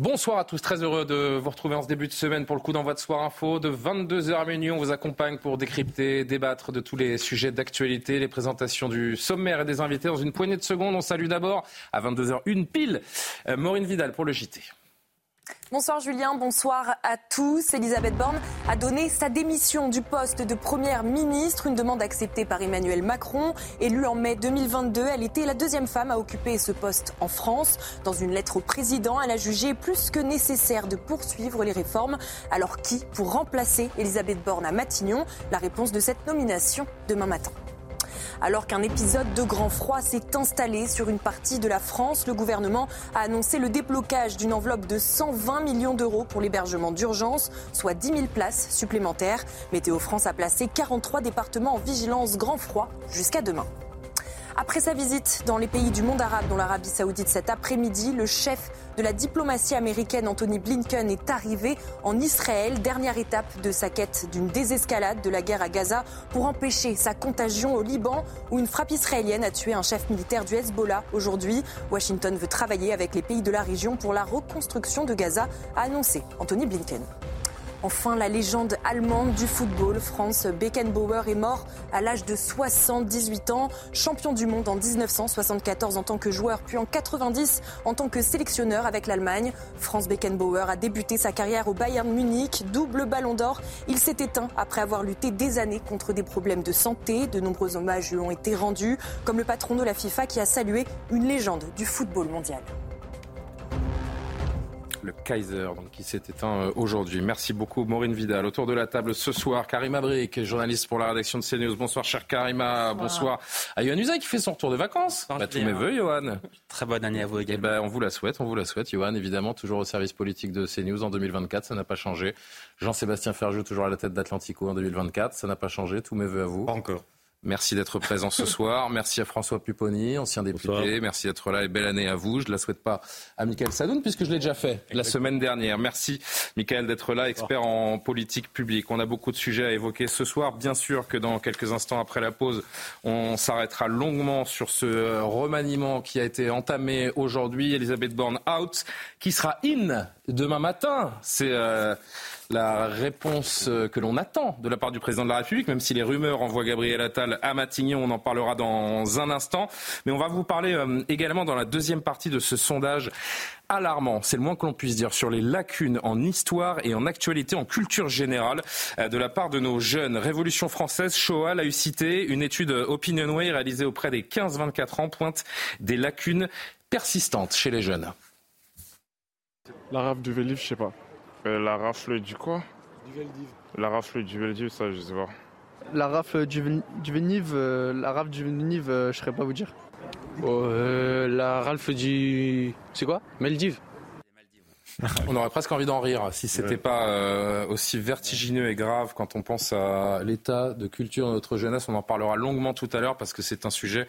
Bonsoir à tous, très heureux de vous retrouver en ce début de semaine pour le coup d'envoi de Soir Info. De 22h à minuit, on vous accompagne pour décrypter, débattre de tous les sujets d'actualité, les présentations du sommaire et des invités. Dans une poignée de secondes, on salue d'abord à 22h une pile euh, Maureen Vidal pour le JT. Bonsoir Julien, bonsoir à tous. Elisabeth Borne a donné sa démission du poste de première ministre, une demande acceptée par Emmanuel Macron. Élue en mai 2022, elle était la deuxième femme à occuper ce poste en France. Dans une lettre au président, elle a jugé plus que nécessaire de poursuivre les réformes. Alors qui pour remplacer Elisabeth Borne à Matignon? La réponse de cette nomination demain matin. Alors qu'un épisode de grand froid s'est installé sur une partie de la France, le gouvernement a annoncé le déblocage d'une enveloppe de 120 millions d'euros pour l'hébergement d'urgence, soit 10 000 places supplémentaires. Météo France a placé 43 départements en vigilance grand froid jusqu'à demain. Après sa visite dans les pays du monde arabe, dont l'Arabie saoudite cet après-midi, le chef de la diplomatie américaine, Anthony Blinken, est arrivé en Israël, dernière étape de sa quête d'une désescalade de la guerre à Gaza pour empêcher sa contagion au Liban, où une frappe israélienne a tué un chef militaire du Hezbollah aujourd'hui. Washington veut travailler avec les pays de la région pour la reconstruction de Gaza, a annoncé Anthony Blinken. Enfin, la légende allemande du football, Franz Beckenbauer, est mort à l'âge de 78 ans, champion du monde en 1974 en tant que joueur, puis en 90 en tant que sélectionneur avec l'Allemagne. Franz Beckenbauer a débuté sa carrière au Bayern Munich, double ballon d'or. Il s'est éteint après avoir lutté des années contre des problèmes de santé. De nombreux hommages lui ont été rendus, comme le patron de la FIFA qui a salué une légende du football mondial le Kaiser, donc, qui s'est éteint euh, aujourd'hui. Merci beaucoup, Maureen Vidal. Autour de la table ce soir, Karima Brick, journaliste pour la rédaction de CNews. Bonsoir, cher Karima. Bonsoir. À Yohann Usaï qui fait son retour de vacances. Bah, tous mes voeux, Johan. Très bonne année à vous également. Eh ben, on vous la souhaite, on vous la souhaite, Johan. Évidemment, toujours au service politique de CNews en 2024, ça n'a pas changé. Jean-Sébastien Ferjou, toujours à la tête d'Atlantico en 2024, ça n'a pas changé. Tous mes voeux à vous. Pas encore. Merci d'être présent ce soir. Merci à François Pupponi, ancien député. Merci d'être là et belle année à vous. Je ne la souhaite pas à Michael Sadoun puisque je l'ai déjà fait la semaine dernière. Merci Michael d'être là, expert en politique publique. On a beaucoup de sujets à évoquer ce soir. Bien sûr que dans quelques instants après la pause, on s'arrêtera longuement sur ce remaniement qui a été entamé aujourd'hui. Elisabeth Borne out, qui sera in demain matin. C'est euh, la réponse euh, que l'on attend de la part du président de la République, même si les rumeurs envoient Gabriel Attal à Matignon, on en parlera dans un instant. Mais on va vous parler euh, également dans la deuxième partie de ce sondage alarmant, c'est le moins que l'on puisse dire, sur les lacunes en histoire et en actualité, en culture générale, euh, de la part de nos jeunes. Révolution française, Shoah l'a eu cité, une étude Opinionway réalisée auprès des 15-24 ans pointe des lacunes persistantes chez les jeunes. Du je sais pas. Euh, la rafle du quoi? Du Veldiv. La rafle du Veldiv, ça je sais pas. La rafle du, du Véniv, euh, la rafle du euh, je saurais pas vous dire. la rafle du. C'est quoi? Maldives on aurait presque envie d'en rire si c'était pas aussi vertigineux et grave quand on pense à l'état de culture de notre jeunesse. On en parlera longuement tout à l'heure parce que c'est un sujet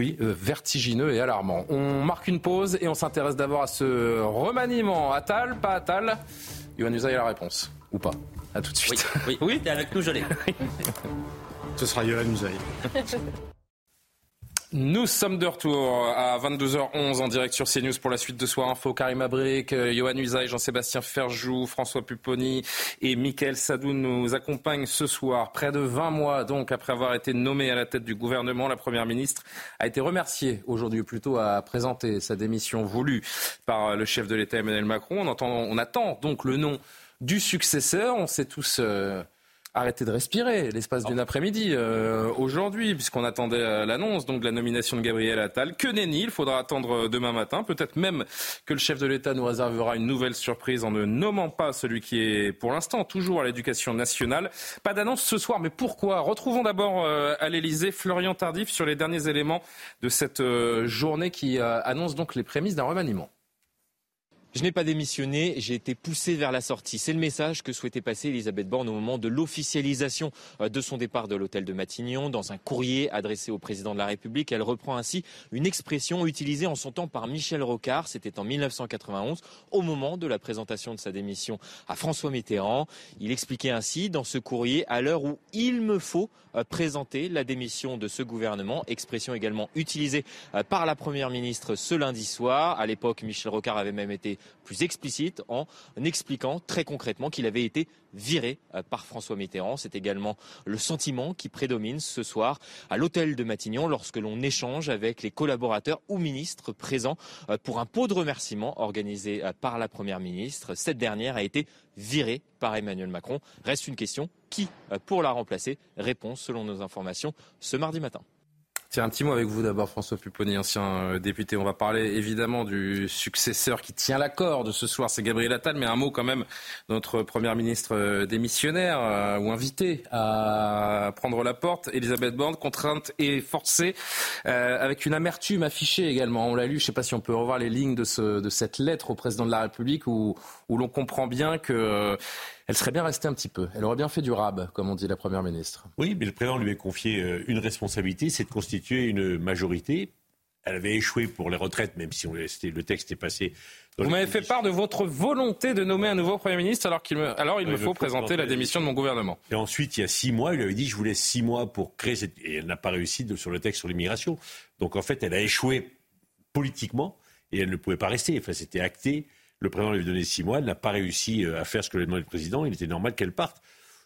oui, euh, vertigineux et alarmant. On marque une pause et on s'intéresse d'abord à ce remaniement. Attal, pas Attal Yohann Usaï a la réponse. Ou pas A tout de suite. Oui, oui. oui avec nous, je l'ai. Ce sera Yohann Usaï. Nous sommes de retour à 22h11 en direct sur CNews pour la suite de Soir Info. Karim Abric, Johan Usaï, Jean-Sébastien Ferjou, François Pupponi et Mickaël Sadou nous accompagnent ce soir. Près de 20 mois donc après avoir été nommé à la tête du gouvernement, la Première ministre a été remerciée aujourd'hui, plutôt à présenter sa démission voulue par le chef de l'État Emmanuel Macron. On, on attend donc le nom du successeur. On sait tous... Euh, arrêter de respirer l'espace d'une après-midi euh, aujourd'hui, puisqu'on attendait euh, l'annonce donc de la nomination de Gabriel Attal. Que nenni, il faudra attendre euh, demain matin. Peut-être même que le chef de l'État nous réservera une nouvelle surprise en ne nommant pas celui qui est pour l'instant toujours à l'éducation nationale. Pas d'annonce ce soir, mais pourquoi? Retrouvons d'abord à l'Elysée Florian Tardif sur les derniers éléments de cette journée qui annonce donc les prémices d'un remaniement. Je n'ai pas démissionné, j'ai été poussé vers la sortie. C'est le message que souhaitait passer Elisabeth Borne au moment de l'officialisation euh, de son départ de l'hôtel de Matignon. Dans un courrier adressé au président de la République, elle reprend ainsi une expression utilisée en son temps par Michel Rocard. C'était en 1991, au moment de la présentation de sa démission à François Mitterrand. Il expliquait ainsi dans ce courrier, à l'heure où il me faut euh, présenter la démission de ce gouvernement, expression également utilisée euh, par la Première ministre ce lundi soir. À l'époque, Michel Rocard avait même été plus explicite en expliquant très concrètement qu'il avait été viré euh, par François Mitterrand. C'est également le sentiment qui prédomine ce soir à l'hôtel de Matignon lorsque l'on échange avec les collaborateurs ou ministres présents euh, pour un pot de remerciement organisé euh, par la Première ministre. Cette dernière a été virée par Emmanuel Macron. Reste une question, qui pour la remplacer? Réponse selon nos informations ce mardi matin. Tiens, un petit mot avec vous d'abord, François Pupponi, ancien euh, député. On va parler évidemment du successeur qui tient la corde ce soir, c'est Gabriel Attal, mais un mot quand même de notre première ministre euh, démissionnaire euh, ou invité à prendre la porte, Elisabeth Borne, contrainte et forcée, avec une amertume affichée également. On l'a lu, je ne sais pas si on peut revoir les lignes de, ce, de cette lettre au président de la République où, où l'on comprend bien que elle serait bien restée un petit peu. Elle aurait bien fait du rab, comme on dit la Première ministre. Oui, mais le président lui a confié euh, une responsabilité, c'est de constituer une majorité. Elle avait échoué pour les retraites, même si on, le texte est passé. Vous m'avez fait part de votre volonté de nommer un nouveau Premier ministre alors qu'il me, alors il me faut présenter la démission de mon gouvernement. Et ensuite, il y a six mois, il lui avait dit je voulais six mois pour créer cette... Et elle n'a pas réussi sur le texte sur l'immigration. Donc en fait, elle a échoué politiquement et elle ne pouvait pas rester. Enfin, c'était acté. Le président lui avait donné six mois. Elle n'a pas réussi euh, à faire ce que lui a demandé le président. Il était normal qu'elle parte.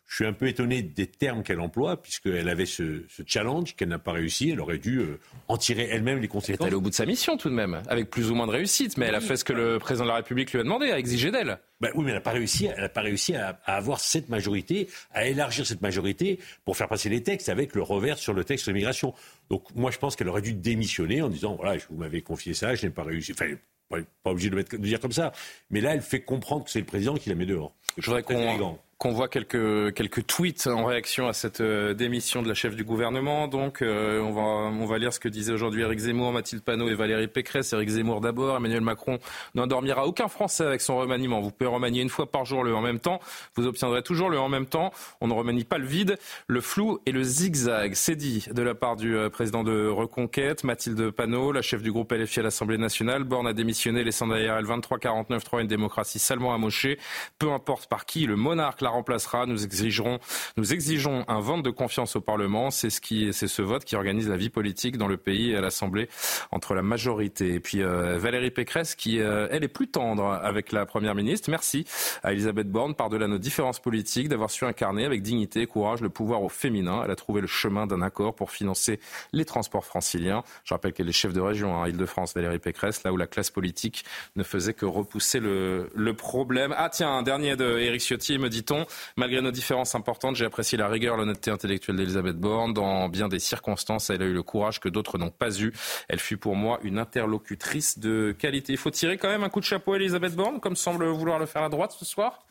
Je suis un peu étonné des termes qu'elle emploie, puisqu'elle avait ce, challenge qu'elle n'a pas réussi. Elle aurait dû euh, en tirer elle-même les conséquences. Elle est allée au bout de sa mission tout de même, avec plus ou moins de réussite, mais elle a fait ce que le président de la République lui a demandé, a exigé d'elle. Ben oui, mais elle n'a pas réussi, elle n'a pas réussi à, avoir cette majorité, à élargir cette majorité pour faire passer les textes avec le revers sur le texte de l'immigration. Donc moi, je pense qu'elle aurait dû démissionner en disant voilà, vous m'avez confié ça, je n'ai pas réussi. Enfin, pas obligé de, mettre, de dire comme ça. Mais là, elle fait comprendre que c'est le président qui la met dehors. Je voudrais qu'on qu'on voit quelques, quelques tweets en réaction à cette euh, démission de la chef du gouvernement. Donc, euh, on, va, on va lire ce que disaient aujourd'hui Eric Zemmour, Mathilde Panot et Valérie Pécresse. Eric Zemmour d'abord. Emmanuel Macron n'endormira aucun Français avec son remaniement. Vous pouvez remanier une fois par jour le en même temps. Vous obtiendrez toujours le en même temps. On ne remanie pas le vide, le flou et le zigzag. C'est dit de la part du euh, président de Reconquête, Mathilde Panot, la chef du groupe LFI à l'Assemblée nationale. Borne a démissionné, laissant derrière elle 23 49 3 une démocratie salement amochée. Peu importe par qui, le monarque la remplacera. Nous exigerons, nous exigeons un vote de confiance au Parlement. C'est ce vote qui organise la vie politique dans le pays et à l'Assemblée entre la majorité. Et puis euh, Valérie Pécresse, qui euh, elle est plus tendre avec la Première ministre. Merci à Elisabeth Borne, par-delà nos différences politiques, d'avoir su incarner avec dignité et courage le pouvoir au féminin. Elle a trouvé le chemin d'un accord pour financer les transports franciliens. Je rappelle qu'elle est chef de région à hein, Île-de-France, Valérie Pécresse, là où la classe politique ne faisait que repousser le, le problème. Ah tiens, un dernier de Éric Ciotti, me dit-on. Malgré nos différences importantes, j'ai apprécié la rigueur, l'honnêteté intellectuelle d'Elisabeth Borne. Dans bien des circonstances, elle a eu le courage que d'autres n'ont pas eu. Elle fut pour moi une interlocutrice de qualité. Il faut tirer quand même un coup de chapeau à Elisabeth Borne, comme semble vouloir le faire la droite ce soir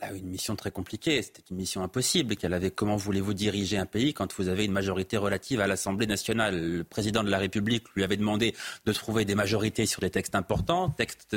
elle a eu une mission très compliquée, c'était une mission impossible qu'elle avait. Comment voulez-vous diriger un pays quand vous avez une majorité relative à l'Assemblée nationale? Le président de la République lui avait demandé de trouver des majorités sur des textes importants, textes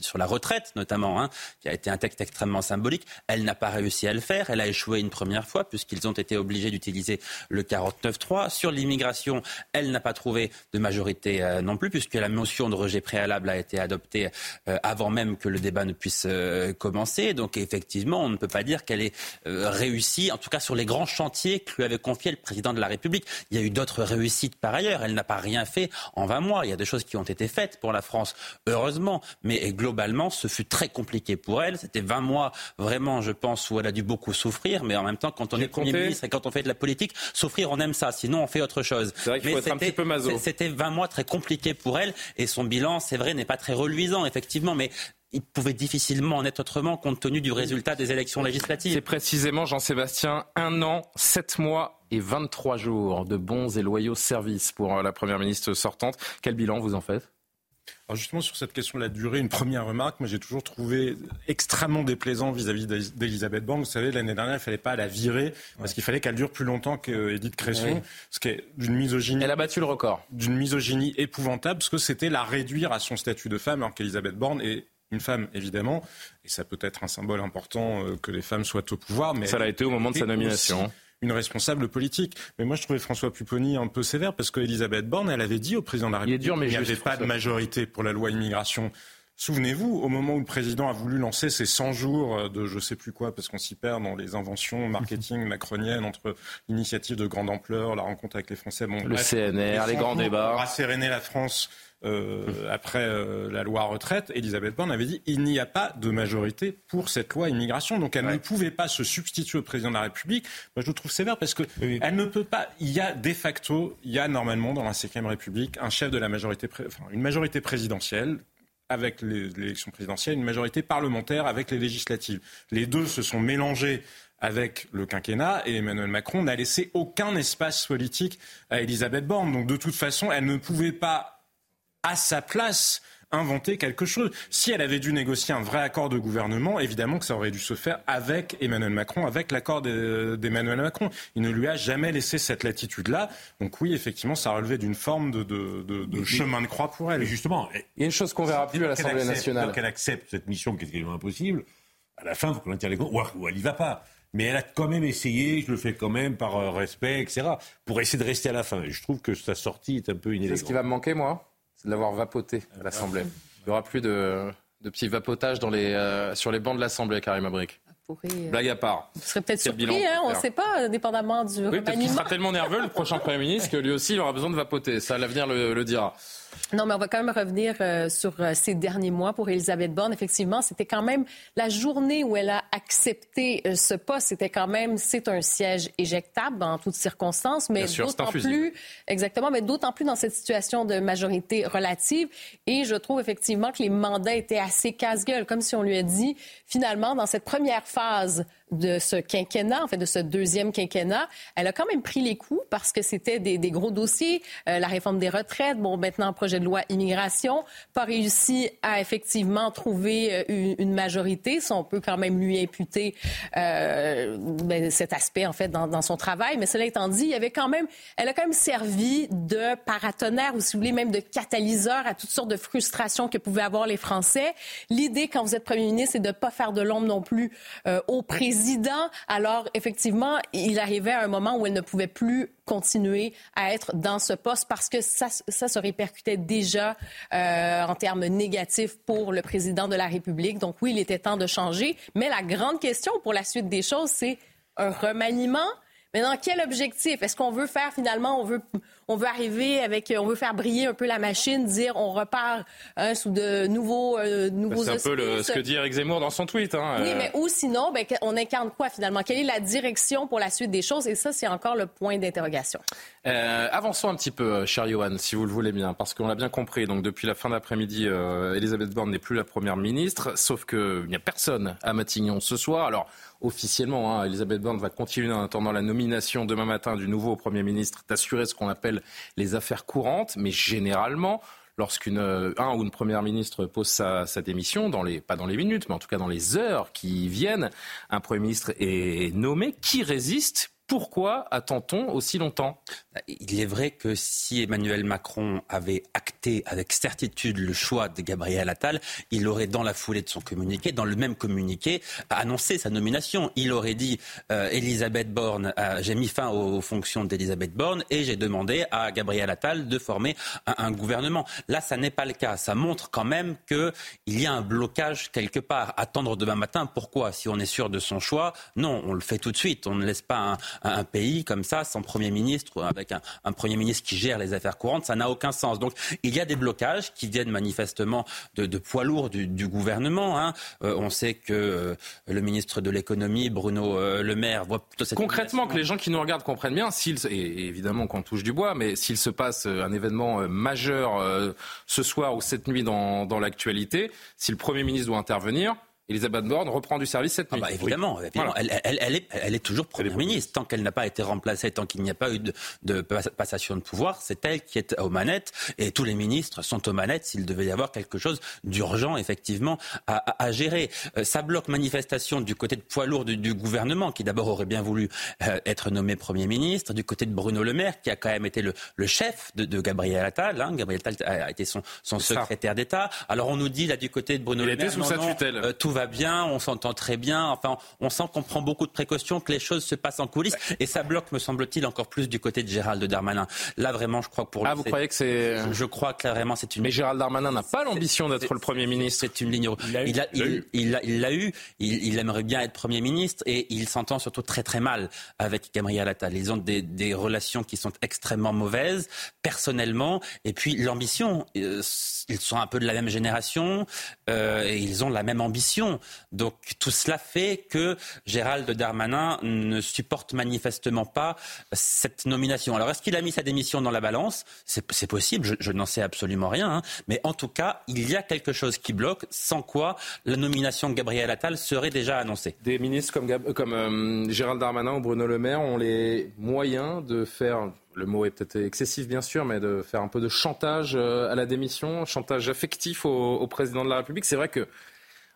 sur la retraite notamment, hein, qui a été un texte extrêmement symbolique. Elle n'a pas réussi à le faire. Elle a échoué une première fois puisqu'ils ont été obligés d'utiliser le 49-3. Sur l'immigration, elle n'a pas trouvé de majorité euh, non plus puisque la motion de rejet préalable a été adoptée euh, avant même que le débat ne puisse euh, commencer. Donc effectivement, on ne peut pas dire qu'elle ait réussi, en tout cas sur les grands chantiers que lui avait confié le président de la République. Il y a eu d'autres réussites par ailleurs. Elle n'a pas rien fait en 20 mois. Il y a des choses qui ont été faites pour la France, heureusement. Mais globalement, ce fut très compliqué pour elle. C'était 20 mois, vraiment, je pense, où elle a dû beaucoup souffrir. Mais en même temps, quand on est Premier ministre et quand on fait de la politique, souffrir, on aime ça. Sinon, on fait autre chose. C'est vrai qu'il faut être un petit peu maso. C'était 20 mois très compliqués pour elle. Et son bilan, c'est vrai, n'est pas très reluisant, effectivement. Mais il pouvait difficilement en être autrement compte tenu du résultat des élections législatives. C'est précisément, Jean-Sébastien, un an, sept mois et 23 jours de bons et loyaux services pour la Première ministre sortante. Quel bilan vous en faites? Alors justement, sur cette question de la durée, une première remarque. Moi, j'ai toujours trouvé extrêmement déplaisant vis-à-vis d'Elisabeth Borne. Vous savez, l'année dernière, il ne fallait pas la virer parce qu'il fallait qu'elle dure plus longtemps qu'Edith Cresson. Ce qui est d'une misogynie. Elle a battu le record. D'une misogynie épouvantable parce que c'était la réduire à son statut de femme alors qu'Elisabeth Borne est une femme, évidemment, et ça peut être un symbole important euh, que les femmes soient au pouvoir. Mais ça l'a été au moment de sa nomination une responsable politique. Mais moi, je trouvais François Pupponi un peu sévère parce qu'Elisabeth Borne, elle avait dit au président de la République qu'il n'y avait pas de majorité pour la loi immigration. Souvenez-vous, au moment où le président a voulu lancer ses 100 jours de je sais plus quoi, parce qu'on s'y perd dans les inventions marketing macroniennes entre l'initiative de grande ampleur, la rencontre avec les Français, bon, le CNR, les, grands débats, rasséréner la France euh, après euh, la loi retraite, Elisabeth Borne avait dit il n'y a pas de majorité pour cette loi immigration. Donc elle ne pouvait pas se substituer au président de la République. Moi je le trouve sévère parce que elle ne peut pas. Il y a de facto, il y a normalement dans la 5 République un chef de la majorité, enfin, une majorité présidentielle avec l'élection présidentielle, une majorité parlementaire avec les législatives. Les deux se sont mélangés avec le quinquennat et Emmanuel Macron n'a laissé aucun espace politique à Elisabeth Borne. Donc de toute façon, elle ne pouvait pas à sa place inventer quelque chose. Si elle avait dû négocier un vrai accord de gouvernement, évidemment que ça aurait dû se faire avec Emmanuel Macron, avec l'accord d'Emmanuel Macron. Il ne lui a jamais laissé cette latitude-là. Donc oui, effectivement, ça relevait d'une forme de, chemin de croix pour elle. Mais justement, il y a une chose qu'on verra plus à l'Assemblée nationale. qu'elle accepte cette mission qui est quasiment impossible, à la fin, il faut qu'on les comptes, ou elle n'y va pas mais elle a quand même essayé, je le fais quand même par euh, respect, etc., pour essayer de rester à la fin. Et je trouve que sa sortie est un peu inélégante. C'est ce qui va me manquer, moi c'est de l'avoir vapoté à l'Assemblée. Il n'y aura plus de, de petits vapotages dans les, euh, sur les bancs de l'Assemblée, Karim Abrik. Pourrait, Blague à part. Vous serez peut-être surpris, hein, on ne sait pas, dépendamment du oui, peut-être qu'il sera tellement nerveux, le prochain Premier ministre, que lui aussi, il aura besoin de vapoter. Ça, l'avenir le dira. Non, mais on va quand même revenir euh, sur euh, ces derniers mois pour Elisabeth Borne. Effectivement, c'était quand même la journée où elle a accepté euh, ce poste. C'était quand même, c'est un siège éjectable dans toutes circonstances, mais d'autant plus, exactement, mais d'autant plus dans cette situation de majorité relative. Et je trouve effectivement que les mandats étaient assez casse-gueule, comme si on lui a dit, finalement, dans cette première phase de ce quinquennat, en fait, de ce deuxième quinquennat, elle a quand même pris les coups parce que c'était des, gros dossiers. Euh, la réforme des retraites, bon, maintenant, projet de loi immigration, pas réussi à effectivement trouver euh, une, majorité. Ça, on peut quand même lui imputer euh, ben, cet aspect, en fait, dans, son travail. Mais cela étant dit, il y avait quand même, elle a quand même servi de paratonnerre ou, si vous voulez, même de catalyseur à toutes sortes de frustrations que pouvaient avoir les Français. L'idée, quand vous êtes premier ministre, c'est de ne pas faire de l'ombre non plus au président président. Alors, effectivement, il arrivait à un moment où elle ne pouvait plus continuer à être dans ce poste parce que ça, ça se répercutait déjà euh, en termes négatifs pour le président de la République. Donc oui, il était temps de changer. Mais la grande question pour la suite des choses, c'est un remaniement. Mais dans quel objectif? Est-ce qu'on veut faire finalement, on veut on veut arriver avec, on veut faire briller un peu la machine, dire on repart hein, sous de nouveaux, euh, nouveaux C'est un peu ce que dit Eric Zemmour dans son tweet. Hein, oui, euh. mais ou sinon, ben, on incarne quoi finalement? Quelle est la direction pour la suite des choses? Et ça, c'est encore le point d'interrogation. Euh, avançons un petit peu, euh, cher Johan, si vous le voulez bien, parce qu'on l'a bien compris. Donc depuis la fin d'après-midi, Elisabeth Borne n'est plus la première ministre, sauf qu'il n'y a personne à Matignon ce soir. Alors officiellement, hein, Elisabeth Borne va continuer en attendant la nomination demain matin du nouveau Premier ministre d'assurer ce qu'on appelle les affaires courantes, mais généralement, lorsqu'une euh, un ou une première ministre pose sa, démission, dans les, pas dans les minutes, mais en tout cas dans les heures qui viennent, un premier ministre est nommé. Qui résiste pourquoi attend-on aussi longtemps? Il est vrai que si Emmanuel Macron avait acté avec certitude le choix de Gabriel Attal, il aurait, dans la foulée de son communiqué, dans le même communiqué, annoncé sa nomination. Il aurait dit euh, Elisabeth Borne, euh, j'ai mis fin aux, fonctions d'Elisabeth Borne et j'ai demandé à Gabriel Attal de former un, gouvernement. Là, ça n'est pas le cas. Ça montre quand même qu'il y a un blocage quelque part. Attendre demain matin, pourquoi? Si on est sûr de son choix, non, on le fait tout de suite. On ne laisse pas un un, pays comme ça, sans Premier ministre, avec un, Premier ministre qui gère les affaires courantes, ça n'a aucun sens. Donc il y a des blocages qui viennent manifestement de, de poids lourds du, gouvernement. Hein. Euh, on sait que euh, le ministre de l'économie, Bruno euh, Le Maire, voit plutôt cette Concrètement, que les gens qui nous regardent comprennent bien, s'il, et évidemment qu'on touche du bois, mais s'il se passe un événement majeur ce soir ou cette nuit dans, dans l'actualité, si le Premier ministre doit intervenir, Elisabeth Borne reprend du service cette ah nuit. bah évidemment, elle, est, elle, est, toujours Première ministre. Tant qu'elle n'a pas été remplacée, tant qu'il n'y a pas eu de, passation de pouvoir, c'est elle qui est aux manettes. Et tous les ministres sont aux manettes s'il devait y avoir quelque chose d'urgent, effectivement, à, gérer. Euh, ça bloque manifestation du côté de poids lourd du, gouvernement, qui d'abord aurait bien voulu euh, être nommé Premier ministre, du côté de Bruno Le Maire, qui a quand même été le, chef de, Gabriel Attal. Hein. Gabriel Attal a été son, secrétaire d'État. Alors on nous dit, là, du côté de Bruno Le Maire, sous sa tutelle. Euh, va bien, on s'entend très bien. Enfin, on sent qu'on prend beaucoup de précautions, que les choses se passent en coulisses. Et ça bloque, me semble-t-il, encore plus du côté de Gérald Darmanin. Là, vraiment, je crois que pour Ah, vous croyez que c'est. Je, crois que là, vraiment, c'est une. Mais Gérald Darmanin n'a pas l'ambition d'être le Premier ministre. C'est une ligne. Il l'a eu. Il l'a il, eu. Il, aimerait bien être Premier ministre et il s'entend surtout très très mal avec Gabriel Attal. Ils ont des, des relations qui sont extrêmement mauvaises, personnellement. Et puis l'ambition, euh, ils sont un peu de la même génération euh, et ils ont la même ambition. Donc tout cela fait que Gérald Darmanin ne supporte manifestement pas cette nomination. Alors est-ce qu'il a mis sa démission dans la balance? C'est possible, je, n'en sais absolument rien. Hein. Mais en tout cas, il y a quelque chose qui bloque, sans quoi la nomination de Gabriel Attal serait déjà annoncée. Des ministres comme, euh, Gérald Darmanin ou Bruno Le Maire ont les moyens de faire le mot est peut-être excessif bien sûr, mais de faire un peu de chantage euh, à la démission, chantage affectif au président de la République. C'est vrai que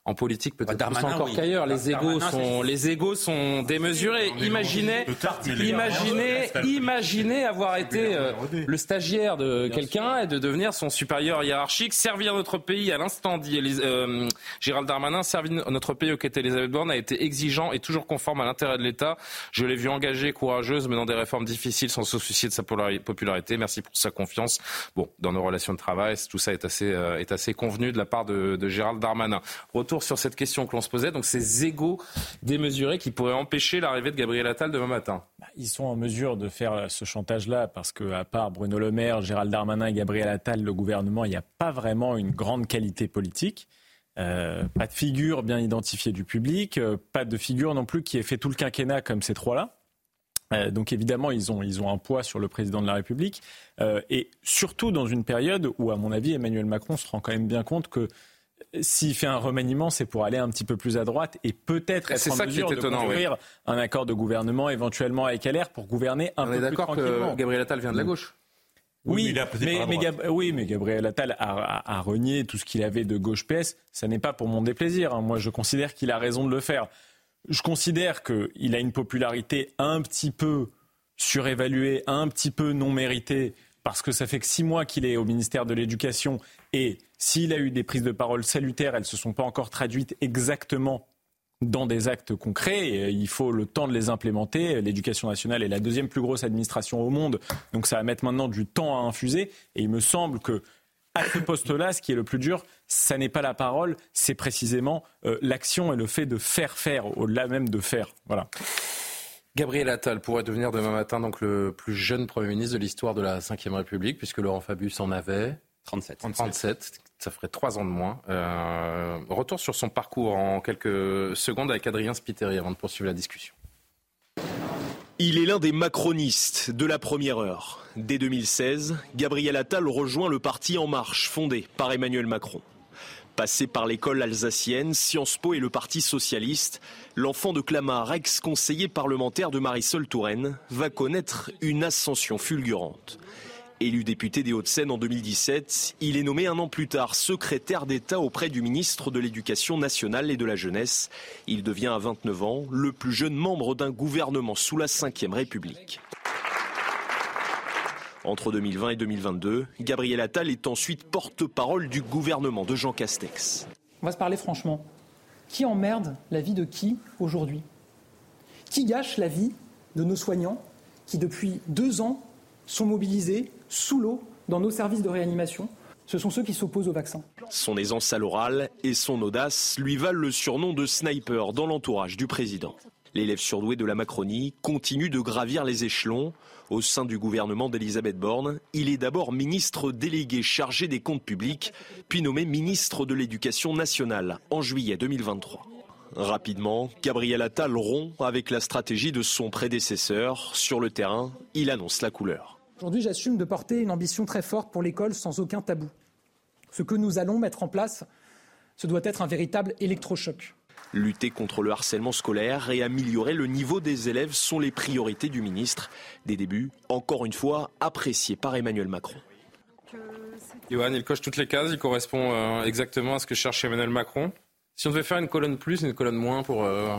en politique peut-être plus encore qu'ailleurs. Les égos sont les égos sont démesurés. Imaginez, imaginez, imaginez avoir été euh, le stagiaire de quelqu'un et de devenir son supérieur hiérarchique, servir notre pays à l'instant dit euh, Gérald Darmanin, servir notre pays auquel Elisabeth Borne a été exigeant et toujours conforme à l'intérêt de l'État. Je l'ai vu engagée, courageuse, menant des réformes difficiles sans se soucier de sa popularité. Merci pour sa confiance. Bon, dans nos relations de travail, tout ça est assez euh, est assez convenu de la part de, de Gérald Darmanin sur cette question que l'on se posait, donc ces égaux démesurés qui pourraient empêcher l'arrivée de Gabriel Attal demain matin. Bah, ils sont en mesure de faire ce chantage-là parce qu'à part Bruno Le Maire, Gérald Darmanin et Gabriel Attal, le gouvernement, il n'y a pas vraiment une grande qualité politique. Euh, pas de figure bien identifiée du public, euh, pas de figure non plus qui ait fait tout le quinquennat comme ces trois-là. Euh, donc évidemment, ils ont, ils ont un poids sur le président de la République, et surtout dans une période où, à mon avis, Emmanuel Macron se rend quand même bien compte que s'il fait un remaniement, c'est pour aller un petit peu plus à droite et peut-être être en mesure de construire un accord de gouvernement éventuellement avec LR pour gouverner un peu plus tranquillement. On est d'accord que Gabriel Attal vient de la gauche. Oui, mais, Gabriel Attal a, renié tout ce qu'il avait de gauche PS. Ça n'est pas pour mon déplaisir. Hein. Moi, je considère qu'il a raison de le faire. Je considère qu'il a une popularité un petit peu surévaluée, un petit peu non méritée, parce que ça fait que six mois qu'il est au ministère de l'Éducation et s'il a eu des prises de parole salutaires, elles ne se sont pas encore traduites exactement dans des actes concrets. Et il faut le temps de les implémenter. L'éducation nationale est la deuxième plus grosse administration au monde, donc ça va mettre maintenant du temps à infuser. Et il me semble que à ce poste-là, ce qui est le plus dur, ça n'est pas la parole, c'est précisément euh, l'action et le fait de faire faire, au-delà même de faire. Voilà. Gabriel Attal pourrait devenir demain matin donc le plus jeune Premier ministre de l'histoire de la Ve République, puisque Laurent Fabius en avait 37. 37, ça ferait trois ans de moins. Euh, retour sur son parcours en quelques secondes avec Adrien Spiteri avant de poursuivre la discussion. Il est l'un des macronistes de la première heure. Dès 2016, Gabriel Attal rejoint le parti En Marche, fondé par Emmanuel Macron. Passé par l'école alsacienne, Sciences Po et le Parti socialiste, l'enfant de Clamart, ex-conseiller parlementaire de Marisol Touraine, va connaître une ascension fulgurante. Élu député des Hauts-de-Seine en 2017, il est nommé un an plus tard secrétaire d'État auprès du ministre de l'Éducation nationale et de la jeunesse. Il devient à 29 ans le plus jeune membre d'un gouvernement sous la Ve République. Entre 2020 et 2022, Gabriel Attal est ensuite porte-parole du gouvernement de Jean Castex. On va se parler franchement. Qui emmerde la vie de qui aujourd'hui? Qui gâche la vie de nos soignants qui, depuis deux ans, sont mobilisés sous l'eau dans nos services de réanimation? Ce sont ceux qui s'opposent au vaccin. Son aisance à l'oral et son audace lui valent le surnom de sniper dans l'entourage du président. L'élève surdoué de la Macronie continue de gravir les échelons. Au sein du gouvernement d'Elisabeth Borne, il est d'abord ministre délégué chargé des comptes publics, puis nommé ministre de l'Éducation nationale en juillet 2023. Rapidement, Gabriel Attal rompt avec la stratégie de son prédécesseur. Sur le terrain, il annonce la couleur. Aujourd'hui, j'assume de porter une ambition très forte pour l'école sans aucun tabou. Ce que nous allons mettre en place, ce doit être un véritable électrochoc. Lutter contre le harcèlement scolaire et améliorer le niveau des élèves sont les priorités du ministre. Des débuts, encore une fois, appréciés par Emmanuel Macron. Johan, il coche toutes les cases, il correspond euh, exactement à ce que cherche Emmanuel Macron. Si on devait faire une colonne plus, une colonne moins pour euh,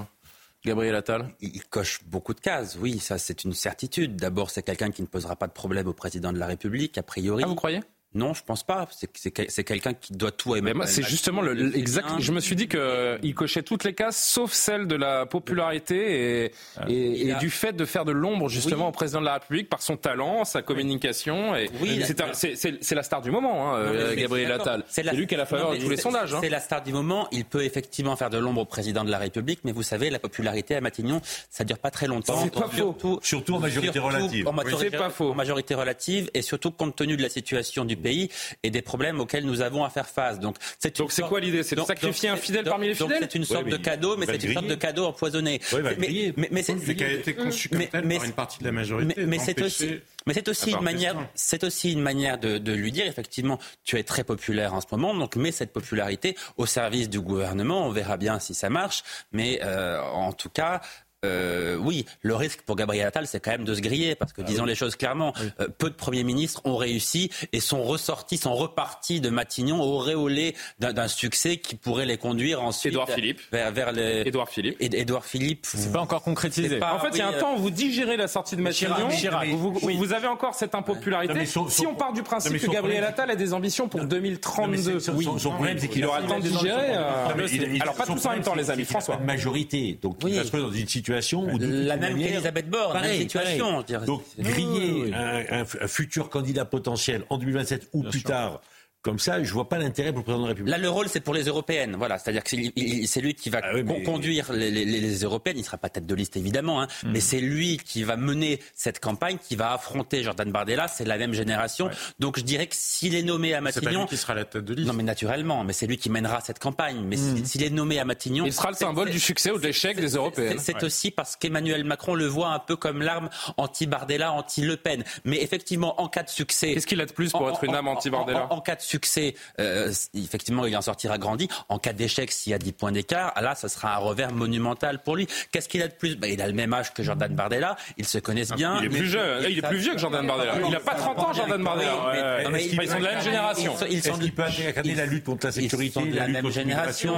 Gabriel Attal? Il coche beaucoup de cases, oui, ça c'est une certitude. D'abord, c'est quelqu'un qui ne posera pas de problème au président de la République, a priori. Ah, vous croyez? Non, je pense pas. C'est quelqu'un qui doit tout aimer. c'est justement le, exact. Je me suis dit qu'il cochait toutes les cases, sauf celle de la popularité et, et, du fait de faire de l'ombre justement au président de la République par son talent, sa communication. Et oui, c'est la star du moment, hein, Gabriel Attal. C'est lui qui a la faveur de tous les sondages. Hein. C'est la star du moment. Il peut effectivement faire de l'ombre au président de la République, mais vous savez, la popularité à Matignon, ça dure pas très longtemps. C'est pas faux. Surtout en majorité relative. En majorité, pas faux. En majorité relative et surtout compte tenu de la situation du pays et des problèmes auxquels nous avons à faire face. Donc c'est quoi l'idée? C'est de sacrifier un fidèle parmi les fidèles? C'est une sorte de cadeau, mais c'est une sorte de cadeau empoisonné. mais, mais, c'est qui a été conçu comme tel par une partie de la majorité. Mais, c'est aussi mais c'est aussi une manière, c'est aussi une manière de, de, lui dire effectivement, tu es très populaire en ce moment, donc mets cette popularité au service du gouvernement. On verra bien si ça marche, mais euh, en tout cas, euh, oui, le risque pour Gabriel Attal, c'est quand même de se griller, parce que, ah disons les choses clairement, euh, peu de premiers ministres ont réussi et sont ressortis, sont repartis de Matignon auréolés d'un succès qui pourrait les conduire ensuite Édouard Philippe. vers, vers les... Édouard Philippe. Édouard Philippe. C'est pas encore concrétisé. en fait, il y a un temps où vous digérez la sortie de Matignon. Vous, vous, avez encore cette impopularité. si on part du principe que Gabriel Attal a des ambitions pour 2032, son, problème, c'est qu'il aura le temps de digérer. Euh, alors pas tous en même temps, les amis. François. Majorité, donc il va se trouver dans une situation la même qu'Elisabeth Borne, pareil, situation. Donc griller un, futur candidat potentiel en 2027 ou plus tard comme ça, je vois pas l'intérêt pour le président de la République. Là, le rôle, c'est pour les européennes. Voilà, c'est-à-dire que c'est lui qui va ah conduire les, européennes. Il sera pas tête de liste, évidemment, hein, hmm. mais c'est lui qui va mener cette campagne, qui va affronter Jordan Bardella. C'est la même génération. Donc, je dirais que s'il est nommé à Matignon, c'est pas lui qui sera la tête de liste. Non, mais naturellement, mais c'est lui qui mènera cette campagne. Mais hmm. s'il est nommé à Matignon, il sera le symbole du succès ou de l'échec des européennes. C'est aussi parce qu'Emmanuel Macron le voit un peu comme l'arme anti-Bardella, anti-Le Pen. Mais effectivement, en cas de succès, qu'est-ce qu'il a de plus pour être une arme anti-Bardella en, cas de succès. Euh, effectivement, il en sortira grandi. En cas d'échec, s'il y a 10 points d'écart, là, ça sera un revers monumental pour lui. Qu'est-ce qu'il a de plus? Ben, Il a le même âge que Jordan Bardella. Ils se connaissent bien. Il est plus jeune. Il est plus vieux que Jordan Bardella. Il n'a pas 30 ans, Jordan Bardella. ils sont de la même génération. Ils sont peut incarner la lutte contre la sécurité, de la, même génération.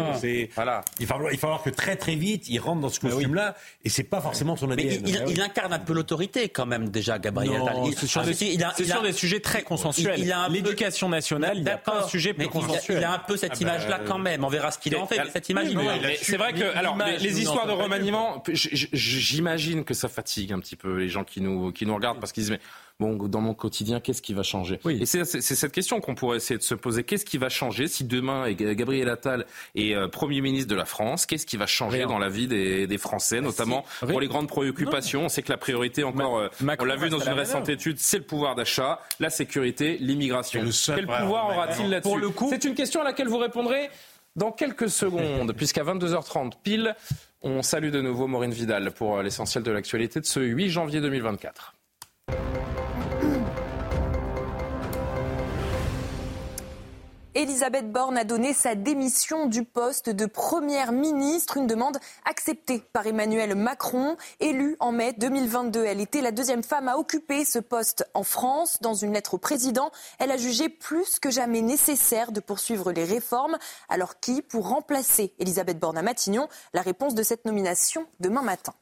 Voilà. Il va, falloir que très très vite, il rentre dans ce costume-là, et c'est pas forcément son ADN. il, incarne un peu l'autorité quand même déjà, Gabriel Attal. C'est sur, des, sujets très consensuels. L'éducation nationale, il n'y a pas un sujet plus consensuel. Il a un peu cette ah bah, image-là quand même. On verra ce qu'il en fait. cette image, c'est vrai que alors les, histoires de remaniement, j'imagine que ça fatigue un petit peu les gens qui nous qui nous regardent parce qu'ils disent mais bon, dans mon quotidien, qu'est-ce qui va changer? Et c'est cette question qu'on pourrait essayer de se poser. Qu'est-ce qui va changer si demain Gabriel Attal est euh, Premier ministre de la France? Qu'est-ce qui va changer dans la vie des, des Français, notamment pour les grandes préoccupations? On sait que la priorité, encore, euh, on l'a vu dans une récente étude, c'est le pouvoir d'achat, la sécurité, l'immigration. Quel pouvoir aura-t-il là-dessus? C'est une question à laquelle vous répondrez dans quelques secondes, puisqu'à 22h30 pile, on salue de nouveau Maureen Vidal pour euh, l'essentiel de l'actualité de ce 8 janvier 2024. Elisabeth Borne a donné sa démission du poste de première ministre, une demande acceptée par Emmanuel Macron. Élue en mai 2022, elle était la deuxième femme à occuper ce poste en France. Dans une lettre au président, elle a jugé plus que jamais nécessaire de poursuivre les réformes. Alors qui pour remplacer Elisabeth Borne à Matignon? La réponse de cette nomination demain matin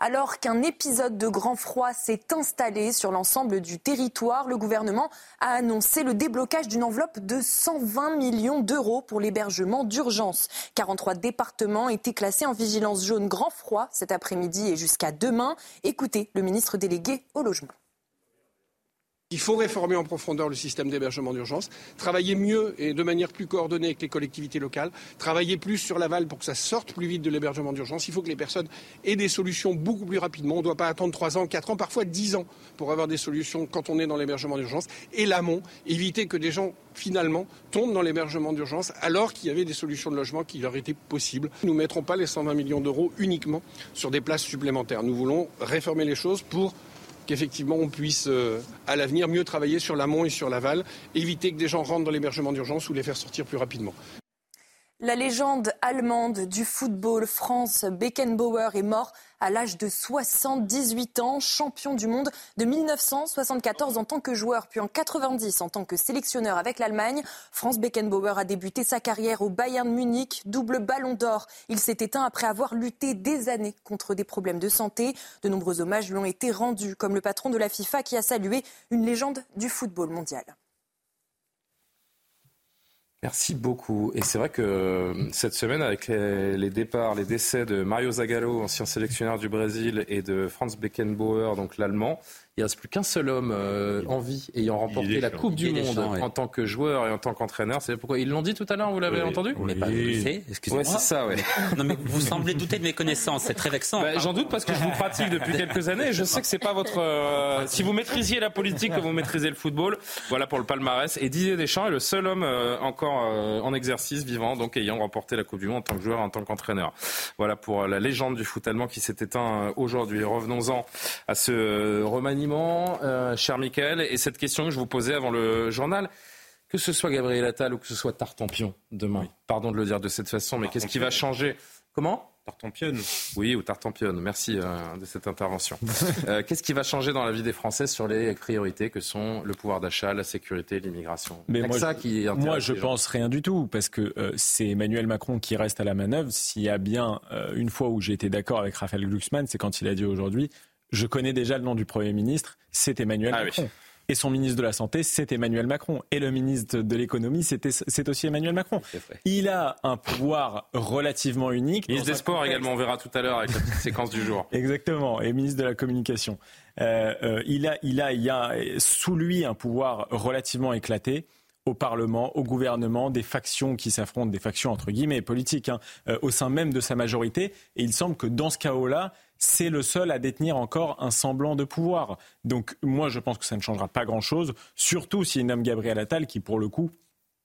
alors qu'un épisode de grand froid s'est installé sur l'ensemble du territoire. Le gouvernement a annoncé le déblocage d'une enveloppe de 120 millions d'euros pour l'hébergement d'urgence. 43 départements étaient classés en vigilance jaune grand froid cet après-midi et jusqu'à demain. Écoutez le ministre délégué au logement. Il faut réformer en profondeur le système d'hébergement d'urgence, travailler mieux et de manière plus coordonnée avec les collectivités locales, travailler plus sur l'aval pour que ça sorte plus vite de l'hébergement d'urgence. Il faut que les personnes aient des solutions beaucoup plus rapidement. On ne doit pas attendre 3 ans, 4 ans, parfois 10 ans pour avoir des solutions quand on est dans l'hébergement d'urgence. Et l'amont, éviter que des gens finalement tombent dans l'hébergement d'urgence alors qu'il y avait des solutions de logement qui leur étaient possibles. Nous ne mettrons pas les 120 millions d'euros uniquement sur des places supplémentaires. Nous voulons réformer les choses pour qu'effectivement on puisse euh, à l'avenir mieux travailler sur l'amont et sur l'aval, éviter que des gens rentrent dans l'hébergement d'urgence ou les faire sortir plus rapidement. La légende allemande du football, Franz Beckenbauer, est mort à l'âge de 78 ans, champion du monde de 1974 en tant que joueur, puis en 90 en tant que sélectionneur avec l'Allemagne. Franz Beckenbauer a débuté sa carrière au Bayern Munich, double ballon d'or. Il s'est éteint après avoir lutté des années contre des problèmes de santé. De nombreux hommages lui ont été rendus, comme le patron de la FIFA qui a salué une légende du football mondial. Merci beaucoup. Et c'est vrai que euh, cette semaine, avec les, départs, les décès de Mario Zagallo, ancien sélectionneur du Brésil, et de Franz Beckenbauer, donc l'allemand, il ne reste plus qu'un seul homme euh, en vie ayant remporté la Coupe du Monde en tant que joueur et en tant qu'entraîneur. C'est pourquoi ils l'ont dit tout à l'heure, vous l'avez entendu On n'est pas excusez-moi. c'est ça, ouais. non, mais vous semblez douter de mes connaissances, c'est très vexant. Bah, j'en doute parce que je vous pratique depuis quelques années et je sais que c'est pas votre. Euh, si vous maîtrisiez la politique, que vous maîtrisez le football, voilà pour le palmarès. Et Didier Deschamps est le seul homme euh, encore en exercice vivant, donc ayant remporté la Coupe du Monde en tant que joueur et en tant qu'entraîneur. Voilà pour la légende du foot allemand qui s'est éteint aujourd'hui. Revenons-en à ce remaniement euh, cher Michael, et cette question que je vous posais avant le journal. Que ce soit Gabriel Attal ou que ce soit Tartampion demain, pardon de le dire de cette façon, mais qu'est-ce qui va changer? Comment? Tartampion. Oui, ou Tartampion. Merci euh, de cette intervention. Euh, qu'est-ce qui va changer dans la vie des Français sur les priorités que sont le pouvoir d'achat, la sécurité, l'immigration? Mais moi, ça qui moi, je pense rien du tout, parce que c'est Emmanuel Macron qui reste à la manœuvre. S'il y a bien une fois où j'ai été d'accord avec Raphaël Glucksmann, c'est quand il a dit aujourd'hui je connais déjà le nom du Premier ministre, c'est Emmanuel ah Macron. Et son ministre de la Santé, c'est Emmanuel Macron. Et le ministre de l'Économie, c'est aussi Emmanuel Macron. Il a un pouvoir relativement unique. Ministre des Sports également, on verra tout à l'heure avec la petite séquence du jour. Exactement. Et ministre de la Communication. Euh, euh, il, a, il, a, il a sous lui un pouvoir relativement éclaté au Parlement, au gouvernement, des factions qui s'affrontent, des factions entre guillemets politiques, hein, euh, au sein même de sa majorité. Et il semble que dans ce chaos-là, c'est le seul à détenir encore un semblant de pouvoir. Donc moi, je pense que ça ne changera pas grand-chose, surtout s'il nomme Gabriel Attal, qui pour le coup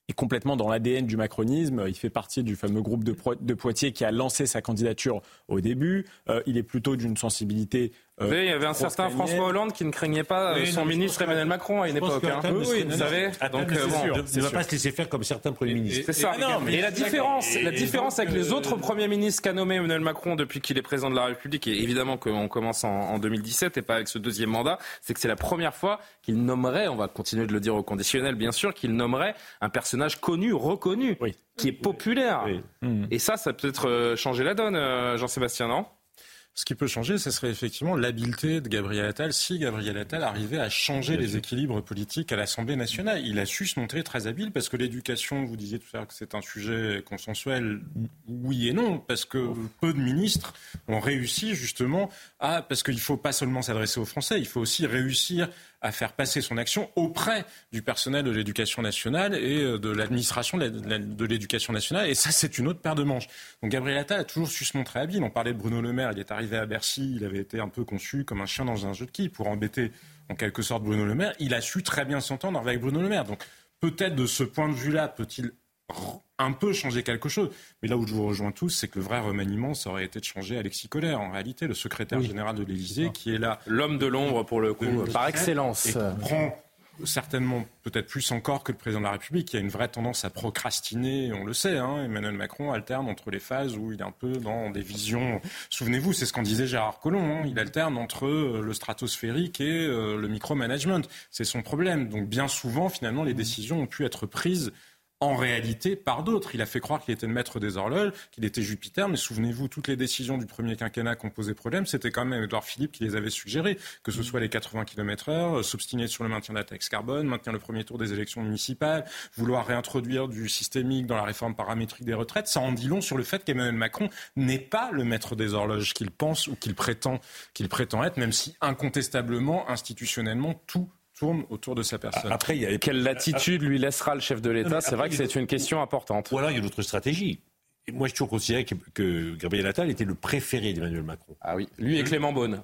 est complètement dans l'ADN du macronisme. Il fait partie du fameux groupe de, Poitiers qui a lancé sa candidature au début. Euh, il est plutôt d'une sensibilité euh, il y avait un certain François Hollande qui ne craignait pas euh, son ministre Emmanuel Macron à une époque. Hein. Oui, vous savez. Donc, euh, bon, ne va pas se laisser faire comme certains premiers ministres. C'est ça. Et, la différence, la différence avec les autres premiers ministres qu'a nommé Emmanuel Macron depuis qu'il est président de la République, et évidemment qu'on commence en, 2017 et pas avec ce deuxième mandat, c'est que c'est la première fois qu'il nommerait, on va continuer de le dire au conditionnel bien sûr, qu'il nommerait un personnage connu, reconnu, qui est populaire. Et ça, ça peut être changer la donne, Jean-Sébastien, non? Ce qui peut changer, ce serait effectivement l'habileté de Gabriel Attal si Gabriel Attal arrivait à changer les équilibres politiques à l'Assemblée nationale. Il a su se montrer très habile parce que l'éducation, vous disiez tout à l'heure que c'est un sujet consensuel, oui et non, parce que peu de ministres ont réussi justement à, parce qu'il ne faut pas seulement s'adresser aux Français, il faut aussi réussir à faire passer son action auprès du personnel de l'éducation nationale et euh, de l'administration de l'éducation nationale. Et ça, c'est une autre paire de manches. Donc Gabriel Attal a toujours su se montrer habile. On parlait de Bruno Le Maire, il est arrivé à Bercy, il avait été un peu conçu comme un chien dans un jeu de qui pour embêter en quelque sorte Bruno Le Maire. Il a su très bien s'entendre avec Bruno Le Maire. Donc peut-être de ce point de vue-là, peut-il un peu changer quelque chose. Mais là où je vous rejoins tous, c'est que le vrai remaniement, ça aurait été de changer Alexis Collère, en réalité, le secrétaire général de l'Élysée, qui est là. L'homme de l'ombre, pour le coup, par excellence. Et qui prend certainement peut-être plus encore que le président de la République, qui a une vraie tendance à procrastiner, on le sait. Hein, Emmanuel Macron alterne entre les phases où il est un peu dans des visions. Souvenez-vous, c'est ce qu'en disait Gérard Collomb. Hein, il alterne entre euh, le stratosphérique et euh, le micromanagement. C'est son problème. Donc bien souvent, finalement, les décisions ont pu être prises en réalité par d'autres. Il a fait croire qu'il était le maître des horloges, qu'il était Jupiter, mais souvenez-vous, toutes les décisions du premier quinquennat qui ont posé problème, c'était quand même Edouard Philippe qui les avait suggérées, que ce soit les 80 km heure, s'obstiner sur le maintien de la taxe carbone, maintenir le premier tour des élections municipales, vouloir réintroduire du systémique dans la réforme paramétrique des retraites. Ça en dit long sur le fait qu'Emmanuel Macron n'est pas le maître des horloges qu'il pense ou qu'il prétend, qu'il prétend être, même si incontestablement, institutionnellement, tout tourne autour de sa personne. Après, il y a... Quelle latitude lui laissera le chef de l'État? C'est vrai que c'est une question importante. Ou alors, il y a une autre stratégie. moi, je toujours considéré que, que Gabriel Attal était le préféré d'Emmanuel Macron. Ah oui, lui et Clément Beaune.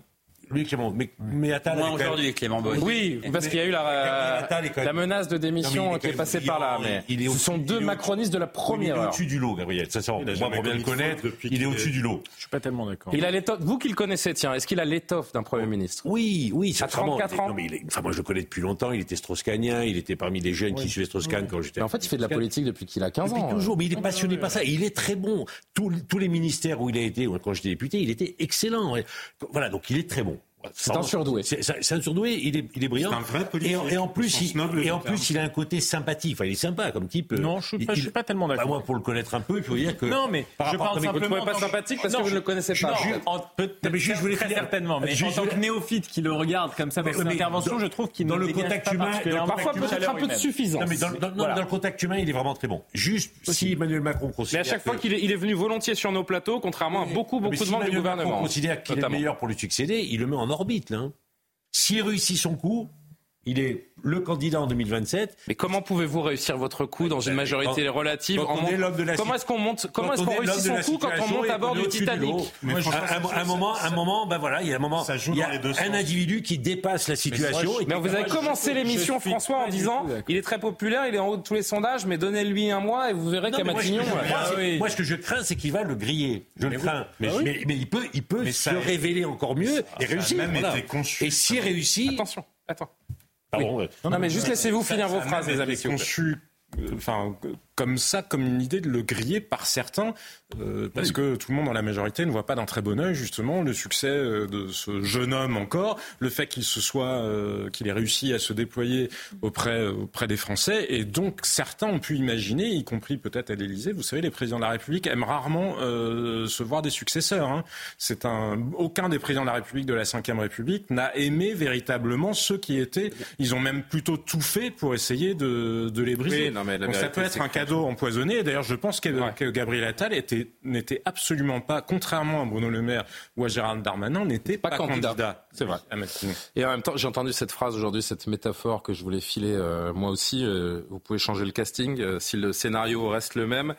Lui, Clément. Mais, mais Attal. Moi, aujourd'hui, Clément Beaune. Oui, parce qu'il y a eu la, la menace de démission qui est passée par là. Mais il est ce sont deux macronistes de la première heure. Il est au-dessus du lot, Gabriel. Ça, moi, pour bien le connaître, il est au-dessus du lot. Je suis pas tellement d'accord. Il a l'étoffe. Vous qui le connaissez, tiens, est-ce qu'il a l'étoffe d'un Premier ministre? Oui, oui. À 34 ans. Non, mais enfin, moi, je le connais depuis longtemps. Il était strauss-kahnien. Il était parmi les jeunes qui suivaient Strauss-Kahn quand j'étais. En fait, il fait de la politique depuis qu'il a 15 ans. Depuis toujours. Mais il est passionné par ça. Il est très bon. Tous les ministères où il a été, quand j'étais député, il était excellent. Voilà, donc il est très bon. C'est un surdoué. C'est un surdoué, il est, il est brillant. Un vrai et, et, en plus, il, et en plus, il a un côté sympathique. Enfin, il est sympa comme type. Non, je suis je suis pas tellement d'accord. Bah, moi, pour le connaître un peu, il faut dire que. Non, mais par je parle simplement. Vous ne pas sympathique parce que vous ne le connaissez pas. mais juste, je voulais très certainement. Mais en tant que néophyte qui le regarde comme ça dans son intervention, je trouve qu'il dans le contact humain, parfois peut-être un peu de suffisance. mais dans le contact humain, il est vraiment très bon. Juste si Emmanuel Macron considère. Mais à chaque fois qu'il est venu volontiers sur nos plateaux, contrairement à beaucoup beaucoup de membres du gouvernement. Si considère qu'il est le meilleur pour lui succéder, il le met en orbite là. S'il réussit son coup, il est le candidat en 2027. Mais comment pouvez-vous réussir votre coup dans une majorité relative en Comment est-ce qu'on monte Comment est-ce qu'on réussit son coup quand on monte à bord du Titanic? Un, moment, un moment, ben voilà, il y a un moment, il y a un individu qui dépasse la situation. Mais, vous avez commencé l'émission François en disant, il est très populaire, il est en haut de tous les sondages, mais donnez-lui un mois et vous verrez qu'à Matignon. Moi, ce que je crains, c'est qu'il va le griller. Je le crains. Mais il peut, il peut se révéler encore mieux et réussir. Et s'il réussit, attention, attends. Non, mais juste laissez-vous finir vos phrases, les amis. Conçu, enfin, comme ça, comme une idée de le griller par certains, euh, parce que tout le monde dans la majorité ne voit pas d'un très bon oeil justement le succès euh, de ce jeune homme encore, le fait qu'il se soit, euh, qu'il ait réussi à se déployer auprès auprès des Français, et donc certains ont pu imaginer, y compris peut-être à l'Élysée, vous savez, les présidents de la République aiment rarement se voir des successeurs. Hein. C'est un, aucun des présidents de la République de la Ve République n'a aimé véritablement ceux qui étaient. Ils ont même plutôt tout fait pour essayer de, de les briser. non, mais donc ça peut être un cadeau empoisonné. D'ailleurs, je pense que, Gabriel Attal n'était absolument pas, contrairement à Bruno Le Maire ou à Gérald Darmanin, n'était pas, candidat. C'est vrai. Et en même temps, j'ai entendu cette phrase aujourd'hui, cette métaphore que je voulais filer euh, moi aussi. Euh, vous pouvez changer le casting. Euh, si le scénario reste le même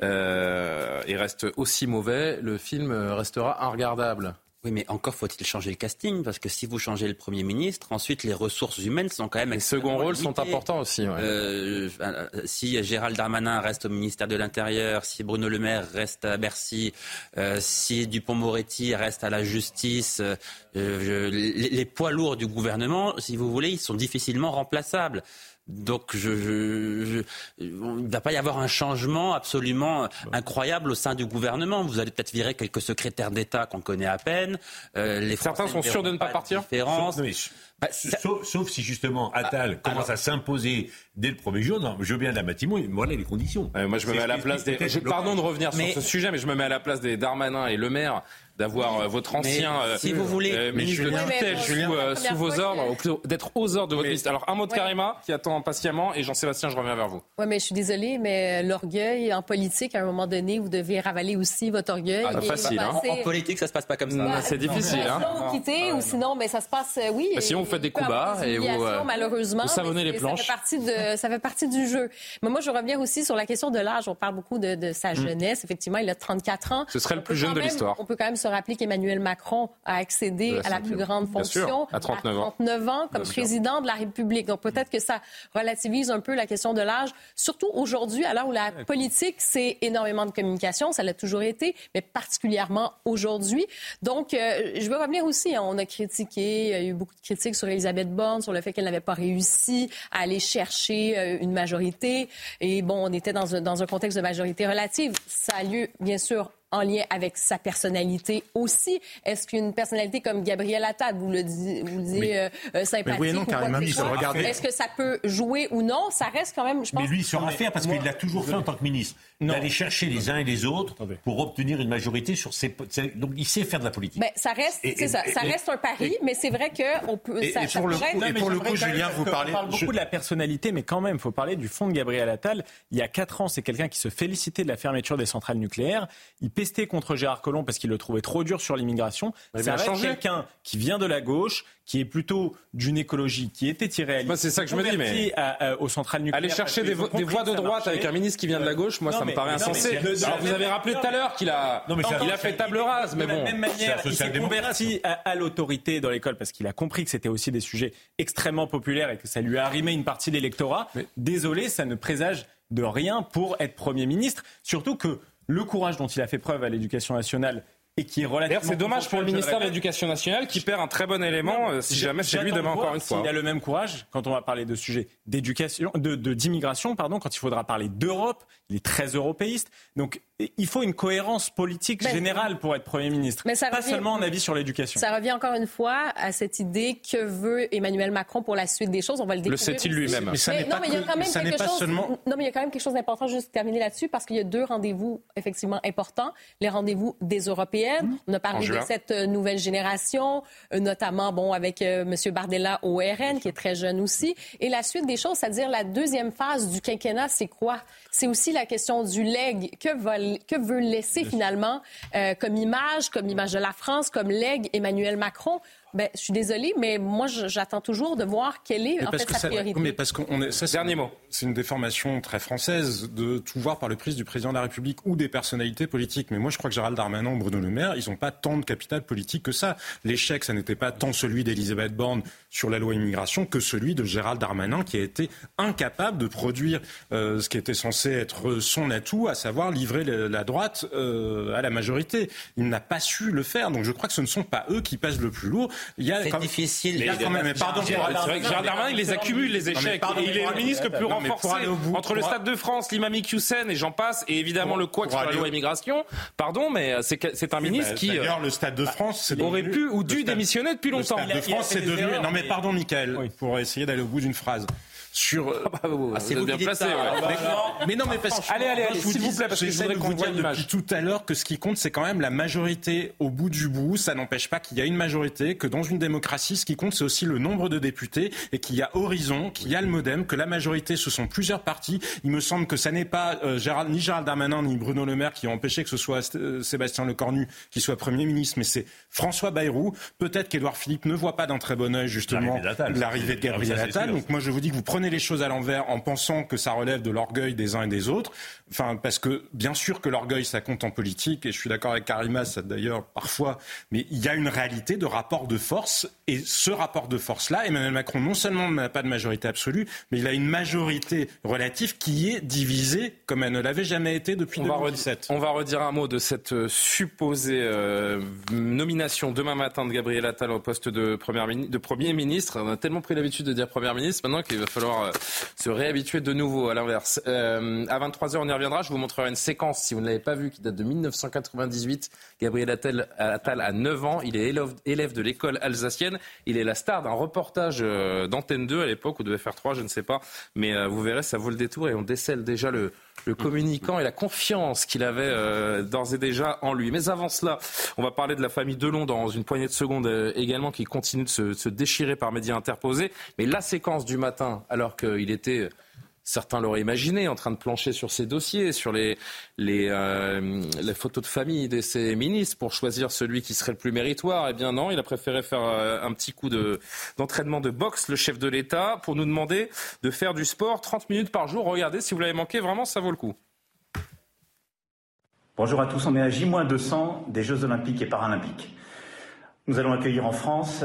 et reste aussi mauvais, le film restera regardable. Oui, mais encore faut-il changer le casting, parce que si vous changez le Premier ministre, ensuite les ressources humaines sont quand même... Les seconds rôles sont importants aussi. Euh, si Gérald Darmanin reste au ministère de l'Intérieur, si Bruno Le Maire reste à Bercy, euh, si Dupont-Moretti reste à la justice, euh, les poids lourds du gouvernement, si vous voulez, ils sont difficilement remplaçables. Donc, je, je, il ne va pas y avoir un changement absolument incroyable au sein du gouvernement. Vous allez peut-être virer quelques secrétaires d'État qu'on connaît à peine. Euh, les Certains sont sûrs de ne pas, partir bah, sauf, si justement Attal commence à s'imposer dès le premier jour. Non, je veux bien la Matimon, voilà les conditions. moi, je me mets à la place des. pardon de revenir sur ce sujet, mais je me mets à la place des Darmanin et Le Maire d'avoir euh, votre ancien euh, si vous voulez, euh, ministre de tutelle sous, sous vos ordres, d'être aux ordres de votre ministre. Alors un mot de Karima qui attend patiemment et Jean-Sébastien, je reviens vers vous. Oui, mais je suis désolée, mais l'orgueil en politique, à un moment donné, vous devez ravaler aussi votre orgueil. Ah, facile, hein. En politique, ça se passe pas comme ça. c'est difficile. Hein. Sinon, quitter ou sinon, mais ça se passe, oui. Bah, sinon, vous faites des coups bas et vous, malheureusement, vous savonnez les planches. Ça fait, partie de, ça fait partie du jeu. Mais moi, je reviens aussi sur la question de l'âge. On parle beaucoup de, sa mm. jeunesse. Effectivement, il a 34 ans. Ce serait le plus jeune de l'histoire. On peut quand même se rappeler qu'Emmanuel Macron a accédé à la plus grande fonction à 39 ans, 39 ans comme président de la République. Donc peut-être que ça relativise un peu la question de l'âge, surtout aujourd'hui, à l'heure où la politique, c'est énormément de communication, ça l'a toujours été, mais particulièrement aujourd'hui. Donc euh, je veux revenir aussi, hein, on a critiqué, il y a eu beaucoup de critiques sur Elisabeth Borne, sur le fait qu'elle n'avait pas réussi à aller chercher euh, une majorité. Et bon, on était dans un, dans un contexte de majorité relative. Ça a lieu, bien sûr, en lien avec sa personnalité aussi. Est-ce qu'une personnalité comme Gabriel Attal, vous le disiez, vous le disiez euh, euh, sympathique oui, non, est-ce que ça peut jouer ou non? Ça reste quand même, je pense... Mais lui, il saura faire parce qu'il l'a toujours fait en tant que ministre. D'aller chercher les uns et les autres pour obtenir une majorité sur ses... Donc il sait faire de la politique. Ben, ça reste, ça, ça reste un pari, mais c'est vrai qu'on peut... Et, ça, pour, le coup, et pour le coup, Julien, vous parlez... On parle beaucoup de la personnalité, mais quand même, il faut parler du fond de Gabriel Attal. Il y a quatre ans, c'est quelqu'un qui se félicitait de la fermeture des centrales nucléaires. Il pesté contre Gérard Collomb parce qu'il le trouvait trop dur sur l'immigration. Ça être quelqu'un qui vient de la gauche, qui est plutôt d'une écologie qui était irréaliste. c'est ça que je me dis, mais aux centrales nucléaires. Aller chercher des, voix de droite avec un ministre qui vient de la gauche, moi, ça me paraît insensé. Alors, vous avez rappelé tout à l'heure qu'il a, il a fait table rase, mais bon. De la même manière, il s'est converti à, l'autorité dans l'école parce qu'il a compris que c'était aussi des sujets extrêmement populaires et que ça lui a arrimé une partie de l'électorat. Désolé, ça ne présage de rien pour être Premier ministre. Surtout que le courage dont il a fait preuve à l'éducation nationale et qui est relativement. C'est dommage pour le ministère de l'Éducation nationale qui perd un très bon élément euh, si jamais c'est lui demain encore une fois. Il a le même courage quand on va parler de sujets d'éducation, de d'immigration, pardon, quand il faudra parler d'Europe, il est très européiste. Donc il faut une cohérence politique générale pour être Premier ministre, mais ça pas seulement un avis sur l'éducation. Ça revient encore une fois à cette idée que veut Emmanuel Macron pour la suite des choses. On va le découvrir. Le sait-il lui-même Mais, ça n'est pas, il y a quand même quelque chose. Seulement... Non, mais il y a quand même quelque chose d'important. Juste terminer là-dessus parce qu'il y a deux rendez-vous effectivement importants. Les rendez-vous des Européennes. Mmh. On a parlé de cette euh, nouvelle génération, euh, notamment bon avec euh, M. Bardella au RN qui est très jeune aussi. Et la suite des choses, c'est-à-dire la deuxième phase du quinquennat, c'est quoi? C'est aussi la question du leg. Que veut laisser finalement euh, comme image, comme image de la France, comme legs Emmanuel Macron? Ben, je suis désolée, mais moi, j'attends toujours de voir quelle est en fait sa priorité. Mais parce qu'on est, ça, Dernier mot. C'est une déformation très française de tout voir par le prisme du président de la République ou des personnalités politiques. Mais moi, je crois que Gérald Darmanin ou Bruno Le Maire, ils n'ont pas tant de capital politique que ça. L'échec, ça n'était pas tant celui d'Elisabeth Borne sur la loi immigration que celui de Gérald Darmanin, qui a été incapable de produire euh, ce qui était censé être son atout, à savoir livrer la droite euh, à la majorité. Il n'a pas su le faire. Donc, je crois que ce ne sont pas eux qui pèsent le plus lourd. C'est difficile. Il y a quand même, pardon, c'est vrai que Gérald Darmanin, il les accumule, les échecs. et il est le ministre le plus renforcé entre le Stade de France, l'imam Hussein et j'en passe, et évidemment le quoi sur la loi immigration. Pardon, mais c'est un ministre qui. D'ailleurs, le Stade de France aurait pu ou dû démissionner depuis longtemps. Le Stade de France, c'est devenu. Non, mais pardon, Michael, pour essayer d'aller au bout d'une phrase sur. Ah bah, ah, c'est bien placé. Ouais. mais, non, mais parce que allez, allez, allez s'il vous plaît, parce que je voudrais qu'on voit depuis tout à l'heure que ce qui compte, c'est quand même la majorité au bout du bout. Ça n'empêche pas qu'il y a une majorité, que dans une démocratie, ce qui compte, c'est aussi le nombre de députés et qu'il y a Horizon, qu'il y a le MoDem, que la majorité, ce sont plusieurs partis. Il me semble que ça n'est pas euh, Gérald, ni Gérald Darmanin ni Bruno Le Maire qui ont empêché que ce soit euh, Sébastien Lecornu qui soit Premier ministre, mais c'est François Bayrou. Peut-être qu'Édouard Philippe ne voit pas d'un très bon œil justement l'arrivée de Gabriel Attal. Donc moi, je vous dis que vous prenez les choses à l'envers en pensant que ça relève de l'orgueil des uns et des autres. Enfin, parce que bien sûr que l'orgueil, ça compte en politique, et je suis d'accord avec Karima, ça d'ailleurs parfois, mais il y a une réalité de rapport de force, et ce rapport de force-là, Emmanuel Macron non seulement n'a pas de majorité absolue, mais il a une majorité relative qui est divisée comme elle ne l'avait jamais été depuis on 2017. Va on va redire un mot de cette euh, supposée euh, nomination demain matin de Gabriel Attal au poste de, première, de Premier ministre. On a tellement pris l'habitude de dire Première ministre maintenant qu'il va falloir euh, se réhabituer de nouveau à l'inverse. Euh, à 23h, on y Je vous montrerai une séquence, si vous ne l'avez pas vue, qui date de 1998. Gabriel Attal, a 9 ans. Il est élève, de l'école alsacienne. Il est la star d'un reportage euh, d'Antenne 2 à l'époque, ou de FR3, je ne sais pas. Mais euh, vous verrez, ça vaut le détour et on décèle déjà le, communicant et la confiance qu'il avait euh, d'ores et déjà en lui. Mais avant cela, on va parler de la famille Delon dans une poignée de secondes également, qui continue de se, déchirer par médias interposés. Mais la séquence du matin, alors qu'il était certains l'auraient imaginé, en train de plancher sur ses dossiers, sur euh, les, photos de famille de ses ministres pour choisir celui qui serait le plus méritoire. Eh bien non, il a préféré faire euh, un petit coup d'entraînement de, boxe, le chef de l'État, pour nous demander de faire du sport 30 minutes par jour. Regardez, si vous l'avez manqué, vraiment, ça vaut le coup. Bonjour à tous, on est à J-200 des Jeux Olympiques et Paralympiques. Nous allons accueillir en France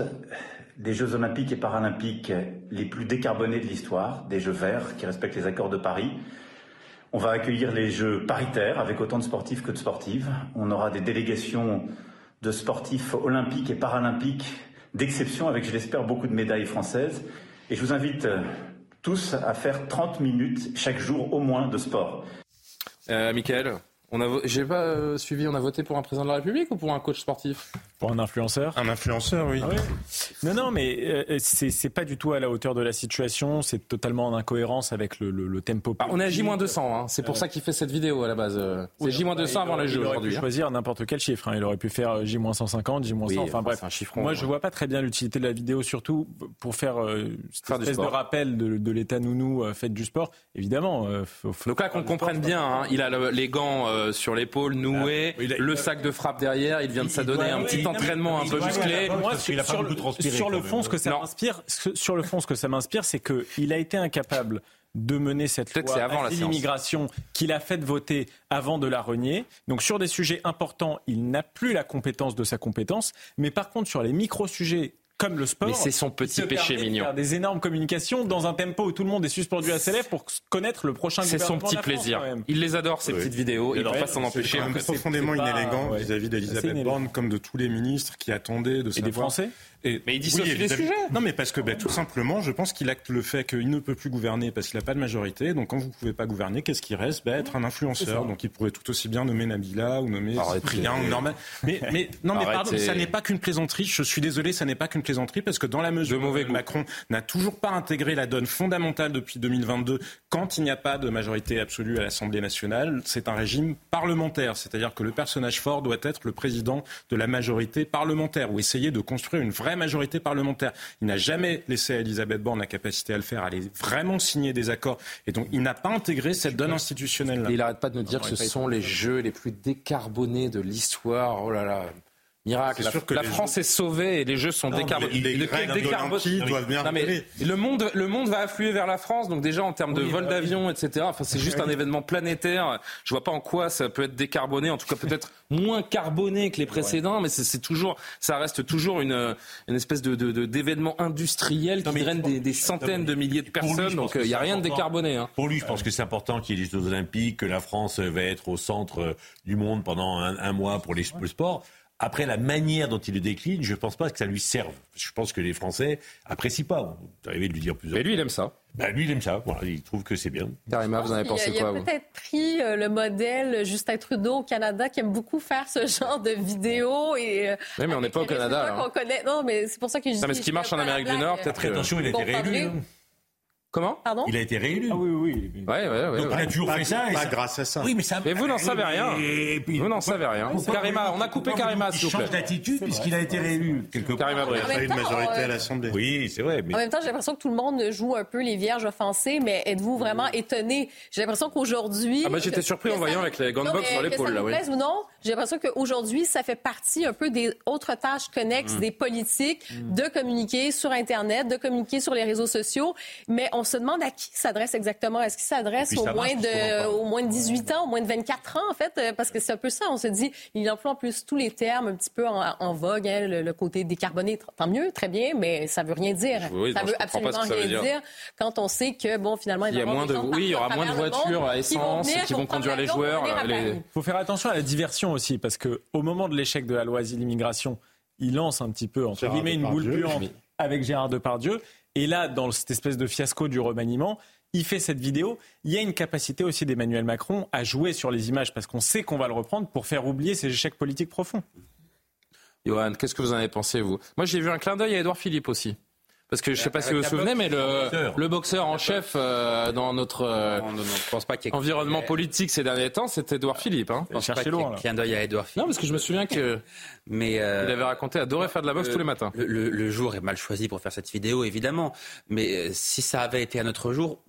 des Jeux olympiques et paralympiques les plus décarbonés de l'histoire, des Jeux verts qui respectent les accords de Paris. On va accueillir les Jeux paritaires avec autant de sportifs que de sportives. On aura des délégations de sportifs olympiques et paralympiques d'exception avec, je l'espère, beaucoup de médailles françaises. Et je vous invite tous à faire 30 minutes chaque jour au moins de sport. Euh, Michael? J'ai pas euh, suivi, on a voté pour un président de la République ou pour un coach sportif Pour un influenceur Un influenceur, oui. Ah non, non, mais euh, c'est pas du tout à la hauteur de la situation, c'est totalement en incohérence avec le, le, tempo. Ah, on est à J-200, hein. c'est pour ça qu'il fait cette vidéo à la base. C'est J-200 avant les Jeux aujourd'hui. Il aurait pu hein. choisir n'importe quel chiffre, hein. il aurait pu faire J-150, J-100, enfin bref. Un chiffre Moi, je vois pas très bien l'utilité de la vidéo, surtout pour faire euh, cette espèce de rappel de, de l'état nounou, faites du sport. Évidemment. Faut, faut Donc là, qu'on comprenne bien, il a les gants euh, sur l'épaule, noué, le sac de frappe derrière. Il vient de s'adonner un petit entraînement un peu musclé. Moi, sur, sur le fond, ce que ça m'inspire, sur le fond, ce que ça m'inspire, c'est qu'il a été incapable de mener cette loi avant l'immigration qu'il a fait voter avant de la renier. Donc sur des sujets importants, il n'a plus la compétence de sa compétence. Mais par contre, sur les micro-sujets comme le sport. Mais c'est son petit péché mignon. Faire des énormes communications dans un tempo où tout le monde est suspendu à ses lèvres pour connaître le prochain C'est son petit plaisir. Il les adore ces petites vidéos. Il ne peut pas s'en empêcher. C'est profondément inélégant vis-à-vis d'Elisabeth Borne, comme de tous les ministres qui attendaient de savoir. Et des Français mais il dit oui, les sujets. Non, mais parce que ben, tout simplement, je pense qu'il acte le fait qu'il ne peut plus gouverner parce qu'il n'a pas de majorité. Donc quand vous ne pouvez pas gouverner, qu'est-ce qui reste? Ben, Être un influenceur. Donc il pourrait tout aussi bien nommer Nabila ou nommer Cyprien ou Norman. Mais, mais non, mais pardon, ça n'est pas qu'une plaisanterie. Je suis désolé, ça n'est pas qu'une plaisanterie parce que dans la mesure où Macron n'a toujours pas intégré la donne fondamentale depuis 2022, quand il n'y a pas de majorité absolue à l'Assemblée nationale, c'est un régime parlementaire. C'est-à-dire que le personnage fort doit être le président de la majorité parlementaire ou essayer de construire une vraie majorité parlementaire. Il n'a jamais laissé à Elisabeth Borne la capacité à le faire, à aller vraiment signer des accords. Et donc, il n'a pas intégré cette donne institutionnelle-là. Il n'arrête pas de nous dire que ce sont les jeux les plus décarbonés de l'histoire. Oh là là. Miracle. La, que la France est sauvée et les jeux sont décarbonés. Les, le monde, le monde va affluer vers la France. Donc déjà en termes de vol bah d'avion, etc. Enfin, c'est juste un événement planétaire. Je vois pas en quoi ça peut être décarboné. En tout cas, peut-être moins carboné que les précédents, mais c'est toujours, ça reste toujours une, une espèce de d'événement industriel qui draine des, des, centaines de milliers de personnes. donc il n'y a rien de décarboné. Hein. Pour lui, je pense que c'est important qu'il y ait les Jeux Olympiques, que la France va être au centre du monde pendant un, un mois pour les, le sport. Après, la manière dont il le décline, je ne pense pas que ça lui serve. Je pense que les Français apprécient pas. Vous arrivez de lui dire plusieurs Mais lui, il aime ça. Ben, lui, il aime ça. il trouve que c'est bien. Karima, vous en avez pensé quoi Il a, peut-être pris euh, le modèle Justin Trudeau au Canada, qui aime beaucoup faire ce genre de vidéos. Et, euh, oui, mais on n'est pas au Canada. Hein. Connaît... Non, mais c'est pour ça que je dis. mais ce qui marche en Amérique du Nord, peut-être. Attention, il a été réélu. Comment Pardon Il a été réélu. Ah oui, oui. oui. Ouais, ouais, ouais, Donc il a toujours fait ça. Pas grâce à ça. Oui, mais ça. Mais vous n'en savez rien. Vous n'en savez rien. Karima, on a coupé Karima, s'il vous plaît. Il change d'attitude puisqu'il a été réélu quelque part. Karima Il a fallu une majorité à l'Assemblée. Oui, c'est vrai. En même temps, j'ai l'impression que tout le monde joue un peu les vierges offensées, mais êtes-vous vraiment étonné J'ai l'impression qu'aujourd'hui. Ah, moi, j'étais surpris en voyant avec les gunbox sur l'épaule, là, oui. ou non J'ai l'impression qu'aujourd'hui, ça fait partie un peu des autres tâches connexes des politiques de communiquer sur Internet, de communiquer sur les réseaux sociaux, mais on se demande à qui s'adresse exactement? Est-ce qu'il s'adresse au, moins de, au moins de 18 ans, au moins de 24 ans, en fait? Euh, parce que c'est un peu ça. On se dit, il emploie en plus tous les termes un petit peu en, vogue, hein, le, côté décarboné. Tant mieux, très bien, mais ça veut rien dire. ça veut absolument rien dire. quand on sait que, bon, finalement, il, y a moins de, oui, il y aura moins de voitures à essence qui vont, conduire les joueurs. Il faut faire attention à la diversion aussi, parce qu'au moment de l'échec de la loi asile-immigration, il lance un petit peu, entre guillemets, une boule puante avec Gérard Depardieu. Et là, dans cette espèce de fiasco du remaniement, il fait cette vidéo. Il y a une capacité aussi d'Emmanuel Macron à jouer sur les images parce qu'on sait qu'on va le reprendre pour faire oublier ses échecs politiques profonds. Johan, qu'est-ce que vous en avez pensé, vous? Moi, j'ai vu un clin d'œil à Edouard Philippe aussi. Parce que je ne sais pas si vous vous souvenez, mais le, boxeur en chef euh, dans notre euh, environnement politique ces derniers temps, c'était Edouard Philippe. Hein. Je pense loin. Clin d'œil à Edouard Philippe. Non, parce que je me souviens que mais euh, il avait raconté adorer faire de la boxe tous les matins. Le, le, jour est mal choisi pour faire cette vidéo, évidemment. Mais si ça avait été un autre jour,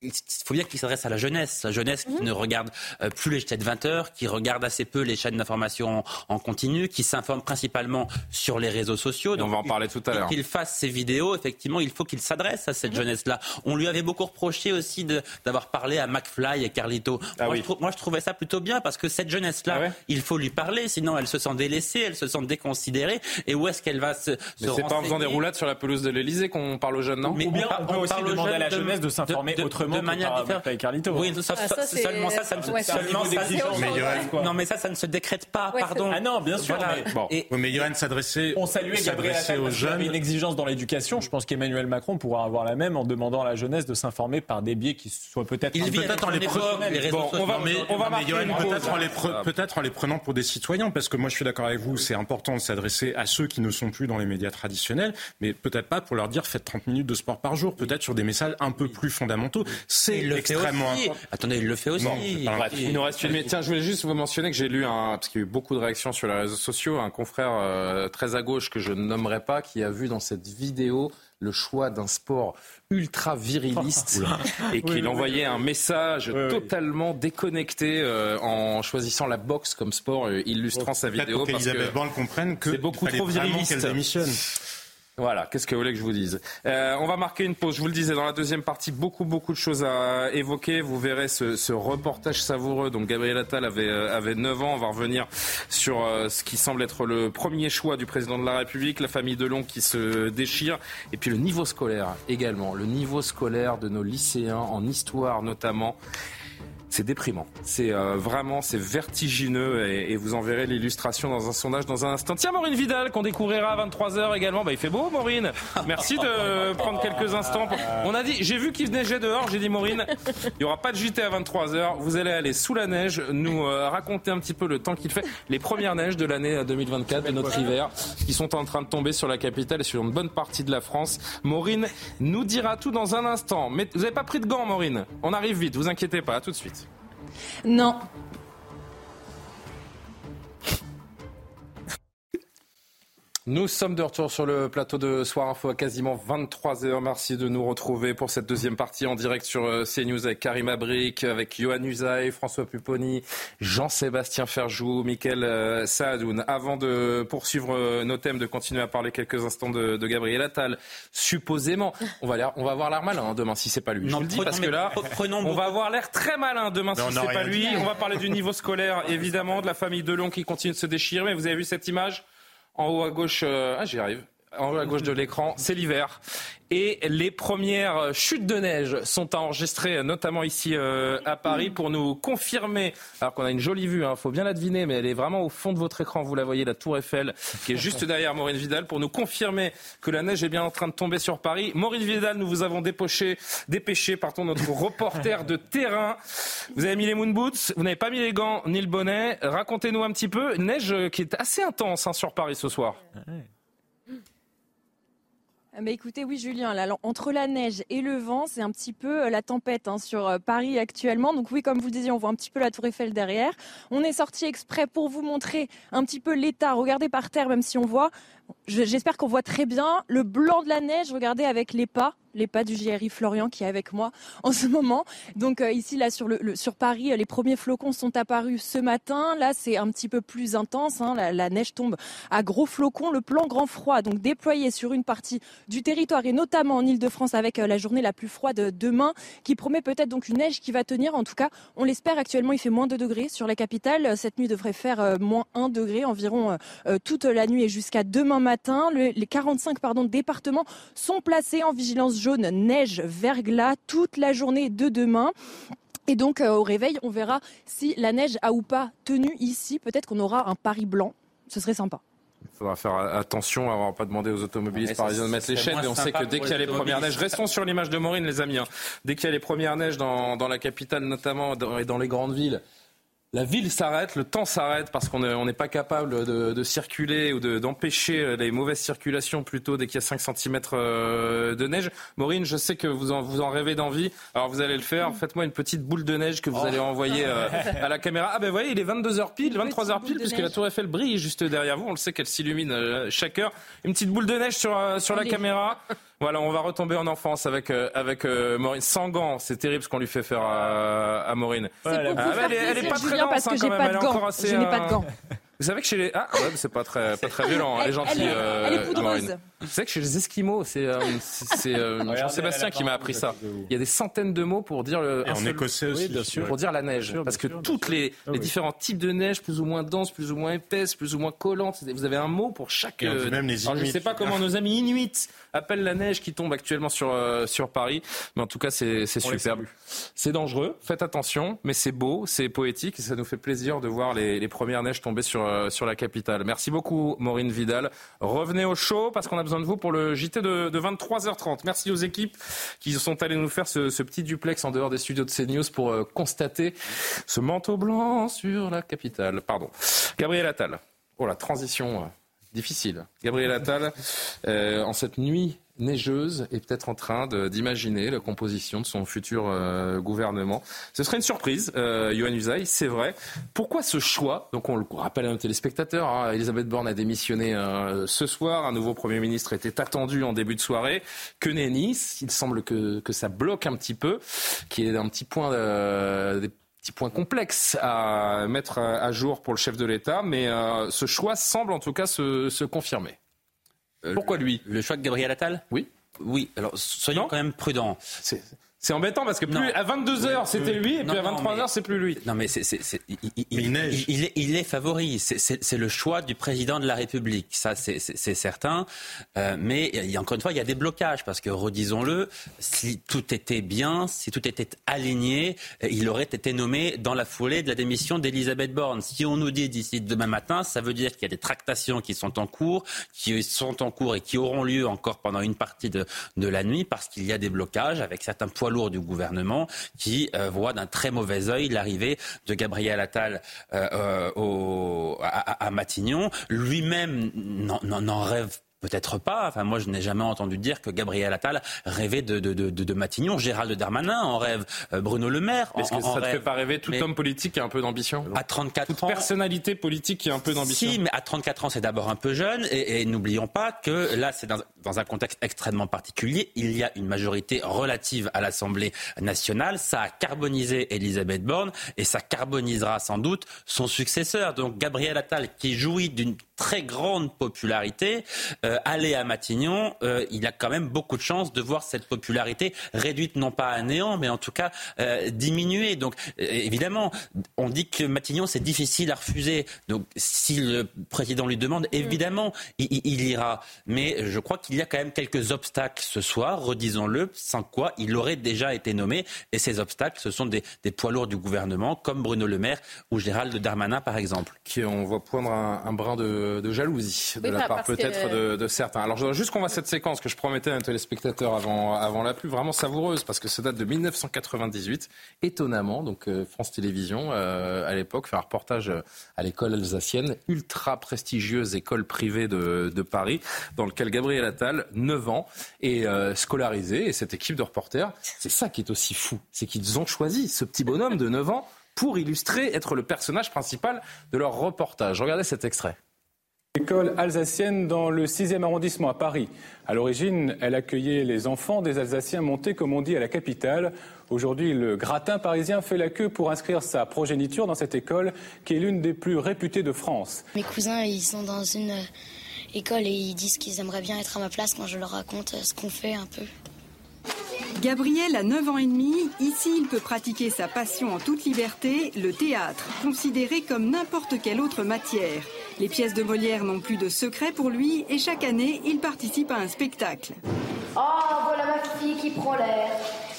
il faut bien qu'il s'adresse à la jeunesse, la jeunesse qui mhm. ne regarde euh, plus les chaînes de 20 heures, qui regarde assez peu les chaînes d'information en, continu, qui s'informe principalement sur les réseaux sociaux. Donc, on va en parler tout à l'heure. Qu'il fasse ses vidéos, effectivement, il faut qu'il s'adresse à cette mhm. jeunesse-là. On lui avait beaucoup reproché aussi d'avoir parlé à McFly et Carlito. Ah moi, je moi, je trouvais ça plutôt bien parce que cette jeunesse-là, ah il faut lui parler, sinon elle se sent délaissée, elle se sent déconsidérée. Et où est-ce qu'elle va se, Mais c'est pas en faisant des roulades sur la pelouse de l'Elysée qu'on parle aux jeunes, non? Mais on, bien, on, peut aussi demander à la jeunesse de s'informer autrement de manière différente. Oui, ça, ah, ça, seulement ça, ça ne se seulement ça, non, mais ça, ça ne se décrète pas. pardon. Ah non, bien sûr. Mais, bon. et, mais Johan s'adressait. On saluait Gabriel aux jeunes. Une exigence dans l'éducation. Je pense qu'Emmanuel Macron pourra avoir la même en demandant à la jeunesse de s'informer par des biais qui soient peut-être. Il peut-être en les prenant. On va, on va peut-être en les prenant pour des citoyens, parce que moi je suis d'accord avec vous, c'est important de s'adresser à ceux qui ne sont plus dans les médias traditionnels, mais peut-être pas pour leur dire faites 30 minutes de sport par jour, peut-être sur des messages un peu plus fondamentaux. C'est extrêmement important. Attendez, il le fait aussi. il nous reste une minute. Tiens, je voulais juste vous mentionner que j'ai lu, un, parce qu'il y a eu beaucoup de réactions sur les réseaux sociaux, un confrère euh, très à gauche que je ne nommerai pas, qui a vu dans cette vidéo le choix d'un sport ultra viriliste et qu'il envoyait un message totalement déconnecté euh, en choisissant la boxe comme sport, euh, illustrant sa vidéo. Pour qu'Elisabeth Borne comprenne que c'est beaucoup trop viriliste. Voilà, qu'est-ce que vous voulez que je vous dise euh, On va marquer une pause. Je vous le disais, dans la deuxième partie, beaucoup, beaucoup de choses à évoquer. Vous verrez ce, ce reportage savoureux. Donc, Gabriel Attal avait, euh, avait 9 ans. On va revenir sur euh, ce qui semble être le premier choix du président de la République, la famille Delon qui se déchire. Et puis, le niveau scolaire également. Le niveau scolaire de nos lycéens, en histoire notamment. C'est déprimant. C'est euh, vraiment, c'est vertigineux et, et, vous en verrez l'illustration dans un sondage dans un instant. Tiens, Maureen Vidal, qu'on découvrira à 23h également. Bah, il fait beau, Maureen. Merci de prendre quelques instants. On a dit, j'ai vu qu'il neigeait dehors. J'ai dit, Maureen, il n'y aura pas de JT à 23h. Vous allez aller sous la neige, nous euh, raconter un petit peu le temps qu'il fait. Les premières neiges de l'année 2024, de notre hiver, qui sont en train de tomber sur la capitale et sur une bonne partie de la France. Maureen nous dira tout dans un instant. Mais vous n'avez pas pris de gants, Maureen. On arrive vite, vous inquiétez pas. À tout de suite. Non. Nous sommes de retour sur le plateau de Soir Info à quasiment 23h. Merci de nous retrouver pour cette deuxième partie en direct sur euh, CNews avec Karim Abrik, avec Johan Usaï, François Pupponi, Jean-Sébastien Ferjou, Mickaël euh, Saadoun. Avant de poursuivre euh, nos thèmes, de continuer à parler quelques instants de, de Gabriel Attal, supposément, on va, on va avoir l'air malin hein, demain si c'est pas lui. Non, Je vous le dis parce que là, on va avoir l'air très malin demain si c'est pas lui. On va parler du niveau scolaire, évidemment, de la famille Delon qui continue de se déchirer. Mais vous avez vu cette image? En haut à gauche, euh, ah j'y arrive. En haut à gauche de l'écran, c'est l'hiver. Et les premières chutes de neige sont enregistrées, notamment ici euh, à Paris, pour nous confirmer, alors qu'on a une jolie vue, il hein, faut bien la deviner, mais elle est vraiment au fond de votre écran, vous la voyez, la tour Eiffel, qui est juste derrière Maureen Vidal, pour nous confirmer que la neige est bien en train de tomber sur Paris. Maureen Vidal, nous vous avons dépêché, dépêché pardon, notre reporter de terrain. Vous avez mis les moon boots, vous n'avez pas mis les gants ni le bonnet. Racontez-nous un petit peu, neige qui est assez intense hein, sur Paris ce soir. Mais écoutez, oui, Julien, là, entre la neige et le vent, c'est un petit peu euh, la tempête hein, sur euh, Paris actuellement. Donc oui, comme vous le disiez, on voit un petit peu la Tour Eiffel derrière. On est sorti exprès pour vous montrer un petit peu l'état. Regardez par terre, même si on voit. J'espère qu'on voit très bien le blanc de la neige. Regardez avec les pas, les pas du JRI Florian qui est avec moi en ce moment. Donc euh, ici, là sur, Paris, les premiers flocons sont apparus ce matin. Là, c'est un petit peu plus intense. Hein. La, neige tombe à gros flocons. Le plan grand froid, donc déployé sur une partie du territoire et notamment en Ile-de-France avec euh, la journée la plus froide demain, qui promet peut-être donc une neige qui va tenir. En tout cas, on l'espère. Actuellement, il fait moins 2 degrés sur la capitale. Cette nuit devrait faire euh, moins 1 degré environ toute la nuit et jusqu'à demain matin. Le, les 45 pardon, départements sont placés en vigilance jaune neige, verglas toute la journée de demain. Et donc euh, au réveil, on verra si la neige a ou pas tenu ici. Peut-être qu'on aura un Paris blanc. Ce serait sympa. Il faudra faire attention à ne pas demander aux automobilistes parisiens de mettre les chaînes. Mais on sait que dès qu'il y a les premières neiges, restons sur l'image de Maureen, les amis. Hein. Dès qu'il y a les premières neiges dans, dans la capitale, notamment dans, et dans les grandes villes, la ville s'arrête, le temps s'arrête parce qu'on n'est pas capable de, de, circuler ou d'empêcher les mauvaises circulations plutôt dès qu'il y a 5 cm euh, de neige. Maureen, je sais que vous en, vous en rêvez d'envie, alors vous allez le faire. Faites-moi une petite boule de neige que vous allez envoyer euh, à la caméra. Ah ben voyez, il est 22h pile, 23h pile, puisque la tour Eiffel brille juste derrière vous. On le sait qu'elle s'illumine euh, chaque heure. Une petite boule de neige sur, sur la caméra. Voilà, on va retomber en enfance avec euh, avec euh, Maureen sans gants. C'est terrible ce qu'on lui fait faire à, à Maureen. Plaisir, elle est pas très parce que j'ai pas de gants. Je n'ai pas de gants. Vous savez que chez les ah ouais, c'est pas très pas très violent, elle est gentille. Elle est, elle est poudreuse. Vous savez que chez les Esquimaux, c'est euh, euh, Jean-Sébastien qui m'a appris ça. Il y a des centaines de mots pour dire le Et en écossais aussi, bien sûr. pour dire la neige, parce que toutes les, les différents types de neige, plus ou moins denses, plus ou moins épaisses, plus ou moins collantes, vous avez un mot pour chaque. Euh, même les alors, je ne sais pas comment nos amis inuits appellent la neige qui tombe actuellement sur sur Paris, mais en tout cas c'est superbe. C'est dangereux, faites attention, mais c'est beau, c'est poétique et ça nous fait plaisir de voir les, les premières neiges tomber sur sur la capitale. Merci beaucoup Maureen Vidal. Revenez au show parce qu'on a besoin de vous pour le JT de, de 23h30. Merci aux équipes qui sont allées nous faire ce, petit duplex en dehors des studios de CNews pour euh, constater ce manteau blanc sur la capitale. Pardon. Gabriel Attal. Oh la transition euh, difficile. Gabriel Attal, euh, en cette nuit neigeuse est peut-être en train d'imaginer la composition de son futur euh, gouvernement. Ce serait une surprise, euh, Johan c'est vrai. Pourquoi ce choix? Donc on le rappelle à nos téléspectateurs, hein, Elisabeth Borne a démissionné euh, ce soir, un nouveau Premier ministre était attendu en début de soirée. Que nenni, il semble que, que ça bloque un petit peu, qu'il y ait un petit point... Euh, des petits points complexes à mettre à jour pour le chef de l'État, mais euh, ce choix semble en tout cas se, se confirmer. Pourquoi lui? Le choix de Gabriel Attal? Oui. Oui, alors soyons quand même prudents. C'est embêtant parce que plus à 22h c'était lui et puis à 23h c'est plus lui. Non mais c'est, il, il, il, est, il, est, favori. C'est, le choix du président de la République. Ça c'est, certain. Euh, mais il y a, encore une fois il y a des blocages parce que redisons-le, si tout était bien, si tout était aligné, il aurait été nommé dans la foulée de la démission d'Elisabeth Borne. Si on nous dit d'ici demain matin, ça veut dire qu'il y a des tractations qui sont en cours, qui sont en cours et qui auront lieu encore pendant une partie de, de la nuit parce qu'il y a des blocages avec certains poids lourd du gouvernement qui euh, voit d'un très mauvais œil l'arrivée de Gabriel Attal euh, euh, à, à, Matignon. Lui-même n'en rêve Peut-être pas. Enfin, moi, je n'ai jamais entendu dire que Gabriel Attal rêvait de, de, de, de Matignon. Gérald Darmanin en rêve. Bruno Le Maire Est-ce que ça ne fait pas rêver tout homme politique qui a un peu d'ambition À 34 Toute ans. personnalité politique qui a un peu d'ambition. Si, mais à 34 ans, c'est d'abord un peu jeune. Et, et n'oublions pas que là, c'est dans, dans, un contexte extrêmement particulier. Il y a une majorité relative à l'Assemblée nationale. Ça a carbonisé Elisabeth Borne et ça carbonisera sans doute son successeur. Donc, Gabriel Attal, qui jouit d'une très grande popularité, euh, aller à Matignon, euh, il a quand même beaucoup de chances de voir cette popularité réduite non pas à néant, mais en tout cas euh, diminuer. Donc euh, évidemment, on dit que Matignon c'est difficile à refuser. Donc si le président lui demande, évidemment, il, il ira. Mais je crois qu'il y a quand même quelques obstacles ce soir, redisons-le, sans quoi il aurait déjà été nommé. Et ces obstacles, ce sont des, des poids lourds du gouvernement, comme Bruno Le Maire ou Gérald Darmanin, par exemple. Qui on voit poindre un, un brin de de, jalousie de la part peut-être de, Alors je voudrais juste qu'on voit cette séquence que je promettais à un téléspectateur avant, avant la pluie, vraiment savoureuse, parce que ça date de 1998, étonnamment. Donc euh, France Télévisions, euh, à l'époque, fait un reportage à l'école alsacienne, ultra prestigieuse école privée de, Paris, dans lequel Gabriel Attal, 9 ans, est euh, scolarisé. Et cette équipe de reporters, c'est ça qui est aussi fou, c'est qu'ils ont choisi ce petit bonhomme de 9 ans pour illustrer, être le personnage principal de leur reportage. Regardez cet extrait. École alsacienne dans le 6e arrondissement à Paris. À l'origine, elle accueillait les enfants des Alsaciens montés, comme on dit, à la capitale. Aujourd'hui, le gratin parisien fait la queue pour inscrire sa progéniture dans cette école, qui est l'une des plus réputées de France. Mes cousins, ils sont dans une école et ils disent qu'ils aimeraient bien être à ma place quand je leur raconte ce qu'on fait un peu. Gabriel a 9 ans et demi. Ici, il peut pratiquer sa passion en toute liberté, le théâtre, considéré comme n'importe quelle autre matière. Les pièces de Molière n'ont plus de secret pour lui et chaque année, il participe à un spectacle. Oh, voilà ma fille qui prend l'air.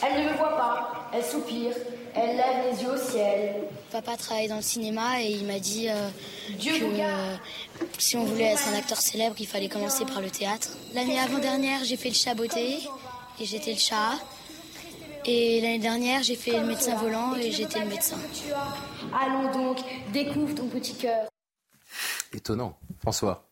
Elle ne me voit pas. Elle soupire. Elle lève les yeux au ciel. Papa travaille dans le cinéma et il m'a dit euh, Dieu que euh, si on voulait être un acteur célèbre, il fallait commencer par le théâtre. L'année avant-dernière, j'ai fait le chaboté et j'étais le chat. Et l'année dernière, j'ai fait le médecin volant et j'étais le médecin. Allons donc, découvre ton petit cœur. Étonnant. François.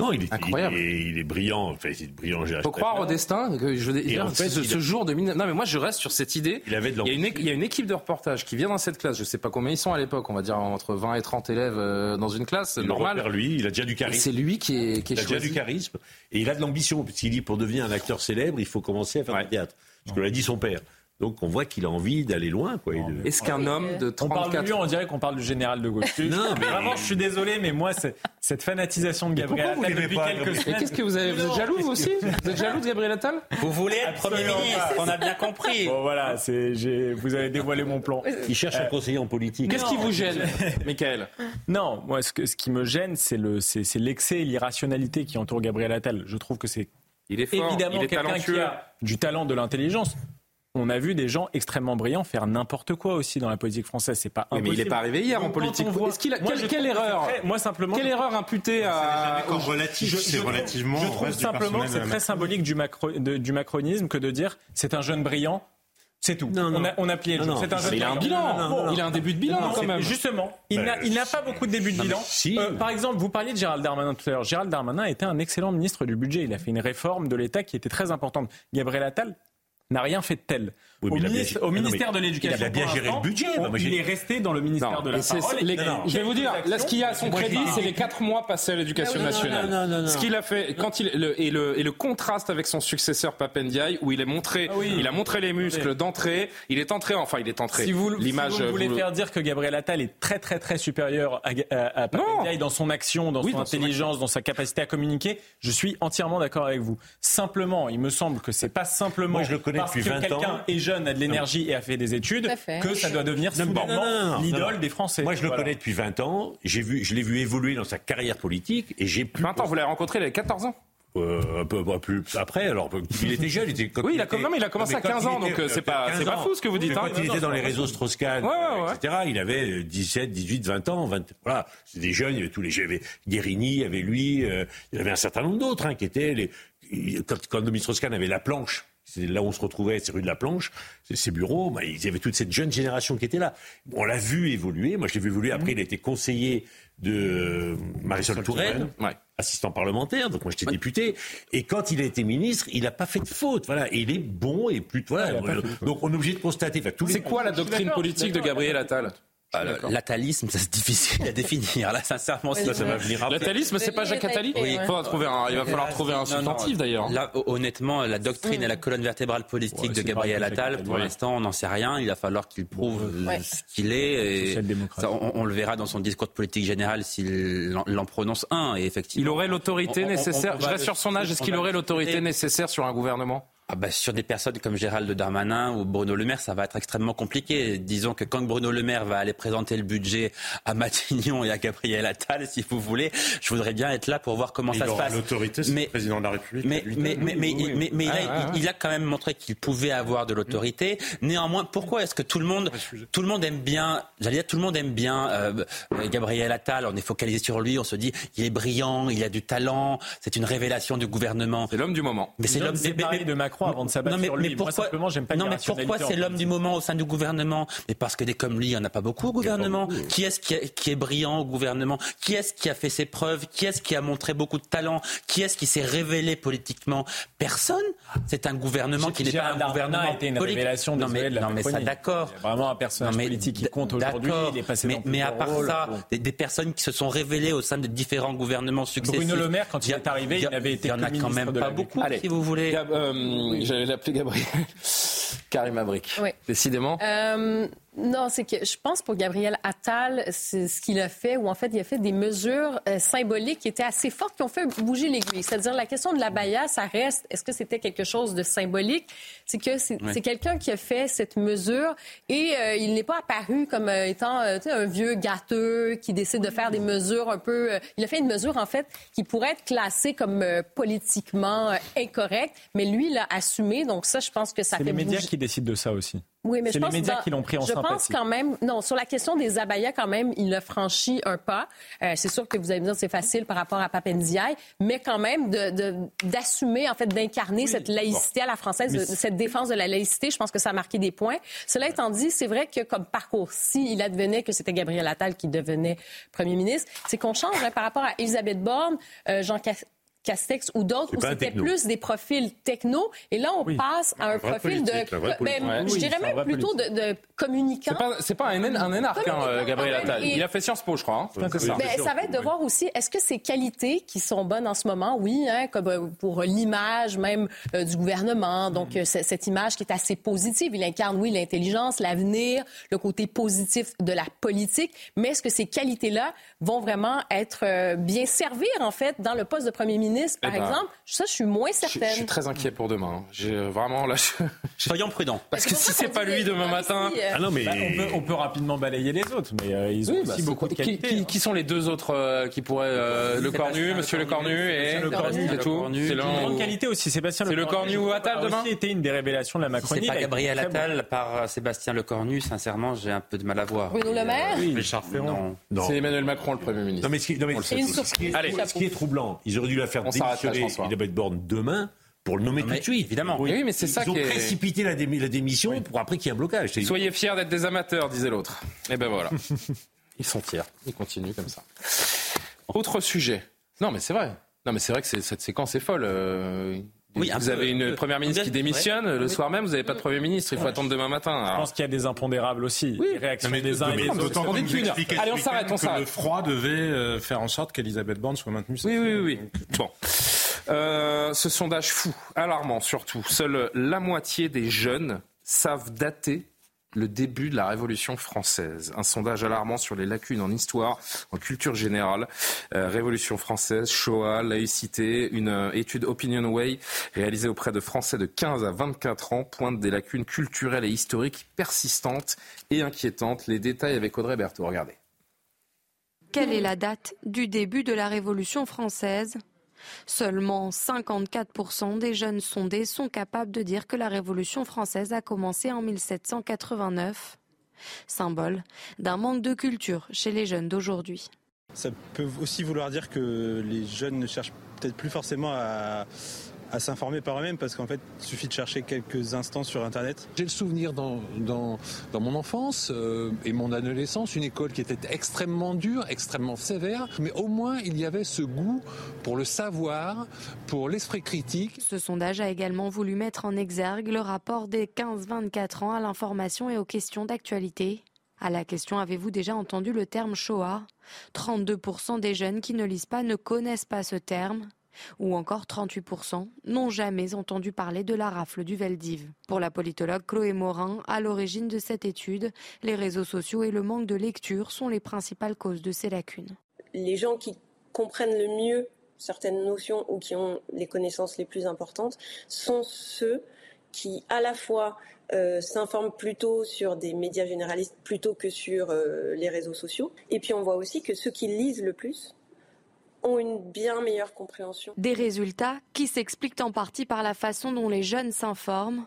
Non, il est incroyable. Il est, il est brillant. Enfin, il est brillant. Faut croire au destin. Que je, Et en fait, ce, il ce a- jour de non mais moi je reste sur cette idée. Il avait de il, y a une, il y a une équipe de reportage qui vient dans cette classe. Je sais pas combien ils sont à l'époque. On va dire entre 20 et 30 élèves euh, dans une classe. Il le normal. repère, lui, il a déjà du charisme. C'est lui qui est, qui est il a déjà du charisme et il a de l'ambition puisqu'il dit pour devenir un acteur célèbre, il faut commencer à faire du théâtre. Ce que l'a dit son père. Donc on voit qu'il a envie d'aller loin. quoi. Est-ce qu'un homme de On parle de 34 lui, on dirait qu'on parle du général de Gaulle. Non, mais- Vraiment, je suis désolé, mais moi, c'est- cette fanatisation de Gabriel Attal depuis pas, quelques Et qu'est-ce que vous avez Vous êtes jaloux vous aussi? Vous êtes jaloux de Gabriel Attal? Vous voulez être Premier ministre, on a bien compris. Bon, voilà, c'est, j'ai- vous avez dévoilé mon plan. Il cherche un Euh, conseiller en politique. Qu'est-ce qui vous gêne, Michael? Non, moi, ce, que- ce qui me gêne, c'est, le, c'est, c'est l'excès et l'irrationalité qui entoure Gabriel Attal. Je trouve que c'est Il est fort. évidemment il est quelqu'un qui a du talent, de l'intelligence. On a vu des gens extrêmement brillants faire n'importe quoi aussi dans la politique française. C'est pas Oui, mais il impossible. n'est pas arrivé hier en politique. voit- a, Moi, quelle, erreur Moi, simplement. Quelle erreur imputée à. Relatif, c'est relativement Je trouve simplement que c'est la très symbolique du, macro- de- du macronisme que de dire c'est un jeune brillant. C'est tout. Non, non. On, a, on a plié le jeu. non. Un jeu il de a un bilan. non, non, non. Il a un début de bilan Non, quand même. Justement, il Bah, n'a pas beaucoup de début de bilan. si. Euh, par exemple, vous parliez de Gérald Darmanin tout à l'heure. Gérald Darmanin était un excellent ministre du budget. Il a fait une réforme de l'État qui était très importante. Gabriel Attal n'a rien fait de tel. Oui, au, bien non, ministère de il a l'Éducation, bien géré le budget. on- il est resté dans le ministère de la parole. les- je vais vous dire, là, ce qui a à son crédit, c'est les quatre mois passés à l'éducation Ah nationale. non, non, non, non. Ce qu'il a fait, quand il le, et, le, et le contraste avec son successeur Papendiaï, où il est montré, Ah oui. il a montré les muscles d'entrée, il est entré, enfin, il est entré. Si vous, L'image, si vous voulez vous faire dire que Gabriel Attal est très très très supérieur à, à, à Papendiaï dans son action, dans Oui, son dans son intelligence, dans sa capacité à communiquer, je suis entièrement d'accord avec vous. Simplement, il me semble que c'est pas simplement Moi, je le connais depuis que 20 quelqu'un ans. Jeune, a de l'énergie et a fait des études fait. que ça doit devenir soudainement l'idole des Français. Moi, je le Voilà. connais depuis 20 ans. J'ai vu, je l'ai vu évoluer dans sa carrière politique et j'ai plus. 20 ans, vous l'avez rencontré, il avait 14 ans. Euh, un peu plus après. Alors, il était jeune. Il était, quand Oui, il a, était- non, mais il a commencé à quand 15 il ans, était- donc euh, c'est pas, 15 c'est pas fou ce que vous dites. Mais hein. quand il était dans les réseaux Strauss-Kahn, Ouais, ouais, ouais. etc., il avait 17, 18, 20 ans. 20, voilà, c'était des jeunes. Il y avait tous les. Il y avait Guérini, il y avait lui. euh, il y avait un certain nombre d'autres hein, qui étaient les. Quand, quand Dominique Strauss-Kahn avait la planche. C'est là où on se retrouvait, c'est rue de la Planche, c'est ses bureaux. Bah, il y avait toute cette jeune génération qui était là. On l'a vu évoluer. Moi, je l'ai vu évoluer. Après, il a été conseiller de Marisol Touraine, assistant parlementaire. Donc moi, j'étais député. Et quand il a été ministre, il n'a pas fait de faute. Voilà. Et il est bon et plus. Voilà. donc on est obligé de constater. Enfin, tous les- C'est quoi la doctrine politique de Gabriel Attal? Ah, L'atalisme, ça c'est difficile à définir. Là, sincèrement, Oui, ça, ça va venir après. L'atalisme, c'est pas Jacques Attali Oui. Il faudra trouver un- il va falloir trouver un substantif, d'ailleurs. Là, ho- honnêtement, la doctrine et la colonne vertébrale politique Ouais, de Gabriel Attal, Attali. pour Ouais. l'instant, on n'en sait rien. Il va falloir qu'il prouve Ouais. ce qu'il est. Et ça, on, on le verra dans son discours de politique générale s'il en, prononce un. Et effectivement, Il aurait l'autorité On- on- on- nécessaire. on Je reste sur son âge. Est-ce qu'il aurait l'autorité nécessaire sur un gouvernement? Ah bah, sur des personnes comme Gérald Darmanin ou Bruno Le Maire, ça va être extrêmement compliqué. Disons que quand Bruno Le Maire va aller présenter le budget à Matignon et à Gabriel Attal, si vous voulez, je voudrais bien être là pour voir comment Mais ça il se aura passe. l'autorité, c'est le président de la République. Mais, mais, mais, mais, oui, mais- mais il, a, Ah, il- il a quand même montré qu'il pouvait avoir de l'autorité. Néanmoins, pourquoi est-ce que tout le monde, tout le monde aime bien, j'allais dire, tout le monde aime bien euh, euh, Gabriel Attal? On est focalisé sur lui. On se dit, il est brillant, il a du talent. C'est une révélation du gouvernement. C'est l'homme du moment. Mais c'est l'homme. mais- mais- de Macron avant de s'abattre non, mais, sur lui. mais Moi, pourquoi simplement, j'aime pas Non, mais pourquoi c'est l'homme du moment au sein du gouvernement Mais parce que des comme lui, il n'y en a pas beaucoup au gouvernement. Qui est-ce qui, a- qui est brillant au gouvernement Qui est-ce qui a fait ses preuves Qui est-ce qui a montré beaucoup de talent Qui est-ce qui s'est révélé politiquement Personne. C'est un gouvernement qui n'est pas un gouvernement a été une politique. révélation Non mais, de la non, mais ça d'accord. C'est Vraiment un personnage Non, mais politique qui compte aujourd'hui. Il est passé mais, dans mais à part ça, Bon. des, des personnes qui se sont révélées au sein de différents gouvernements successifs. Bruno Le Maire, quand il est arrivé, il avait été Il y en a quand même pas beaucoup, Allez. si vous voulez. Euh, J'allais l'appeler Gabriel. Karim Abrik. Oui. Décidément. Euh, non, c'est que je pense pour Gabriel Attal, c'est ce qu'il a fait, où en fait, il a fait des mesures euh, symboliques qui étaient assez fortes, qui ont fait bouger l'aiguille. C'est-à-dire, la question de la baya, ça reste, est-ce que c'était quelque chose de symbolique? C'est que c'est c'est quelqu'un qui a fait cette mesure et euh, il n'est pas apparu comme euh, étant un vieux gâteux qui décide de faire des mesures un peu... il a fait une mesure, en fait, qui pourrait être classée comme politiquement incorrecte, mais lui, il l'a assumé. Donc ça, je pense que ça C'est fait les médias bouger- qui décident de ça aussi. Oui, mais C'est les médias dans- qui l'ont pris en Je sympathie. pense quand même, non, sur la question des abayas, quand même, il a franchi un pas. Euh, c'est sûr que vous allez me dire c'est facile par rapport à Papendiaï, mais quand même de- de- d'assumer, en fait, d'incarner cette laïcité à la française, de- cette défense de la laïcité, je pense que ça a marqué des points. Cela étant dit, c'est vrai que comme parcours, s'il advenait que c'était Gabriel Attal qui devenait premier ministre, c'est qu'on change hein, par rapport à Elisabeth Borne, euh, Jean Cas- Castex ou d'autres, où c'était techno. plus des profils techno. Et là, on passe à un profil politique, de... Ben, Ouais. je dirais même plutôt de, de communicant. C'est pas, pas un, un énarque, hein, euh, Gabriel Attal. et- Il a fait Sciences Po, je crois. hein. Ça. Ben, ça va être de voir aussi, est-ce que ces qualités qui sont bonnes en ce moment, oui, hein, comme euh, pour l'image même euh, du gouvernement, donc euh, cette image qui est assez positive, il incarne, oui, l'intelligence, l'avenir, le côté positif de la politique, mais est-ce que ces qualités-là vont vraiment être euh, bien servir, en fait, dans le poste de premier ministre, par Eh ben, exemple? Ça, je suis moins Je, je certaine. suis très inquiet pour demain. hein. J'ai euh, vraiment là. je- Soyons prudents. Parce que si c'est pas lui demain matin. euh, Ah non, mais. Bah, on, peut, on peut rapidement balayer les autres, mais euh, ils ont Oui, aussi bah, beaucoup de qui, qualités. qui- hein. qui sont les deux autres euh, qui pourraient euh, le Cornu, Monsieur Le Cornu et Le Cornu, c'est Le tout. Cornu. C'est Une grande qualité aussi, Sébastien C'est le Cornu ou Attal demain aussi été une des révélations de la Macronie. c'est pas Gabriel. Attal par Sébastien Lecornu, sincèrement, j'ai un peu de mal à voir. Bruno Le Maire? Richard Ferrand. C'est Emmanuel Macron le Premier ministre. Non, mais le ce qui est troublant, ils auraient dû la faire On démissionner. Elisabeth Borne demain pour le nommer Non, tout de suite. évidemment. Oui, mais c'est Ils ça ont qui est- précipité la, démi- la démission pour après qu'il y ait un blocage. Soyez fiers d'être des amateurs, disait l'autre. Et ben voilà. Ils sont fiers. Ils continuent comme ça. Autre sujet. Non, mais c'est vrai. Non, mais c'est vrai que cette séquence est folle. Euh, Oui, vous peu, avez une peu. première ministre qui Ouais. démissionne. Le Oui. soir même, vous n'avez pas de premier ministre. Il faut attendre demain matin. Je pense qu'il y a des impondérables aussi. Les réactions Non, mais des uns et des autres. On Allez, on s'arrête, on s'arrête. Le froid devait euh, faire en sorte qu'Elisabeth Borne soit maintenue. Oui, oui, oui. oui. Bon. Euh, ce sondage fou, alarmant surtout. Seule la moitié des jeunes savent dater le début de la Révolution française. Un sondage alarmant sur les lacunes en histoire, en culture générale. Euh, Révolution française, Shoah, laïcité. Une euh, étude Opinionway réalisée auprès de Français de 15 à 24 ans pointe des lacunes culturelles et historiques persistantes et inquiétantes. Les détails avec Audrey Berthaud. Regardez. Quelle est la date du début de la Révolution française? Seulement 54% des jeunes sondés sont capables de dire que la Révolution française a commencé en 1789, symbole d'un manque de culture chez les jeunes d'aujourd'hui. Ça peut aussi vouloir dire que les jeunes ne cherchent peut-être plus forcément à, à s'informer par eux-mêmes parce qu'en fait, il suffit de chercher quelques instants sur Internet. J'ai le souvenir dans, dans, dans mon enfance euh, et mon adolescence, une école qui était extrêmement dure, extrêmement sévère, mais au moins il y avait ce goût pour le savoir, pour l'esprit critique. Ce sondage a également voulu mettre en exergue le rapport des 15-24 ans à l'information et aux questions d'actualité. À la question avez-vous déjà entendu le terme Shoah? 32% des jeunes qui ne lisent pas ne connaissent pas ce terme ou encore 38% n'ont jamais entendu parler de la rafle du Veldiv. Pour la politologue Chloé Morin, à l'origine de cette étude, les réseaux sociaux et le manque de lecture sont les principales causes de ces lacunes. les gens qui comprennent le mieux certaines notions ou qui ont les connaissances les plus importantes sont ceux qui à la fois euh, s'informent plutôt sur des médias généralistes plutôt que sur euh, les réseaux sociaux. Et puis on voit aussi que ceux qui lisent le plus ont une bien meilleure compréhension. Des résultats qui s'expliquent en partie par la façon dont les jeunes s'informent.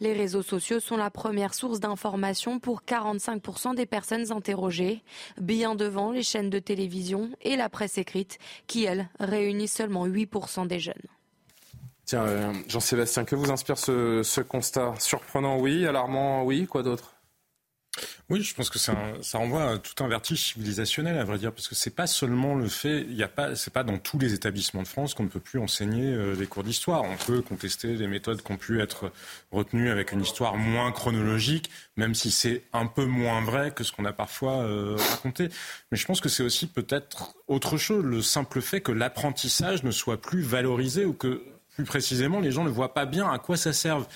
Les réseaux sociaux sont la première source d'information pour 45% des personnes interrogées, bien devant les chaînes de télévision et la presse écrite, qui, elles, réunissent seulement 8% des jeunes. Tiens, euh, Jean-Sébastien, que vous inspire ce, ce constat? Surprenant, oui. Alarmant, oui. Quoi d'autre? Oui, je pense que ça renvoie à tout un vertige civilisationnel, à vrai dire, parce que c'est pas seulement le fait, il y a pas, c'est pas dans tous les établissements de France qu'on ne peut plus enseigner euh, des cours d'histoire. On peut contester des méthodes qui ont pu être retenues avec une histoire moins chronologique, même si c'est un peu moins vrai que ce qu'on a parfois euh, raconté. Mais je pense que c'est aussi peut-être autre chose, le simple fait que l'apprentissage ne soit plus valorisé ou que plus précisément, les gens ne voient pas bien à quoi ça serve.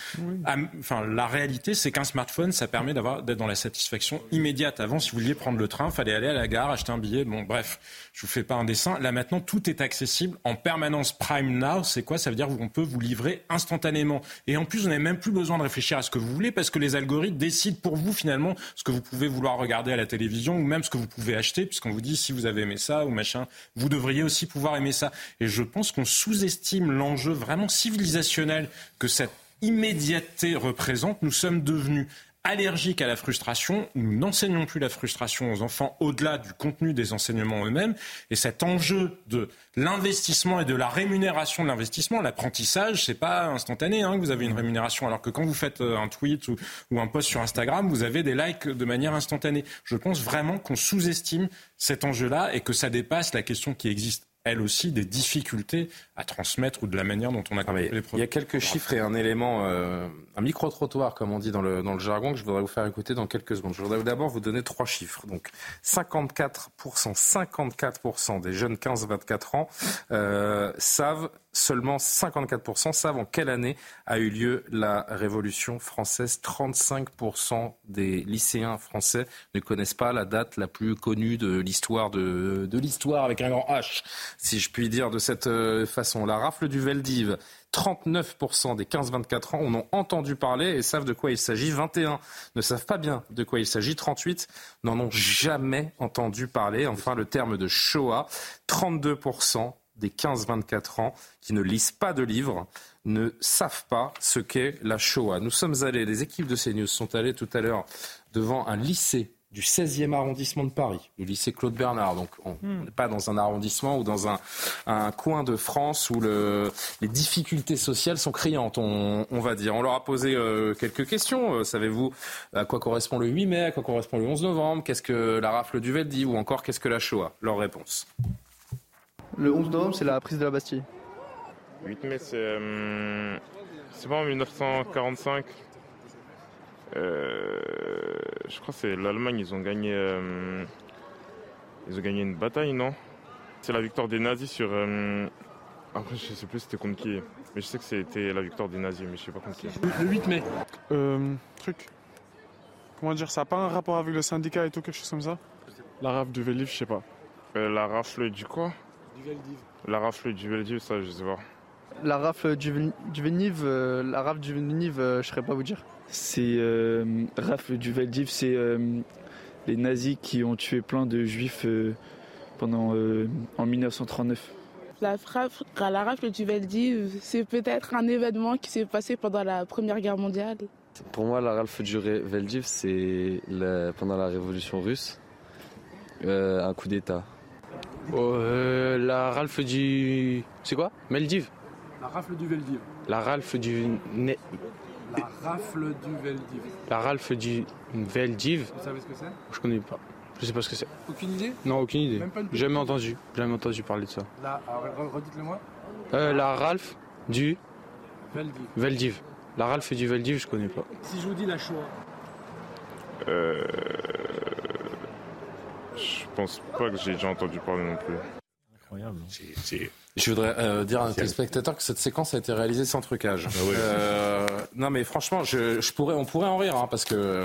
À- Enfin, la réalité, c'est qu'un smartphone, ça permet d'avoir d'être dans la satisfaction immédiate. Avant, si vous vouliez prendre le train, fallait aller à la gare, acheter un billet. Bon, bref, je vous fais pas un dessin. Là, maintenant, tout est accessible en permanence. Prime Now, c'est quoi? Ça veut dire qu'on peut vous livrer instantanément. Et en plus, vous n'avez même plus besoin de réfléchir à ce que vous voulez parce que les algorithmes décident pour vous finalement ce que vous pouvez vouloir regarder à la télévision ou même ce que vous pouvez acheter, puisqu'on vous dit si vous avez aimé ça ou machin, vous devriez aussi pouvoir aimer ça. Et je pense qu'on sous-estime l'enjeu vraiment civilisationnel que cette immédiateté représente. Nous sommes devenus allergiques à la frustration. Nous n'enseignons plus la frustration aux enfants au-delà du contenu des enseignements eux-mêmes. Et cet enjeu de l'investissement et de la rémunération de l'investissement, l'apprentissage, c'est pas instantané hein, que vous avez une rémunération. Alors que quand vous faites euh, un tweet ou, ou un post sur Instagram, vous avez des likes de manière instantanée. Je pense vraiment qu'on sous-estime cet enjeu-là et que ça dépasse la question qui existe elle aussi des difficultés à transmettre ou de la manière dont on a compris les Il y a quelques chiffres et un élément, euh, un micro-trottoir, comme on dit dans le, dans le jargon, que je voudrais vous faire écouter dans quelques secondes. Je voudrais d'abord vous donner trois chiffres. Donc, 54%, 54% des jeunes 15-24 ans euh, savent, seulement 54% savent en quelle année a eu lieu la Révolution française? 35% des lycéens français ne connaissent pas la date la plus connue de l'histoire de, l'histoire avec un grand H, si je puis dire de cette euh, façon. La rafle du Veldiv, 39% des 15-24 ans en ont entendu parler et savent de quoi il s'agit? 21 ne savent pas bien de quoi il s'agit. 38 n'en ont jamais entendu parler. Enfin, le terme de Shoah, 32% des 15-24 ans qui ne lisent pas de livres ne savent pas ce qu'est la Shoah. Nous sommes allés, les équipes de CNews sont allées tout à l'heure devant un lycée du 16e arrondissement de Paris, du lycée Claude Bernard. Donc on Hmm. n'est pas dans un arrondissement ou dans un, un coin de France où le, les difficultés sociales sont criantes, on, on va dire. On leur a posé euh, quelques questions. Euh, Savez-vous à quoi correspond le 8 mai, à quoi correspond le 11 novembre, qu'est-ce que la rafle du Veldi? Ou encore qu'est-ce que la Shoah? Leur réponse. Le 11 novembre, c'est la prise de la Bastille. 8 mai, c'est. euh, c'est pas en 1945. Euh, je crois que c'est l'Allemagne, ils ont gagné. euh, ils ont gagné une bataille, non? C'est la victoire des nazis sur. euh, après, je sais plus c'était contre qui. Mais je sais que c'était la victoire des nazis, mais je sais pas contre qui. Le 8 mai. Euh, truc. Comment dire, ça n'a pas un rapport avec le syndicat et tout, quelque chose comme ça? La rafle du Vélif, je sais pas. Euh, la rafle du quoi? Du Veldiv. La rafle du Veldiv, ça, je sais pas. La rafle du, du Véniv, euh, la rafle du Véniv, euh, je saurais pas vous dire. C'est euh, rafle du Veldiv, c'est euh, les nazis qui ont tué plein de juifs euh, pendant euh, en 1939. La, rafle- la rafle du Veldiv, c'est peut-être un événement qui s'est passé pendant la Première Guerre mondiale. Pour moi, la Ralph du Veldiv, c'est pendant la révolution russe, euh, un coup d'État. Euh, la Ralph du. C'est quoi? Meldiv La rafle du Veldiv. La Ralph du. Ne- La rafle du Veldiv. La Ralph du Veldiv? Vous savez ce que c'est? Je connais pas. Je sais pas ce que c'est. Aucune idée? Non, aucune idée. Même pas une petite Jamais entendu. Jamais entendu parler de ça. La, alors, re- redites-le moi. Euh, la Ralph du Veldiv. Veldiv. La Ralph du Veldiv, je connais pas. Si je vous dis la Shoah. Euh... Je pense pas que j'ai déjà entendu parler non plus. Incroyable. Je voudrais euh, dire à nos téléspectateurs que cette séquence a été réalisée sans trucage. Ah. Euh, non mais franchement, je, je pourrais, on pourrait en rire hein, parce que euh,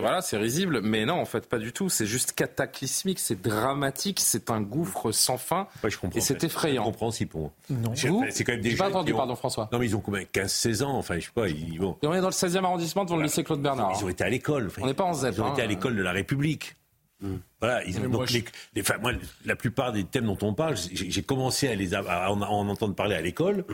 voilà, c'est risible, mais non, en fait, pas du tout. C'est juste cataclysmique, c'est dramatique, c'est un gouffre sans fin, et c'est effrayant. compréhensible pour moi. Non. C'est Vous c'est quand même des J'ai pas entendu, ont- pardon, François. Non, mais ils ont combien? 15-16 ans, enfin, je sais pas, ils vont. Et on est dans le 16e arrondissement devant le lycée Claude Bernard. Ils ont été à l'école. enfin, On n'est pas en ZEP. Ils ont hein. été à l'école de la République. Voilà, ils donc moi, les- les- enfin, moi, la plupart des thèmes dont on parle, j'ai commencé à, les, a- à en, à en entendre parler à l'école.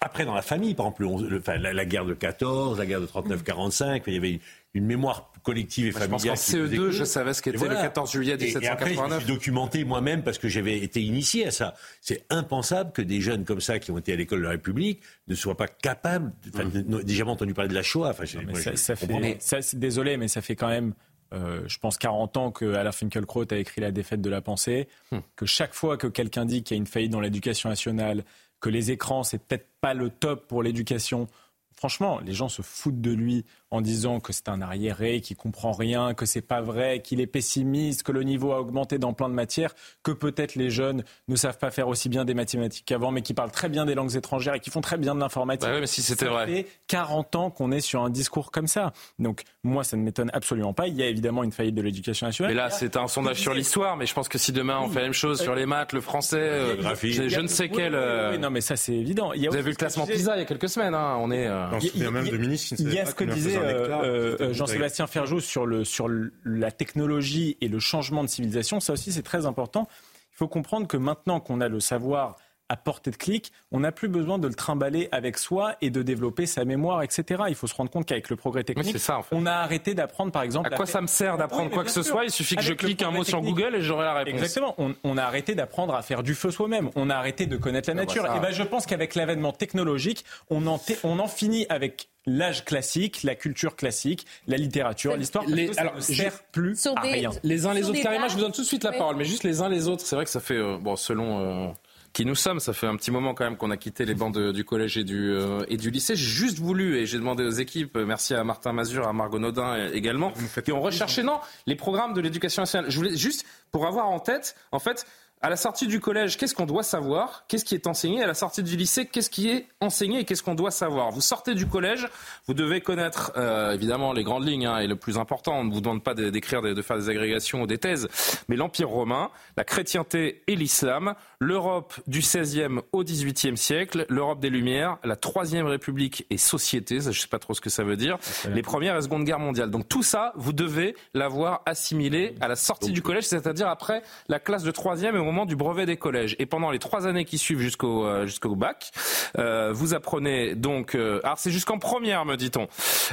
Après, dans la famille, par exemple, le onze- le- enfin, la, la guerre de 14, la guerre de 39-45, il y avait une, une mémoire collective et Moi, je pense familiale. qu'en qui faisait CE2, que- je savais ce qu'était Et le 14 juillet Et- Et après, je me 1789. suis documenté moi-même parce que j'avais été initié à ça. C'est impensable que des jeunes comme ça qui ont été à l'école de la République ne soient pas capables, enfin, n'ont déjà entendu parler de la Shoah. Enfin, moi, ça, fait, ça, c'est- désolé, mais ça fait quand même, euh, je pense, 40 ans que Alain Finkielkraut a écrit La défaite de la pensée, que chaque fois que quelqu'un dit qu'il y a une faillite dans l'éducation nationale, que les écrans, c'est peut-être pas le top pour l'éducation, franchement, les gens se foutent de lui en disant que c'est un arriéré, qu'il comprend rien, que c'est pas vrai, qu'il est pessimiste, que le niveau a augmenté dans plein de matières, que peut-être les jeunes ne savent pas faire aussi bien des mathématiques qu'avant, mais qui parlent très bien des langues étrangères et qui font très bien de l'informatique. Bah oui, mais si c'était Ça fait 40 ans qu'on est sur un discours comme ça. Donc moi, ça ne m'étonne absolument pas. Il y a évidemment une faillite de l'éducation nationale. Mais là, c'est un sondage sur l'histoire, mais je pense que si demain on fait la même chose sur les maths, le français, euh, je, je ne sais Oui, quel. euh, oui, non, mais ça c'est évident. Il y a Vous avez vu le classement PISA il y a quelques semaines. hein, On est. euh, On se souvient même de ministres qui ne Il y savaient a pas ce que disait euh, euh, euh, Jean-Sébastien Ferjou sur, le, sur la technologie et le changement de civilisation. Ça aussi, c'est très important. Il faut comprendre que maintenant qu'on a le savoir à portée de clic, on n'a plus besoin de le trimballer avec soi et de développer sa mémoire, etc. Il faut se rendre compte qu'avec le progrès technique, c'est ça, en fait. on a arrêté d'apprendre, par exemple... À quoi ça me sert d'apprendre Oui, quoi que ce sûr. soit? Il suffit que je Avec clique un mot sur. Google et j'aurai la réponse. Exactement. On, on a arrêté d'apprendre à faire du feu soi-même. On a arrêté de connaître la Ah bah nature. ça. Et ben, je pense qu'avec l'avènement technologique, on en, t- on en finit avec l'âge classique, la culture classique, la littérature, l'histoire. alors, ne sert plus à rien. Les uns les Sur autres, des carrément, je vous donne tout de suite la Oui. parole, mais juste les uns les autres. C'est vrai que ça fait, euh, bon, selon euh, qui nous sommes, ça fait un petit moment quand même qu'on a quitté les bancs de- du collège et du, euh, et du lycée. J'ai juste voulu, et j'ai demandé aux équipes, euh, merci à Martin Mazur, à Margot Naudin également, qui ont recherché, non, les programmes de l'éducation nationale. Je voulais juste, pour avoir en tête, en fait, à la sortie du collège, qu'est-ce qu'on doit savoir? Qu'est-ce qui est enseigné? À la sortie du lycée, qu'est-ce qui est enseigné et qu'est-ce qu'on doit savoir? Vous sortez du collège, vous devez connaître euh, évidemment les grandes lignes hein, et le plus important, on ne vous demande pas d'écrire, de faire des agrégations ou des thèses, mais l'Empire romain, la chrétienté et l'islam, l'Europe du XVIe au XVIIIe siècle, l'Europe des Lumières, la Troisième République et société, ça, je ne sais pas trop ce que ça veut dire, les Premières et Seconde Guerre mondiale. Donc tout ça, vous devez l'avoir assimilé à la sortie du collège, c'est-à-dire après la classe de troisième et moment du brevet des collèges. Et pendant les trois années qui suivent jusqu'au euh, jusqu'au bac, euh, vous apprenez donc, euh, alors c'est jusqu'en première, me dit-on,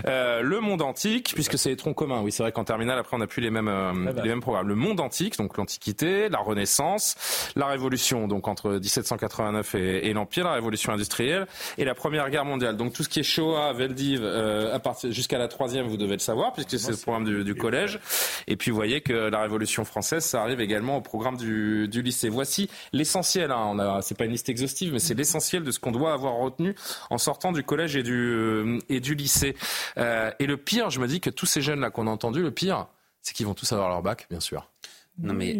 le monde antique, puisque c'est les troncs communs. Oui, c'est vrai qu'en terminale, après, on n'a plus les mêmes euh, les mêmes programmes. Le monde antique, donc l'Antiquité, la Renaissance, la Révolution, donc entre 1789 et, et l'Empire, la Révolution industrielle et la Première Guerre mondiale. Donc tout ce qui est Shoah, Veldiv, à partir jusqu'à la troisième, vous devez le savoir, puisque c'est le programme du, du collège. Et puis vous voyez que la Révolution française, ça arrive également au programme du, du lycée. Voici l'essentiel. Hein. On a, c'est pas une liste exhaustive, mais c'est l'essentiel de ce qu'on doit avoir retenu en sortant du collège et du euh, et du lycée. Euh, et le pire, je me dis que tous ces jeunes là qu'on a entendus, le pire, c'est qu'ils vont tous avoir leur bac, bien sûr. Non mais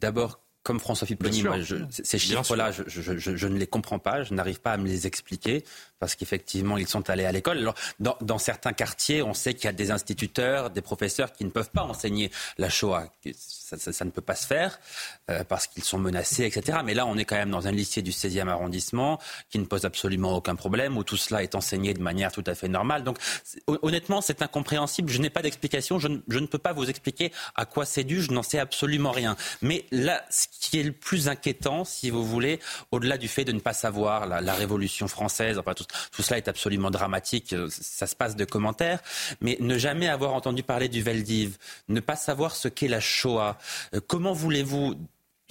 d'abord, comme François moi, je- ces chiffres-là, je, je- je- je ne les comprends pas, je n'arrive pas à me les expliquer parce qu'effectivement, ils sont allés à l'école. Dans, certains quartiers, on sait qu'il y a des instituteurs, des professeurs qui ne peuvent pas enseigner la Shoah. Ça, ça- ne peut pas se faire euh, parce qu'ils sont menacés, etc. Mais là, on est quand même dans un lycée du 16e arrondissement qui ne pose absolument aucun problème, où tout cela est enseigné de manière tout à fait normale. Donc, honnêtement, c'est incompréhensible. Je n'ai pas d'explication. Je ne peux pas vous expliquer à quoi c'est dû. Je n'en sais absolument rien. Mais là, ce qui est le plus inquiétant, si vous voulez, au-delà du fait de ne pas savoir la, la Révolution française, enfin tout, tout cela est absolument dramatique. euh, Ça se passe de commentaires. Mais ne jamais avoir entendu parler du Veldiv, ne pas savoir ce qu'est la Shoah, euh, comment voulez-vous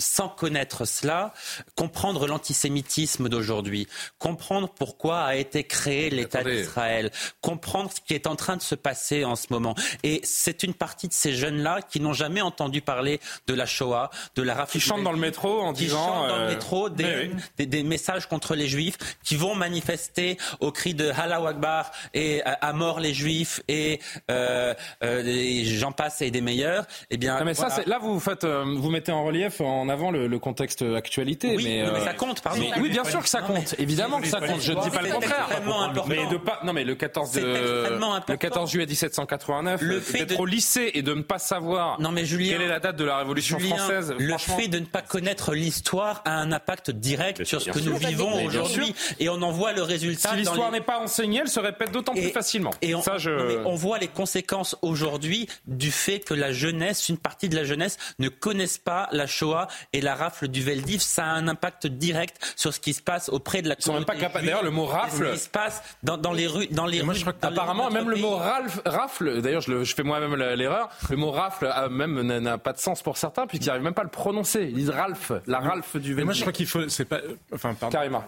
sans connaître cela, comprendre l'antisémitisme d'aujourd'hui, comprendre pourquoi a été créé l'État d'Israël, comprendre ce qui est en train de se passer en ce moment. Et c'est une partie de ces jeunes-là qui n'ont jamais entendu parler de la Shoah, de la Qui chantent dans le métro en qui disant, chantent dans le euh, métro des, oui, des- des messages contre les juifs, qui vont manifester au cri de Allah Akbar et à, à mort les juifs et, euh, euh, et j'en passe et des meilleurs. Eh bien, Non, mais ça, voilà. là, vous faites, euh, vous mettez en relief, en avant le, le contexte actualité. Oui, mais, euh, ça compte, pardon. mais- oui, bien sûr que ça compte. Évidemment que ça compte. Je ne dis pas le contraire. extrêmement important. Mais de pas, non, mais le 14 C'est de, extrêmement le 14 juillet 1789, Le fait d'être de- au lycée et de ne pas savoir Non, mais Julien, quelle est la date de la Révolution Julien, française. Le fait de ne pas connaître l'histoire a un impact direct sur ce que sûr. nous vivons aujourd'hui. Et on en voit le résultat. Si l'histoire les- n'est pas enseignée, elle se répète d'autant plus facilement. Et on, ça, je... non, mais on voit les conséquences aujourd'hui du fait que la jeunesse, une partie de la jeunesse, ne connaissent pas la Shoah et la rafle du Veldiv. Ça a un impact direct sur ce qui se passe auprès de la Ils sont même pas capables. D'ailleurs, le mot rafle. Ce qui se passe dans, dans les rues, dans les Moi, rues. je crois que dans les apparemment, rues même le mot ralf- rafle, d'ailleurs, je, fais moi-même l'erreur, le mot rafle a même n'a- pas de sens pour certains, puisqu'ils n'arrivent même pas à le prononcer. Ils disent Ralph, la Ralph du Mais moi, je Veldiv. crois qu'il faut. C'est pas. Enfin, pardon. Carrément.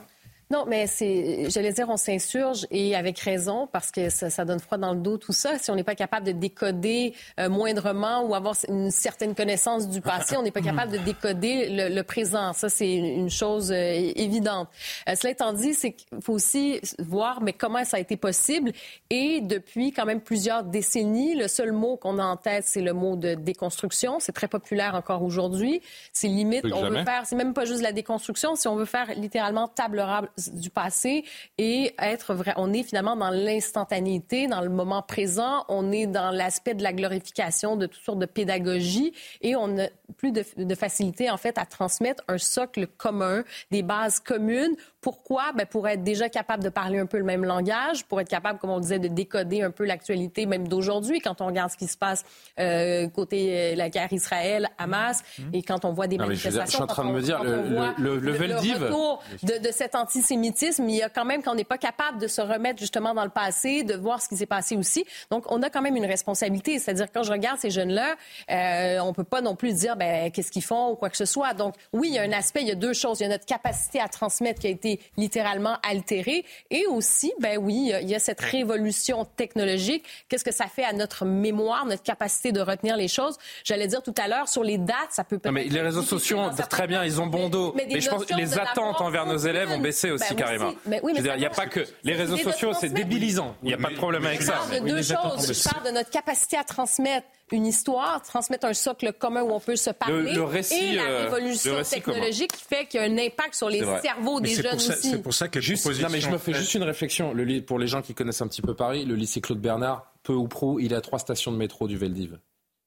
Non, mais c'est, j'allais dire, on s'insurge et avec raison parce que ça, ça donne froid dans le dos, tout ça. Si on n'est pas capable de décoder euh, moindrement ou avoir une certaine connaissance du passé, on n'est pas capable de décoder le, le présent. Ça, c'est une chose euh, évidente. Euh, cela étant dit, c'est qu'il faut aussi voir, mais comment ça a été possible. Et depuis quand même plusieurs décennies, le seul mot qu'on a en tête, c'est le mot de déconstruction. C'est très populaire encore aujourd'hui. C'est limite, on veut faire, c'est même pas juste la déconstruction, si on veut faire littéralement table rase du passé et être vrai, on est finalement dans l'instantanéité, dans le moment présent, on est dans l'aspect de la glorification de toutes sortes de pédagogie et on a plus de, de facilité en fait à transmettre un socle commun, des bases communes. Pourquoi? Ben, pour être déjà capable de parler un peu le même langage, pour être capable, comme on disait, de décoder un peu l'actualité même d'aujourd'hui quand on regarde ce qui se passe euh, côté euh, la guerre Israël-Hamas et quand on voit des Non, manifestations. je suis en train de me dire, le- le- le- le retour de, de cet antisémitisme, il y a quand même qu'on n'est pas capable de se remettre justement dans le passé, de voir ce qui s'est passé aussi. Donc, on a quand même une responsabilité. C'est-à-dire, quand je regarde ces jeunes-là, euh, on peut pas non plus dire, ben, qu'est-ce qu'ils font ou quoi que ce soit. Donc, oui, il y a un aspect, il y a deux choses. Il y a notre capacité à transmettre qui a été littéralement altérée. Et aussi, ben oui, il y a- cette révolution technologique. Qu'est-ce que ça fait à notre mémoire, notre capacité de retenir les choses? J'allais dire tout à l'heure, sur les dates, ça peut Non, peut-être... mais les réseaux sociaux, très bien, ils ont bon dos. mais Mais je pense que les attentes envers nos élèves ont baissé aussi, aussi. carrément. Mais oui, mais je veux dire, ça il n'y a pas que les réseaux C'est sociaux, c'est débilisant. Il n'y a pas de problème avec Je ça. parle de deux choses. Je parle de notre capacité à transmettre une histoire, transmettre un socle commun où on peut se parler, le récit, et la euh, révolution le commun. technologique qui fait qu'il y a un impact sur les C'est cerveaux des jeunes aussi. que juste, non, mais je me fais juste une réflexion. Le, pour les gens qui connaissent un petit peu Paris, le lycée Claude Bernard, peu ou prou, il est à trois stations de métro du Veldiv.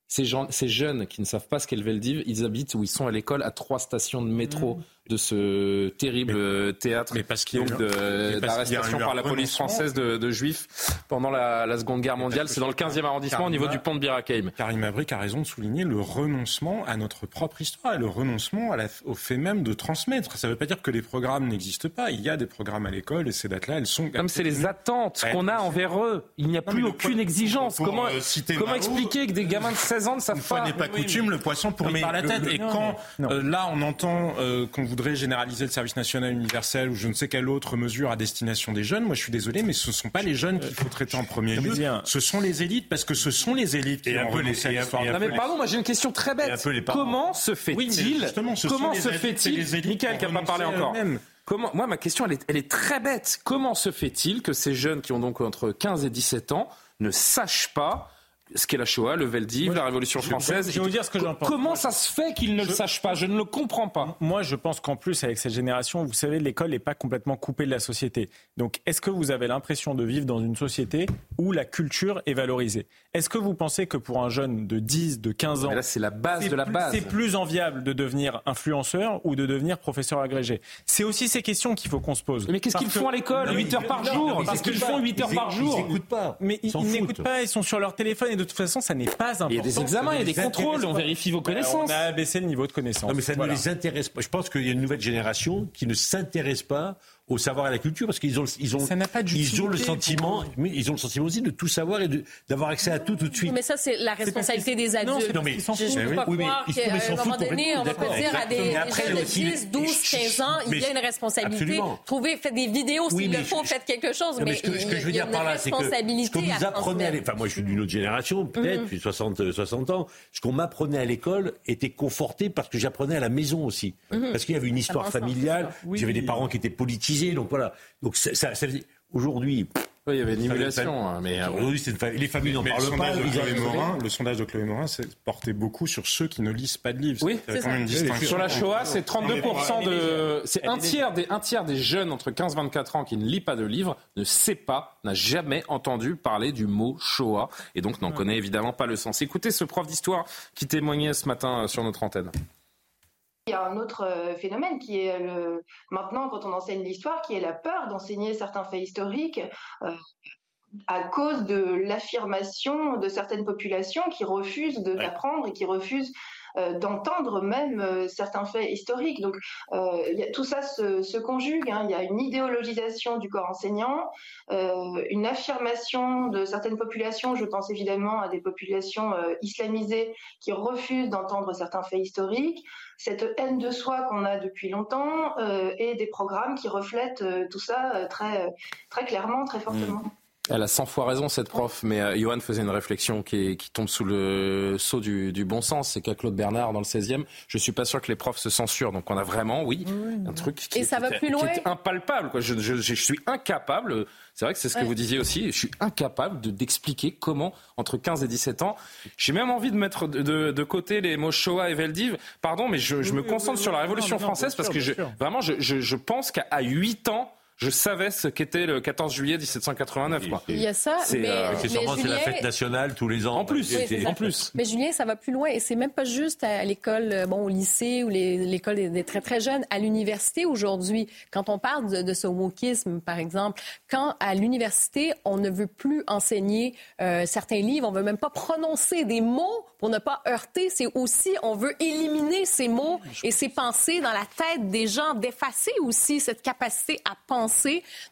Ces, gens, ces jeunes qui ne savent pas ce qu'est le Veldiv, ils habitent ou ils sont à l'école à trois stations de métro de ce terrible euh, théâtre mais parce qu'il y a donc, eu- de- mais parce qu'il y a d'arrestation par la police française de, de juifs pendant la, la Seconde Guerre mondiale. C'est dans le 15e arrondissement au niveau du pont de Bir Hakeim. Karim Abric a raison de souligner le renoncement à notre propre histoire et le renoncement à la- au fait même de transmettre. Ça ne veut pas dire que les programmes n'existent pas. Il y a des programmes à l'école et ces dates-là, elles sont. Comme c'est les attentes qu'on a envers eux. Il n'y a plus aucune exigence. pour, Comment, euh, citer comment Mao, expliquer que des gamins de 16 ans ne savent pas n'est pas coutume, le poisson mais par la tête. et quand euh, là on entend euh, qu'on voudrait généraliser le service national universel ou je ne sais quelle autre mesure à destination des jeunes, moi je suis désolé, mais ce ne sont pas les jeunes qu'il faut traiter en premier lieu. Ce sont les élites parce que ce sont les élites qui Et un ont peu les- renoncé à l'histoire. Non mais pardon, moi j'ai une question très bête. Comment se fait-il Comment se fait-il Michael qui n'a pas parlé encore. Comment Moi ma question elle est, elle est très bête. Comment se fait-il que ces jeunes qui ont donc entre 15 et 17 ans ne sachent pas ce qu'est la Shoah, le Veldiv, la Révolution française je vais vous dire ce que j'en pense. Comment ça se fait qu'ils ne le sachent pas? Je ne le comprends pas. Moi, je pense qu'en plus, avec cette génération, vous savez, l'école n'est pas complètement coupée de la société. Donc, est-ce que vous avez l'impression de vivre dans une société où la culture est valorisée? Est-ce que vous pensez que pour un jeune de 10, de 15 ans, Mais là c'est la base de la plus- base. C'est plus enviable de devenir influenceur ou de devenir professeur agrégé? C'est aussi ces questions qu'il faut qu'on se pose. Mais qu'est-ce qu'ils font à l'école? Non, 8 heures par jour parce qu'ils font 8 heures par jour? Ils n'écoutent pas. Mais ils, n'écoutent pas, ils sont sur leur téléphone de toute façon, ça n'est pas important. Il y a des examens, il y a des contrôles, on vérifie vos connaissances. On a abaissé le niveau de connaissance. Non, mais ça Voilà. ne les intéresse pas. Je pense qu'il y a une nouvelle génération qui ne s'intéresse pas au savoir et à la culture parce qu'ils ont, ils ont, Ça n'a pas ils ont le sentiment, mais ils ont le sentiment aussi de tout savoir et d'avoir accès à tout tout de suite. Mais ça, c'est la responsabilité des adultes. Non, mais- je ne peux oui. pas croire qu'à s'en un moment donné, on va pas dire à des, jeunes de aussi, 10, 12, 15 ans, il y a une responsabilité. Absolument. Trouvez, faites des vidéos s'il le faut, je- faites quelque chose, Non, mais, ce que, ce que il, je veux dire par là, c'est que ce qu'on nous à apprenait, enfin moi je suis d'une autre génération, peut-être, Mhm. puis 60, euh, 60 ans, ce qu'on m'apprenait à l'école était conforté parce que j'apprenais à la maison aussi. Mhm. Parce qu'il y avait une histoire familiale, j'avais des parents qui étaient donc voilà. Donc ça, ça- ça aujourd'hui... Oui, il y avait une ça- émulation, ça- hein, mais, euh, aujourd'hui, c'est une fa- les familles n'en le parlent pas. sondage, de Chloé Morin, le sondage de Chloé Morin s'est porté beaucoup sur ceux qui ne lisent pas de livres. Oui, Il y a quand même une distinction. Sur la Shoah, c'est 32% de. C'est Elle un tiers, des, un tiers des jeunes entre 15 et 24 ans qui ne lit pas de livres ne sait pas, n'a jamais entendu parler du mot Shoah et donc n'en connaît évidemment pas le sens. Écoutez ce prof d'histoire qui témoignait ce matin euh, sur notre antenne. Il y a un autre euh, phénomène qui est le maintenant quand on enseigne l'histoire, qui est la peur d'enseigner certains faits historiques euh, à cause de l'affirmation de certaines populations qui refusent de d'apprendre et qui refusent d'entendre même euh, certains faits historiques. Donc euh, tout ça se, conjugue. hein. Il y a une idéologisation du corps enseignant, euh, une affirmation de certaines populations. Je pense évidemment à des populations euh, islamisées qui refusent d'entendre certains faits historiques. Cette haine de soi qu'on a depuis longtemps euh, et des programmes qui reflètent euh, tout ça euh, très très clairement, très fortement. Elle a 100 fois raison, cette prof, mais euh, Johan faisait une réflexion qui, est- qui tombe sous le sceau du, du bon sens. C'est qu'à Claude Bernard, dans le 16e, je suis pas sûr que les profs se censurent. Donc on a vraiment, oui, un truc qui, Et ça va qui- plus qui loin. est impalpable. Quoi. Je, je- je suis incapable, c'est vrai que c'est ce que vous disiez aussi, je suis incapable de- d'expliquer comment, entre 15 et 17 ans, j'ai même envie de mettre de, de- de côté les mots Shoah et Veldiv. Pardon, mais je, je me concentre sur la Révolution non, non, française parce que je, vraiment, je, je, je pense qu'à à 8 ans, je savais ce qu'était le 14 juillet 1789. quoi. Il y a ça, C'est, mais, euh, mais sûrement c'est la Julien- fête nationale tous les ans. En plus, Oui, c'est ça. en plus. Mais Julien, ça va plus loin et c'est même pas juste à l'école, euh, bon, au lycée ou les- l'école des, des très très jeunes. À l'université aujourd'hui, quand on parle de, de ce wokisme, par exemple, quand à l'université on ne veut plus enseigner euh, certains livres, on veut même pas prononcer des mots pour ne pas heurter, c'est aussi on veut éliminer ces mots et ces pensées dans la tête des gens, d'effacer aussi cette capacité à penser.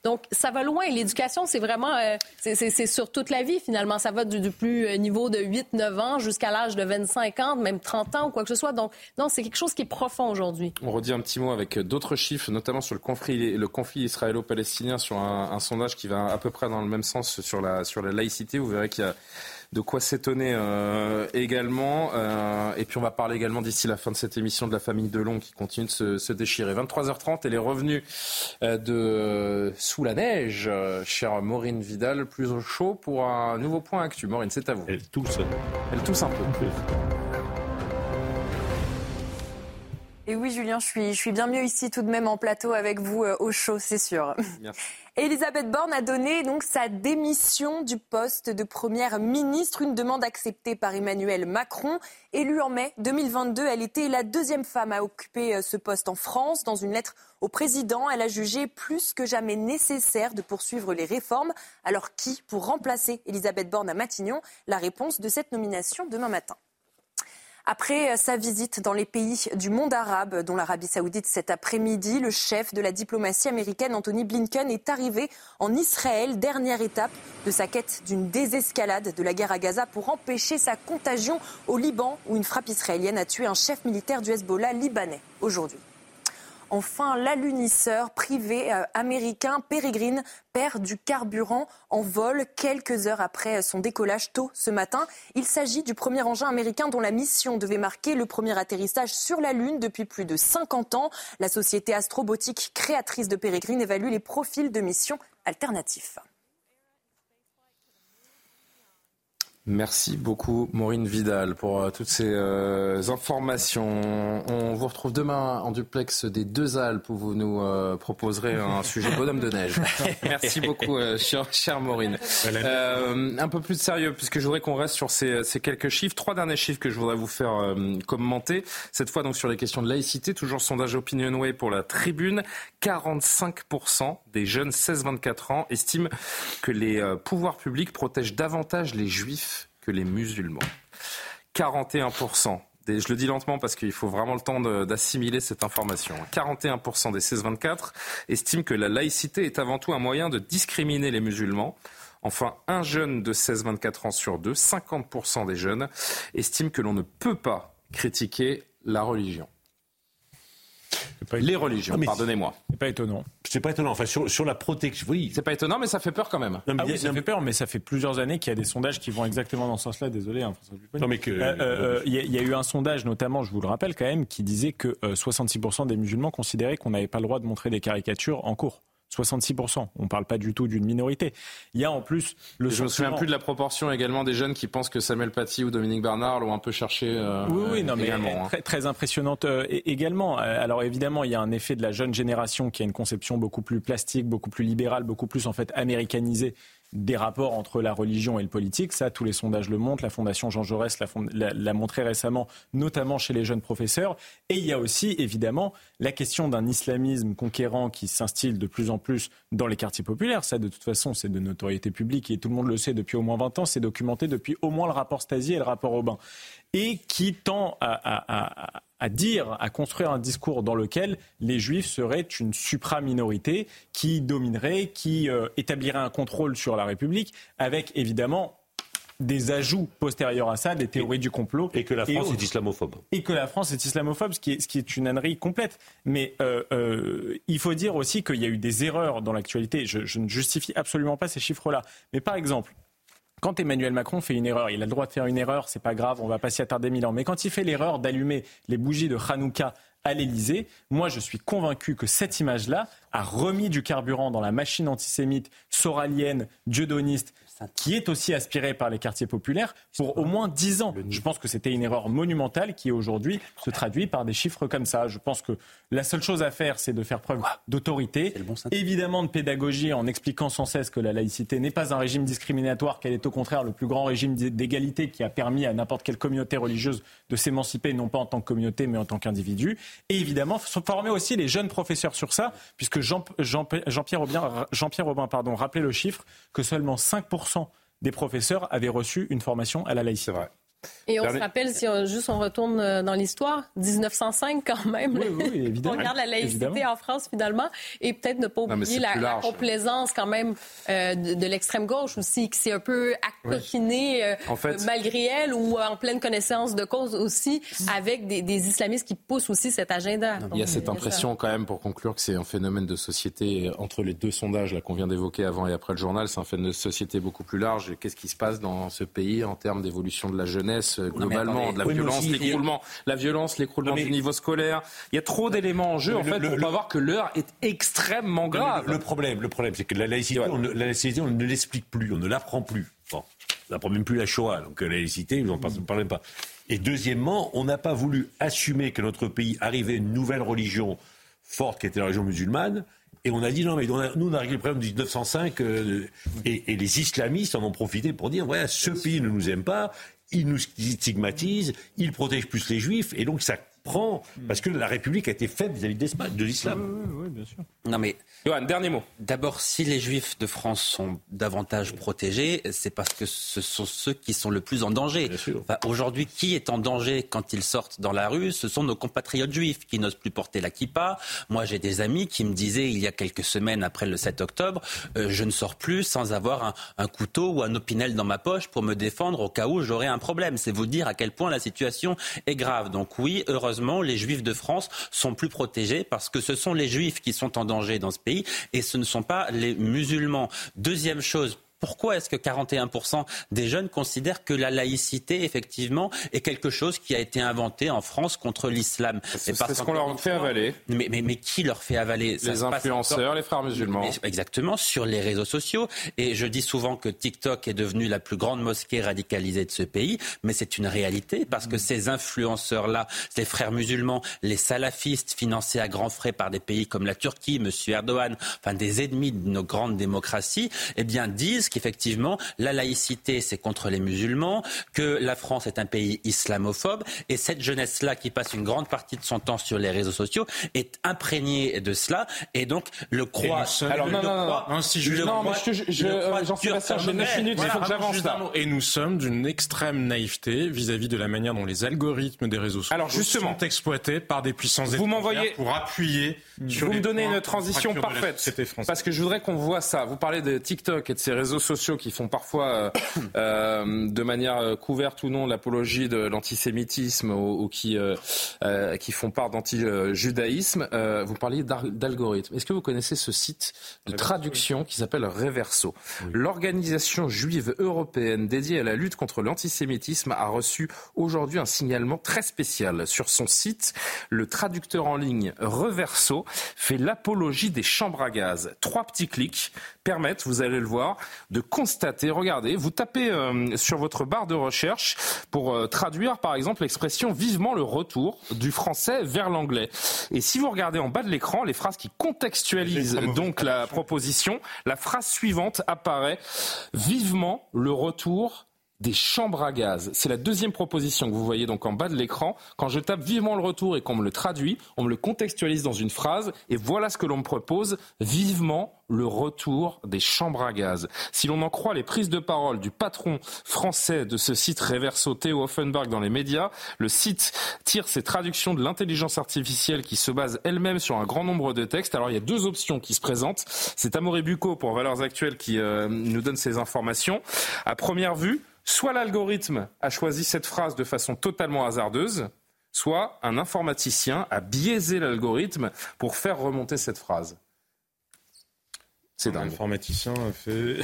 Donc ça va loin. L'éducation, c'est vraiment, euh, c'est- sur toute la vie finalement. Ça va du, plus euh, niveau de 8-9 ans jusqu'à l'âge de 25 ans, même 30 ans ou quoi que ce soit. Donc non, c'est quelque chose qui est profond aujourd'hui. On redit un petit mot avec d'autres chiffres, notamment sur le conflit, le conflit israélo-palestinien, sur un, un sondage qui va à peu près dans le même sens sur la, sur la laïcité. Vous verrez qu'il y a de quoi s'étonner euh, également. Euh, et puis on va parler également d'ici la fin de cette émission de la famille Delon qui continue de se, se déchirer. 23h30, elle est revenue euh, de sous la neige, euh, chère Maureen Vidal, plus au chaud pour un nouveau point actu. Maureen, c'est à vous. Elle tousse. Elle tousse un peu. Et oui, Julien, je suis, je suis bien mieux ici tout de même en plateau avec vous euh, au chaud, c'est sûr. Merci. Elisabeth Borne a donné donc sa démission du poste de première ministre, une demande acceptée par Emmanuel Macron. Élue en mai 2022, elle était la deuxième femme à occuper euh, ce poste en France. Dans une lettre au président, elle a jugé plus que jamais nécessaire de poursuivre les réformes. Alors qui pour remplacer Elisabeth Borne à Matignon? La réponse de cette nomination demain matin. Après euh, sa visite dans les pays du monde arabe, dont l'Arabie saoudite cet après-midi, le chef de la diplomatie américaine, Anthony Blinken, est arrivé en Israël, dernière étape de sa quête d'une désescalade de la guerre à Gaza pour empêcher sa contagion au Liban, où une frappe israélienne a tué un chef militaire du Hezbollah libanais aujourd'hui. Enfin, l'alunisseur privé euh, américain Peregrine perd du carburant en vol quelques heures après son décollage tôt ce matin. Il s'agit du premier engin américain dont la mission devait marquer le premier atterrissage sur la Lune depuis plus de 50 ans. La société astrobotique créatrice de Peregrine évalue les profils de missions alternatifs. Merci beaucoup Maureen Vidal pour euh, toutes ces euh, informations. On vous retrouve demain en duplex des deux Alpes où vous nous euh, proposerez un sujet bonhomme de neige. Merci beaucoup cher, cher, Maureen. un peu plus de sérieux puisque je voudrais qu'on reste sur ces, ces, quelques chiffres. Trois derniers chiffres que je voudrais vous faire commenter. Cette fois donc sur les questions de laïcité. Toujours sondage OpinionWay pour la tribune. 45% des jeunes 16-24 ans estiment que les pouvoirs publics protègent davantage les juifs que les musulmans. 41%. je le dis lentement parce qu'il faut vraiment le temps d'assimiler cette information. 41% des 16-24 estiment que la laïcité est avant tout un moyen de discriminer les musulmans. Enfin, un jeune de 16-24 ans sur deux, 50% des jeunes, estiment que l'on ne peut pas critiquer la religion. Les religions, pardonnez-moi. C'est pas étonnant. C'est pas étonnant. Enfin, sur, sur la protection, oui. C'est pas étonnant, mais ça fait peur quand même. Non, ah oui, ça fait peur, mais ça fait plusieurs années qu'il y a des sondages qui vont exactement dans ce sens-là. Désolé. Hein, non, mais que. Euh, euh, euh, il y, y, a eu un sondage, notamment, je vous le rappelle quand même, qui disait que 66% des musulmans considéraient qu'on n'avait pas le droit de montrer des caricatures en cours. 66%. On ne parle pas du tout d'une minorité. Il y a en plus le. Je me souviens plus de la proportion également des jeunes qui pensent que Samuel Paty ou Dominique Bernard l'ont un peu cherché. Euh, oui, oui, non, mais également, très, hein. très, impressionnante euh, également. Euh, alors évidemment, il y a un effet de la jeune génération qui a une conception beaucoup plus plastique, beaucoup plus libérale, beaucoup plus en fait américanisée des rapports entre la religion et le politique. Ça, tous les sondages le montrent. La Fondation Jean Jaurès l'a montré récemment, notamment chez les jeunes professeurs. Et il y a aussi, évidemment, la question d'un islamisme conquérant qui s'instille de plus en plus dans les quartiers populaires. Ça, de toute façon, c'est de notoriété publique et tout le monde le sait depuis au moins 20 ans. C'est documenté depuis au moins le rapport Stasi et le rapport Aubin. Et qui tend à, à dire, à construire un discours dans lequel les juifs seraient une supra-minorité qui dominerait, qui euh, établirait un contrôle sur la République, avec évidemment des ajouts postérieurs à ça, des théories du complot. Et que la France est islamophobe. Et que la France est islamophobe, ce qui est, ce qui est une ânerie complète. Mais euh, euh, il faut dire aussi qu'il y a eu des erreurs dans l'actualité. Je, je ne justifie absolument pas ces chiffres-là. Mais par exemple, quand Emmanuel Macron fait une erreur, il a le droit de faire une erreur, c'est pas grave, on va pas s'y attarder mille ans. Mais quand il fait l'erreur d'allumer les bougies de Hanouka à l'Elysée, moi je suis convaincu que cette image-là a remis du carburant dans la machine antisémite, soralienne, dieudoniste qui est aussi aspiré par les quartiers populaires pour au moins 10 ans. Je pense que c'était une erreur monumentale qui aujourd'hui se traduit par des chiffres comme ça. Je pense que la seule chose à faire, c'est de faire preuve d'autorité, évidemment de pédagogie en expliquant sans cesse que la laïcité n'est pas un régime discriminatoire, qu'elle est au contraire le plus grand régime d'égalité qui a permis à n'importe quelle communauté religieuse de s'émanciper, non pas en tant que communauté, mais en tant qu'individu. Et évidemment, former aussi les jeunes professeurs sur ça, puisque Jean-Pierre Jean, Robin, Jean Robin pardon, rappelait le chiffre que seulement 5% des professeurs avaient reçu une formation à la laïcité. Et on se rappelle, si on, juste on retourne euh, dans l'histoire, 1905 quand même. Oui, oui, évidemment. on regarde la laïcité en France finalement, et peut-être ne pas oublier la, complaisance quand même euh, de, l'extrême gauche aussi, qui s'est un peu accoquinée euh, malgré elle ou en pleine connaissance de cause aussi, avec des, islamistes qui poussent aussi cet agenda. Il y a cette impression quand même, pour conclure, que c'est un phénomène de société entre les deux sondages qu'on vient d'évoquer avant et après le journal, c'est un phénomène de société beaucoup plus large. Qu'est-ce qui se passe dans ce pays en termes d'évolution de la jeunesse? Euh, globalement, de la violence, l'écroulement, la violence, l'écroulement du niveau scolaire. Il y a trop d'éléments en jeu en fait pour pas voir que l'heure est extrêmement grave. Le, problème, le problème, c'est que la laïcité, on, la laïcité, on ne l'explique plus, on ne l'apprend plus. Bon, on n'apprend même plus la Shoah, donc la laïcité, vous n'en parlez pas. Et deuxièmement, on n'a pas voulu assumer que notre pays arrivait une nouvelle religion forte qui était la religion musulmane. Et on a dit non, mais nous, on a réglé le problème du 1905 euh, et, et, les islamistes en ont profité pour dire voilà, ce pays ne nous aime pas, il nous stigmatise, il protège plus les juifs, et donc ça prend, parce que la République a été faible vis-à-vis de l'islam. Oui, bien sûr. Non mais, Johan, dernier mot. D'abord, si les Juifs de France sont davantage protégés, c'est parce que ce sont ceux qui sont le plus en danger. Enfin, Aujourd'hui, qui est en danger quand ils sortent dans la rue? Ce sont nos compatriotes juifs qui n'osent plus porter la kippa. Moi, j'ai des amis qui me disaient il y a quelques semaines après le 7 octobre, euh, je ne sors plus sans avoir un, un, couteau ou un opinel dans ma poche pour me défendre au cas où j'aurais un problème. C'est vous dire à quel point la situation est grave. Donc oui, heureusement, les Juifs de France sont plus protégés parce que ce sont les Juifs qui sont en danger dans ce pays et ce ne sont pas les musulmans. Deuxième chose, pourquoi est-ce que 41% des jeunes considèrent que la laïcité, effectivement, est quelque chose qui a été inventé en France contre l'islam? C'est ce qu'on leur fait avaler. Mais, mais, mais, qui leur fait avaler Les influenceurs, les frères musulmans. Mais, exactement, sur les réseaux sociaux. Et je dis souvent que TikTok est devenu la plus grande mosquée radicalisée de ce pays, mais c'est une réalité parce que ces influenceurs-là, les frères musulmans, les salafistes financés à grands frais par des pays comme la Turquie, M. Erdogan, enfin des ennemis de nos grandes démocraties, eh bien disent qu'effectivement, la laïcité, c'est contre les musulmans, que la France est un pays islamophobe, et cette jeunesse-là, qui passe une grande partie de son temps sur les réseaux sociaux, est imprégnée de cela, et donc le croit... Alors, non, non, non, non, si je, non, mais je, je, je, Jean-Sébastien, j'ai 9 minutes, il faut que j'avance là. Et nous sommes d'une extrême naïveté vis-à-vis de la manière dont les algorithmes des réseaux sociaux Alors, justement, sont exploités par des puissances vous m'envoyez pour appuyer sur Vous me donnez une transition parfaite, parce que je voudrais qu'on voit ça. Vous parlez de TikTok et de ces réseaux sociaux qui font parfois, euh, euh, de manière euh, couverte ou non, l'apologie de l'antisémitisme ou, ou qui, euh, qui font part d'anti-judaïsme. Vous parliez d'algorithme. Est-ce que vous connaissez ce site de traduction qui s'appelle Reverso L'organisation juive européenne dédiée à la lutte contre l'antisémitisme a reçu aujourd'hui un signalement très spécial. Sur son site, le traducteur en ligne Reverso fait l'apologie des chambres à gaz. Trois petits clics permettent, vous allez le voir, de constater, regardez, vous tapez euh, sur votre barre de recherche pour euh, traduire par exemple l'expression vivement le retour du français vers l'anglais. Et si vous regardez en bas de l'écran, les phrases qui contextualisent donc la proposition, la phrase suivante apparaît vivement le retour des chambres à gaz. C'est la deuxième proposition que vous voyez donc en bas de l'écran. Quand je tape vivement le retour et qu'on me le traduit, on me le contextualise dans une phrase et voilà ce que l'on me propose, vivement le retour des chambres à gaz. Si l'on en croit les prises de parole du patron français de ce site Reverso, Theo Offenberg, dans les médias, le site tire ses traductions de l'intelligence artificielle qui se base elle-même sur un grand nombre de textes. Alors il y a deux options qui se présentent. C'est Amaury Bucco pour Valeurs Actuelles qui euh, nous donne ces informations. À première vue, soit l'algorithme a choisi cette phrase de façon totalement hasardeuse, soit un informaticien a biaisé l'algorithme pour faire remonter cette phrase. C'est dingue. L'informaticien a fait.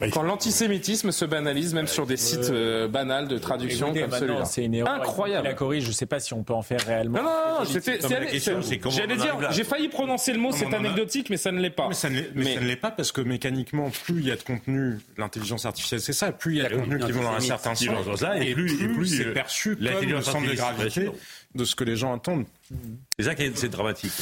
Quand l'antisémitisme se banalise, même sur des sites euh, banals de traduction Écoutez, comme maintenant, celui-là. C'est une erreur. Incroyable. La corrige, je ne sais pas si on peut en faire réellement. Non, non, non, c'était- j'allais dire, j'ai failli prononcer le mot, c'est anecdotique, mais ça ne l'est pas. Mais ça ne l'est, mais pas parce que mécaniquement, plus il y a de contenu, l'intelligence artificielle, c'est ça, plus il y a de contenu qui vont dans un certain sens, et plus- c'est euh, perçu comme le centre de gravité de ce que les gens attendent. C'est ça qui est, c'est dramatique.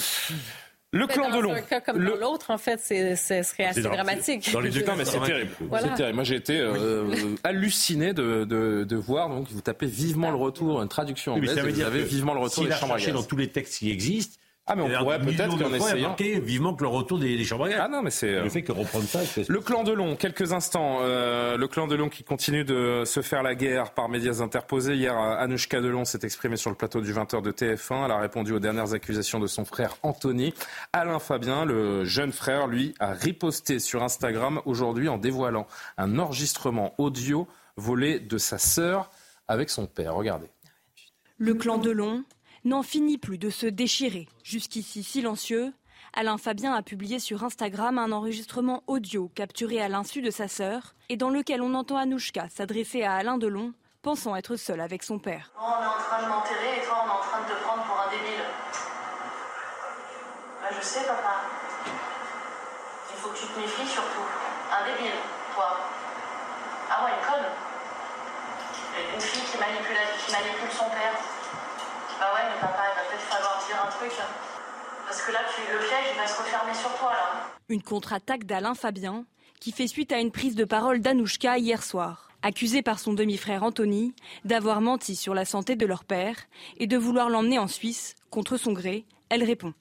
Le dans un cas comme dans l'autre, en fait, c'est, ce serait assez dramatique. Non, mais c'est terrible. Voilà. C'est terrible. Moi, j'ai été euh, halluciné de, de, de voir. Donc, vous tapez vivement le retour, une traduction Oui, mais anglaise, ça veut et vous dire avez vivement le retour s'il des chambres à gaz. dans tous les textes qui existent. Ah, mais on pourrait peut-être de qu'en essayant- vivement que le retour des, des chambres à gaz. Ah non, mais c'est. Le fait que reprendre ça. c'est- Le clan de Long, quelques instants. Euh, le clan de Long qui continue de se faire la guerre par médias interposés. Hier, euh, Anouchka Delon s'est exprimée sur le plateau du 20h de TF1. Elle a répondu aux dernières accusations de son frère Anthony. Alain Fabien, le jeune frère, lui, a riposté sur Instagram aujourd'hui en dévoilant un enregistrement audio volé de sa sœur avec son père. Regardez. Le clan Delon n'en finit plus de se déchirer. Jusqu'ici silencieux, Alain Fabien a publié sur Instagram un enregistrement audio capturé à l'insu de sa sœur et dans lequel on entend Anouchka s'adresser à Alain Delon, pensant être seul avec son père. On est en train de m'enterrer et toi on est en train de te prendre pour un débile. Bah, je sais papa. Il faut que tu te méfies surtout. Un débile, toi. Ah ouais, une conne. Une fille qui manipule, qui manipule son père. Bah ouais, mais papa, il va peut-être falloir dire un truc. Parce que là, tu, le piège, il va se refermer sur toi, là. Une contre-attaque d'Alain Fabien qui fait suite à une prise de parole d'Anouchka hier soir. Accusée par son demi-frère Anthony d'avoir menti sur la santé de leur père et de vouloir l'emmener en Suisse contre son gré, elle répond.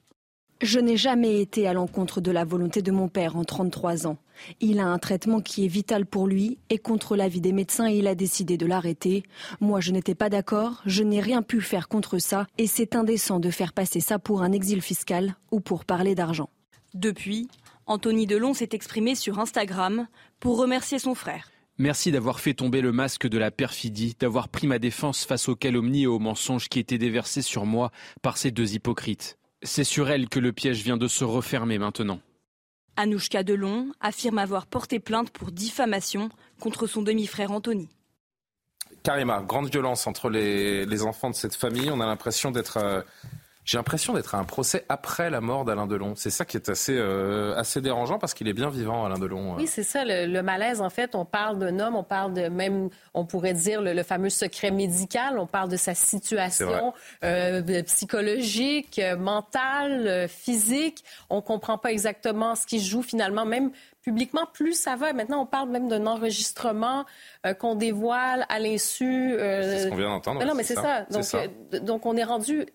Je n'ai jamais été à l'encontre de la volonté de mon père en 33 ans. Il a un traitement qui est vital pour lui et contre l'avis des médecins il a décidé de l'arrêter. Moi je n'étais pas d'accord, je n'ai rien pu faire contre ça et c'est indécent de faire passer ça pour un exil fiscal ou pour parler d'argent. Depuis, Anthony Delon s'est exprimé sur Instagram pour remercier son frère. Merci d'avoir fait tomber le masque de la perfidie, d'avoir pris ma défense face aux calomnies et aux mensonges qui étaient déversés sur moi par ces deux hypocrites. C'est sur elle que le piège vient de se refermer maintenant. Anouchka Delon affirme avoir porté plainte pour diffamation contre son demi-frère Anthony. Karima, grande violence entre les, les enfants de cette famille. On a l'impression d'être euh, j'ai l'impression d'être à un procès après la mort d'Alain Delon. C'est ça qui est assez, euh, assez dérangeant parce qu'il est bien vivant, Alain Delon. Oui, c'est ça, le, malaise. En fait, on parle d'un homme, on parle de même, on pourrait dire, le, fameux secret médical. On parle de sa situation euh, psychologique, mentale, euh, physique. On comprend pas exactement ce qui se joue finalement, même publiquement, plus ça va. Maintenant, on parle même d'un enregistrement qu'on dévoile à l'insu. c'est ce qu'on vient d'entendre. Non, mais c'est ça. Donc, ça. donc, on est rendu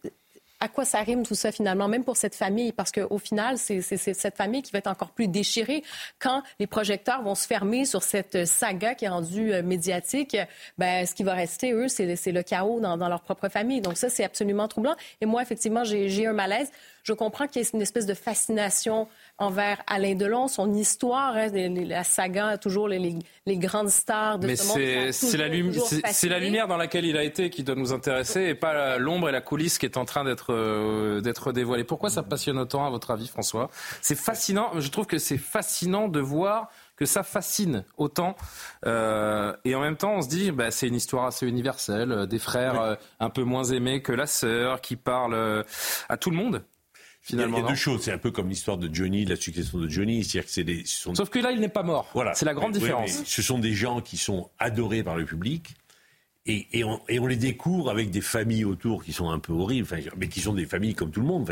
à quoi ça rime tout ça finalement, même pour cette famille, parce qu'au final, c'est cette famille qui va être encore plus déchirée quand les projecteurs vont se fermer sur cette saga qui est rendue euh, médiatique. Ben, ce qui va rester, eux, c'est le chaos dans, dans, leur propre famille. Donc ça, c'est absolument troublant. Et moi, effectivement, j'ai un malaise. Je comprends qu'il y ait une espèce de fascination envers Alain Delon, son histoire, hein, la saga, toujours les, grandes stars de Mais ce monde. C'est la, la, lumière dans laquelle il a été qui doit nous intéresser et pas l'ombre et la coulisse qui est en train d'être euh, d'être dévoilée. Pourquoi ça passionne autant, à votre avis, François? C'est fascinant. Je trouve que c'est fascinant de voir que ça fascine autant. Euh, et en même temps, on se dit, bah, c'est une histoire assez universelle, euh, des frères un peu moins aimés que la sœur, qui parlent à tout le monde. Il y a, deux choses. C'est un peu comme l'histoire de Johnny, la succession de Johnny. cest que c'est des, Sauf que là, il n'est pas mort. Voilà. C'est la grande différence. ce sont des gens qui sont adorés par le public. Et, et, on, et, on, les découvre avec des familles autour qui sont un peu horribles, mais qui sont des familles comme tout le monde.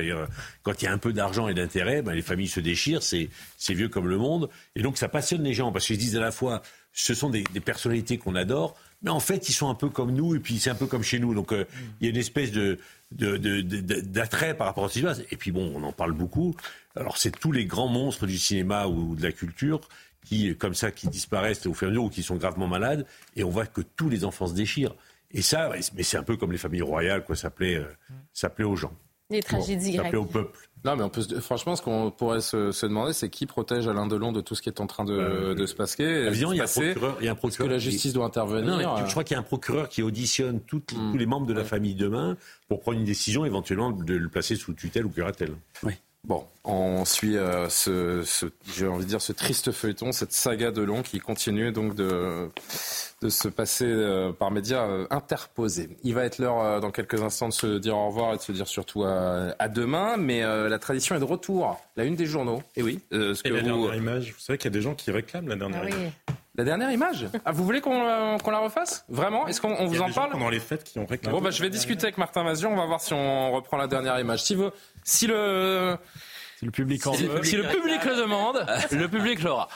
quand il y a un peu d'argent et d'intérêt, ben, les familles se déchirent, c'est vieux comme le monde. Et donc ça passionne les gens, parce qu'ils disent à la fois, ce sont des, des personnalités qu'on adore, mais en fait, ils sont un peu comme nous, et puis c'est un peu comme chez nous. Donc euh, il y a une espèce de, d'attrait par rapport à ce. Et puis bon, on en parle beaucoup. Alors c'est tous les grands monstres du cinéma ou de la culture qui, comme ça, qui disparaissent au fur et à mesure ou qui sont gravement malades, et on voit que tous les enfants se déchirent. Et ça, mais c'est un peu comme les familles royales, quoi, ça plaît, euh, ça plaît aux gens. Les tragédies Ça plaît au peuple. Non, mais on peut, franchement, ce qu'on pourrait se, demander, c'est qui protège Alain Delon de tout ce qui est en train de, euh, se passer? Évidemment, il y a un procureur. Il y a un procureur que la justice doit intervenir. Non, je crois qu'il y a un procureur qui auditionne hmm. tous les membres de la famille demain pour prendre une décision, éventuellement de le placer sous tutelle ou curatelle. Oui. Bon, on suit euh, ce, ce j'ai envie de dire, ce triste feuilleton, cette saga de long qui continue donc de, de se passer euh, par médias euh, interposés. Il va être l'heure dans quelques instants de se dire au revoir et de se dire surtout à, demain, mais la tradition est de retour. La une des journaux, et oui. ce que la dernière image, vous savez qu'il y a des gens qui réclament la dernière ah image. La dernière image ah, Vous voulez qu'on la refasse? Vraiment? Est-ce qu'on vous en parle? pendant les fêtes qui ont réclamé. Bon, bah, je vais discuter avec Martin Mazion. On va voir si on reprend la dernière image. Si, vous, si le si le public en si, veut. Si le public le demande, le public l'aura.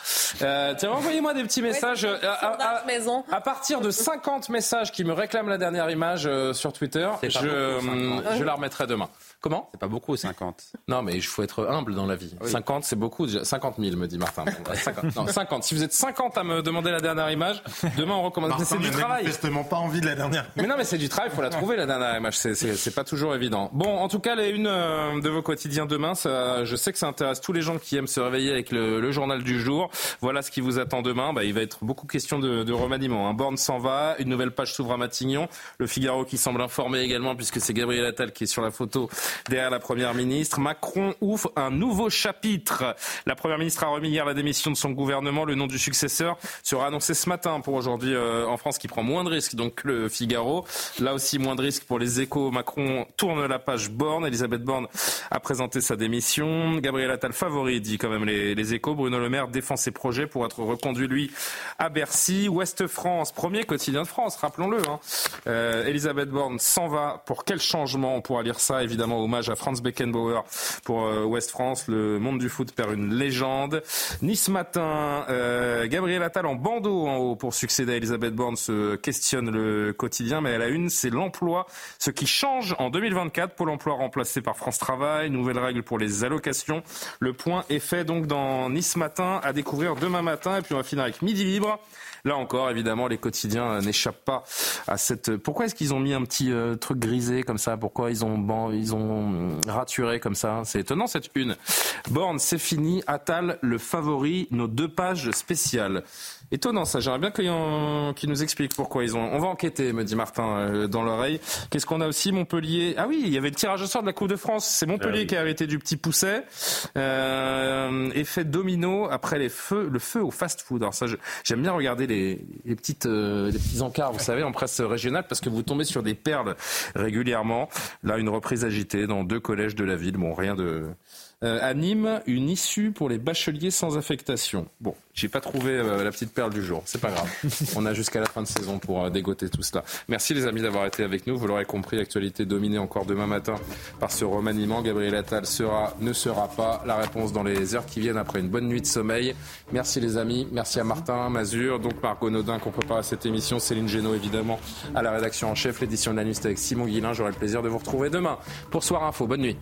Euh, tiens, envoyez-moi des petits messages. Euh, à, maison. à, partir de 50 messages qui me réclament la dernière image euh, sur Twitter, je, je la remettrai demain. Comment C'est pas beaucoup, 50. Non, mais il faut être humble dans la vie. 50, c'est beaucoup déjà. 50 000, me dit Martin. 50. Non, 50. Si vous êtes 50 à me demander la dernière image, demain on recommande. c'est du travail. manifestement pas envie de la dernière. Mais non, mais c'est du travail. Il faut la trouver la dernière image. C'est pas toujours évident. Bon, en tout cas, les une euh, de vos quotidiens demain, ça, je sais que ça intéresse tous les gens qui aiment se réveiller avec le, journal du jour. Voilà ce qui vous attend demain. Bah, il va être beaucoup question de, de remaniement. Un Borne s'en va. Une nouvelle page s'ouvre à Matignon. Le Figaro qui semble informé également puisque c'est Gabriel Attal qui est sur la photo derrière la Première ministre. Macron ouvre un nouveau chapitre. La Première ministre a remis hier la démission de son gouvernement. Le nom du successeur sera annoncé ce matin pour aujourd'hui euh, en France qui prend moins de risques donc le Figaro. Là aussi moins de risques pour les échos. Macron tourne la page Borne. Elisabeth Borne a présenté sa démission. Gabriel Attal favori, dit quand même les, les échos. Bruno Le Maire défend ses projets pour être reconduit, lui, à Bercy. Ouest France, premier quotidien de France, rappelons-le. Hein. Euh, Elisabeth Borne s'en va. Pour quel changement On pourra lire ça, évidemment, hommage à Franz Beckenbauer pour euh, Ouest France. Le monde du foot perd une légende. Nice matin, euh, Gabriel Attal en bandeau en haut pour succéder à Elisabeth Borne se questionne le quotidien, mais à la une, c'est l'emploi. Ce qui change en 2024, Pôle emploi remplacé par France Travail, nouvelles règles pour les allocations. Le point est fait donc dans Nice matin à découvrir demain matin et puis on va finir avec Midi Libre. Là encore, évidemment, les quotidiens n'échappent pas à cette. Pourquoi est-ce qu'ils ont mis un petit euh, truc grisé comme ça? Pourquoi ils ont ban... ils ont raturé comme ça? C'est étonnant cette une. Borne, c'est fini. Attal, le favori. Nos deux pages spéciales. Étonnant ça, j'aimerais bien qu'ils nous expliquent pourquoi ils ont. On va enquêter, me dit Martin euh, dans l'oreille. Qu'est-ce qu'on a aussi Montpellier? Ah oui, il y avait le tirage au sort de la Coupe de France. C'est Montpellier Ah oui. qui a arrêté du petit pousset. Euh, effet domino après les feux, le feu au fast-food. Alors ça, j'aime bien regarder les, les petites, euh, les petits encarts, vous savez, en presse régionale, parce que vous tombez sur des perles régulièrement. Là, une reprise agitée dans deux collèges de la ville. Bon, rien de. Euh, à Nîmes, une issue pour les bacheliers sans affectation. Bon, j'ai pas trouvé euh, la petite perle du jour. C'est pas grave. On a jusqu'à la fin de saison pour euh, dégoter tout cela. Merci les amis d'avoir été avec nous. Vous l'aurez compris, l'actualité dominée encore demain matin par ce remaniement. Gabriel Attal sera, ne sera pas. La réponse dans les heures qui viennent après une bonne nuit de sommeil. Merci les amis. Merci à Martin Mazur, donc Margot Naudin qu'on prépare à cette émission. Céline Génaud évidemment à la rédaction en chef. L'édition de la nuit avec Simon Guillain. J'aurai le plaisir de vous retrouver demain pour Soir Info. Bonne nuit.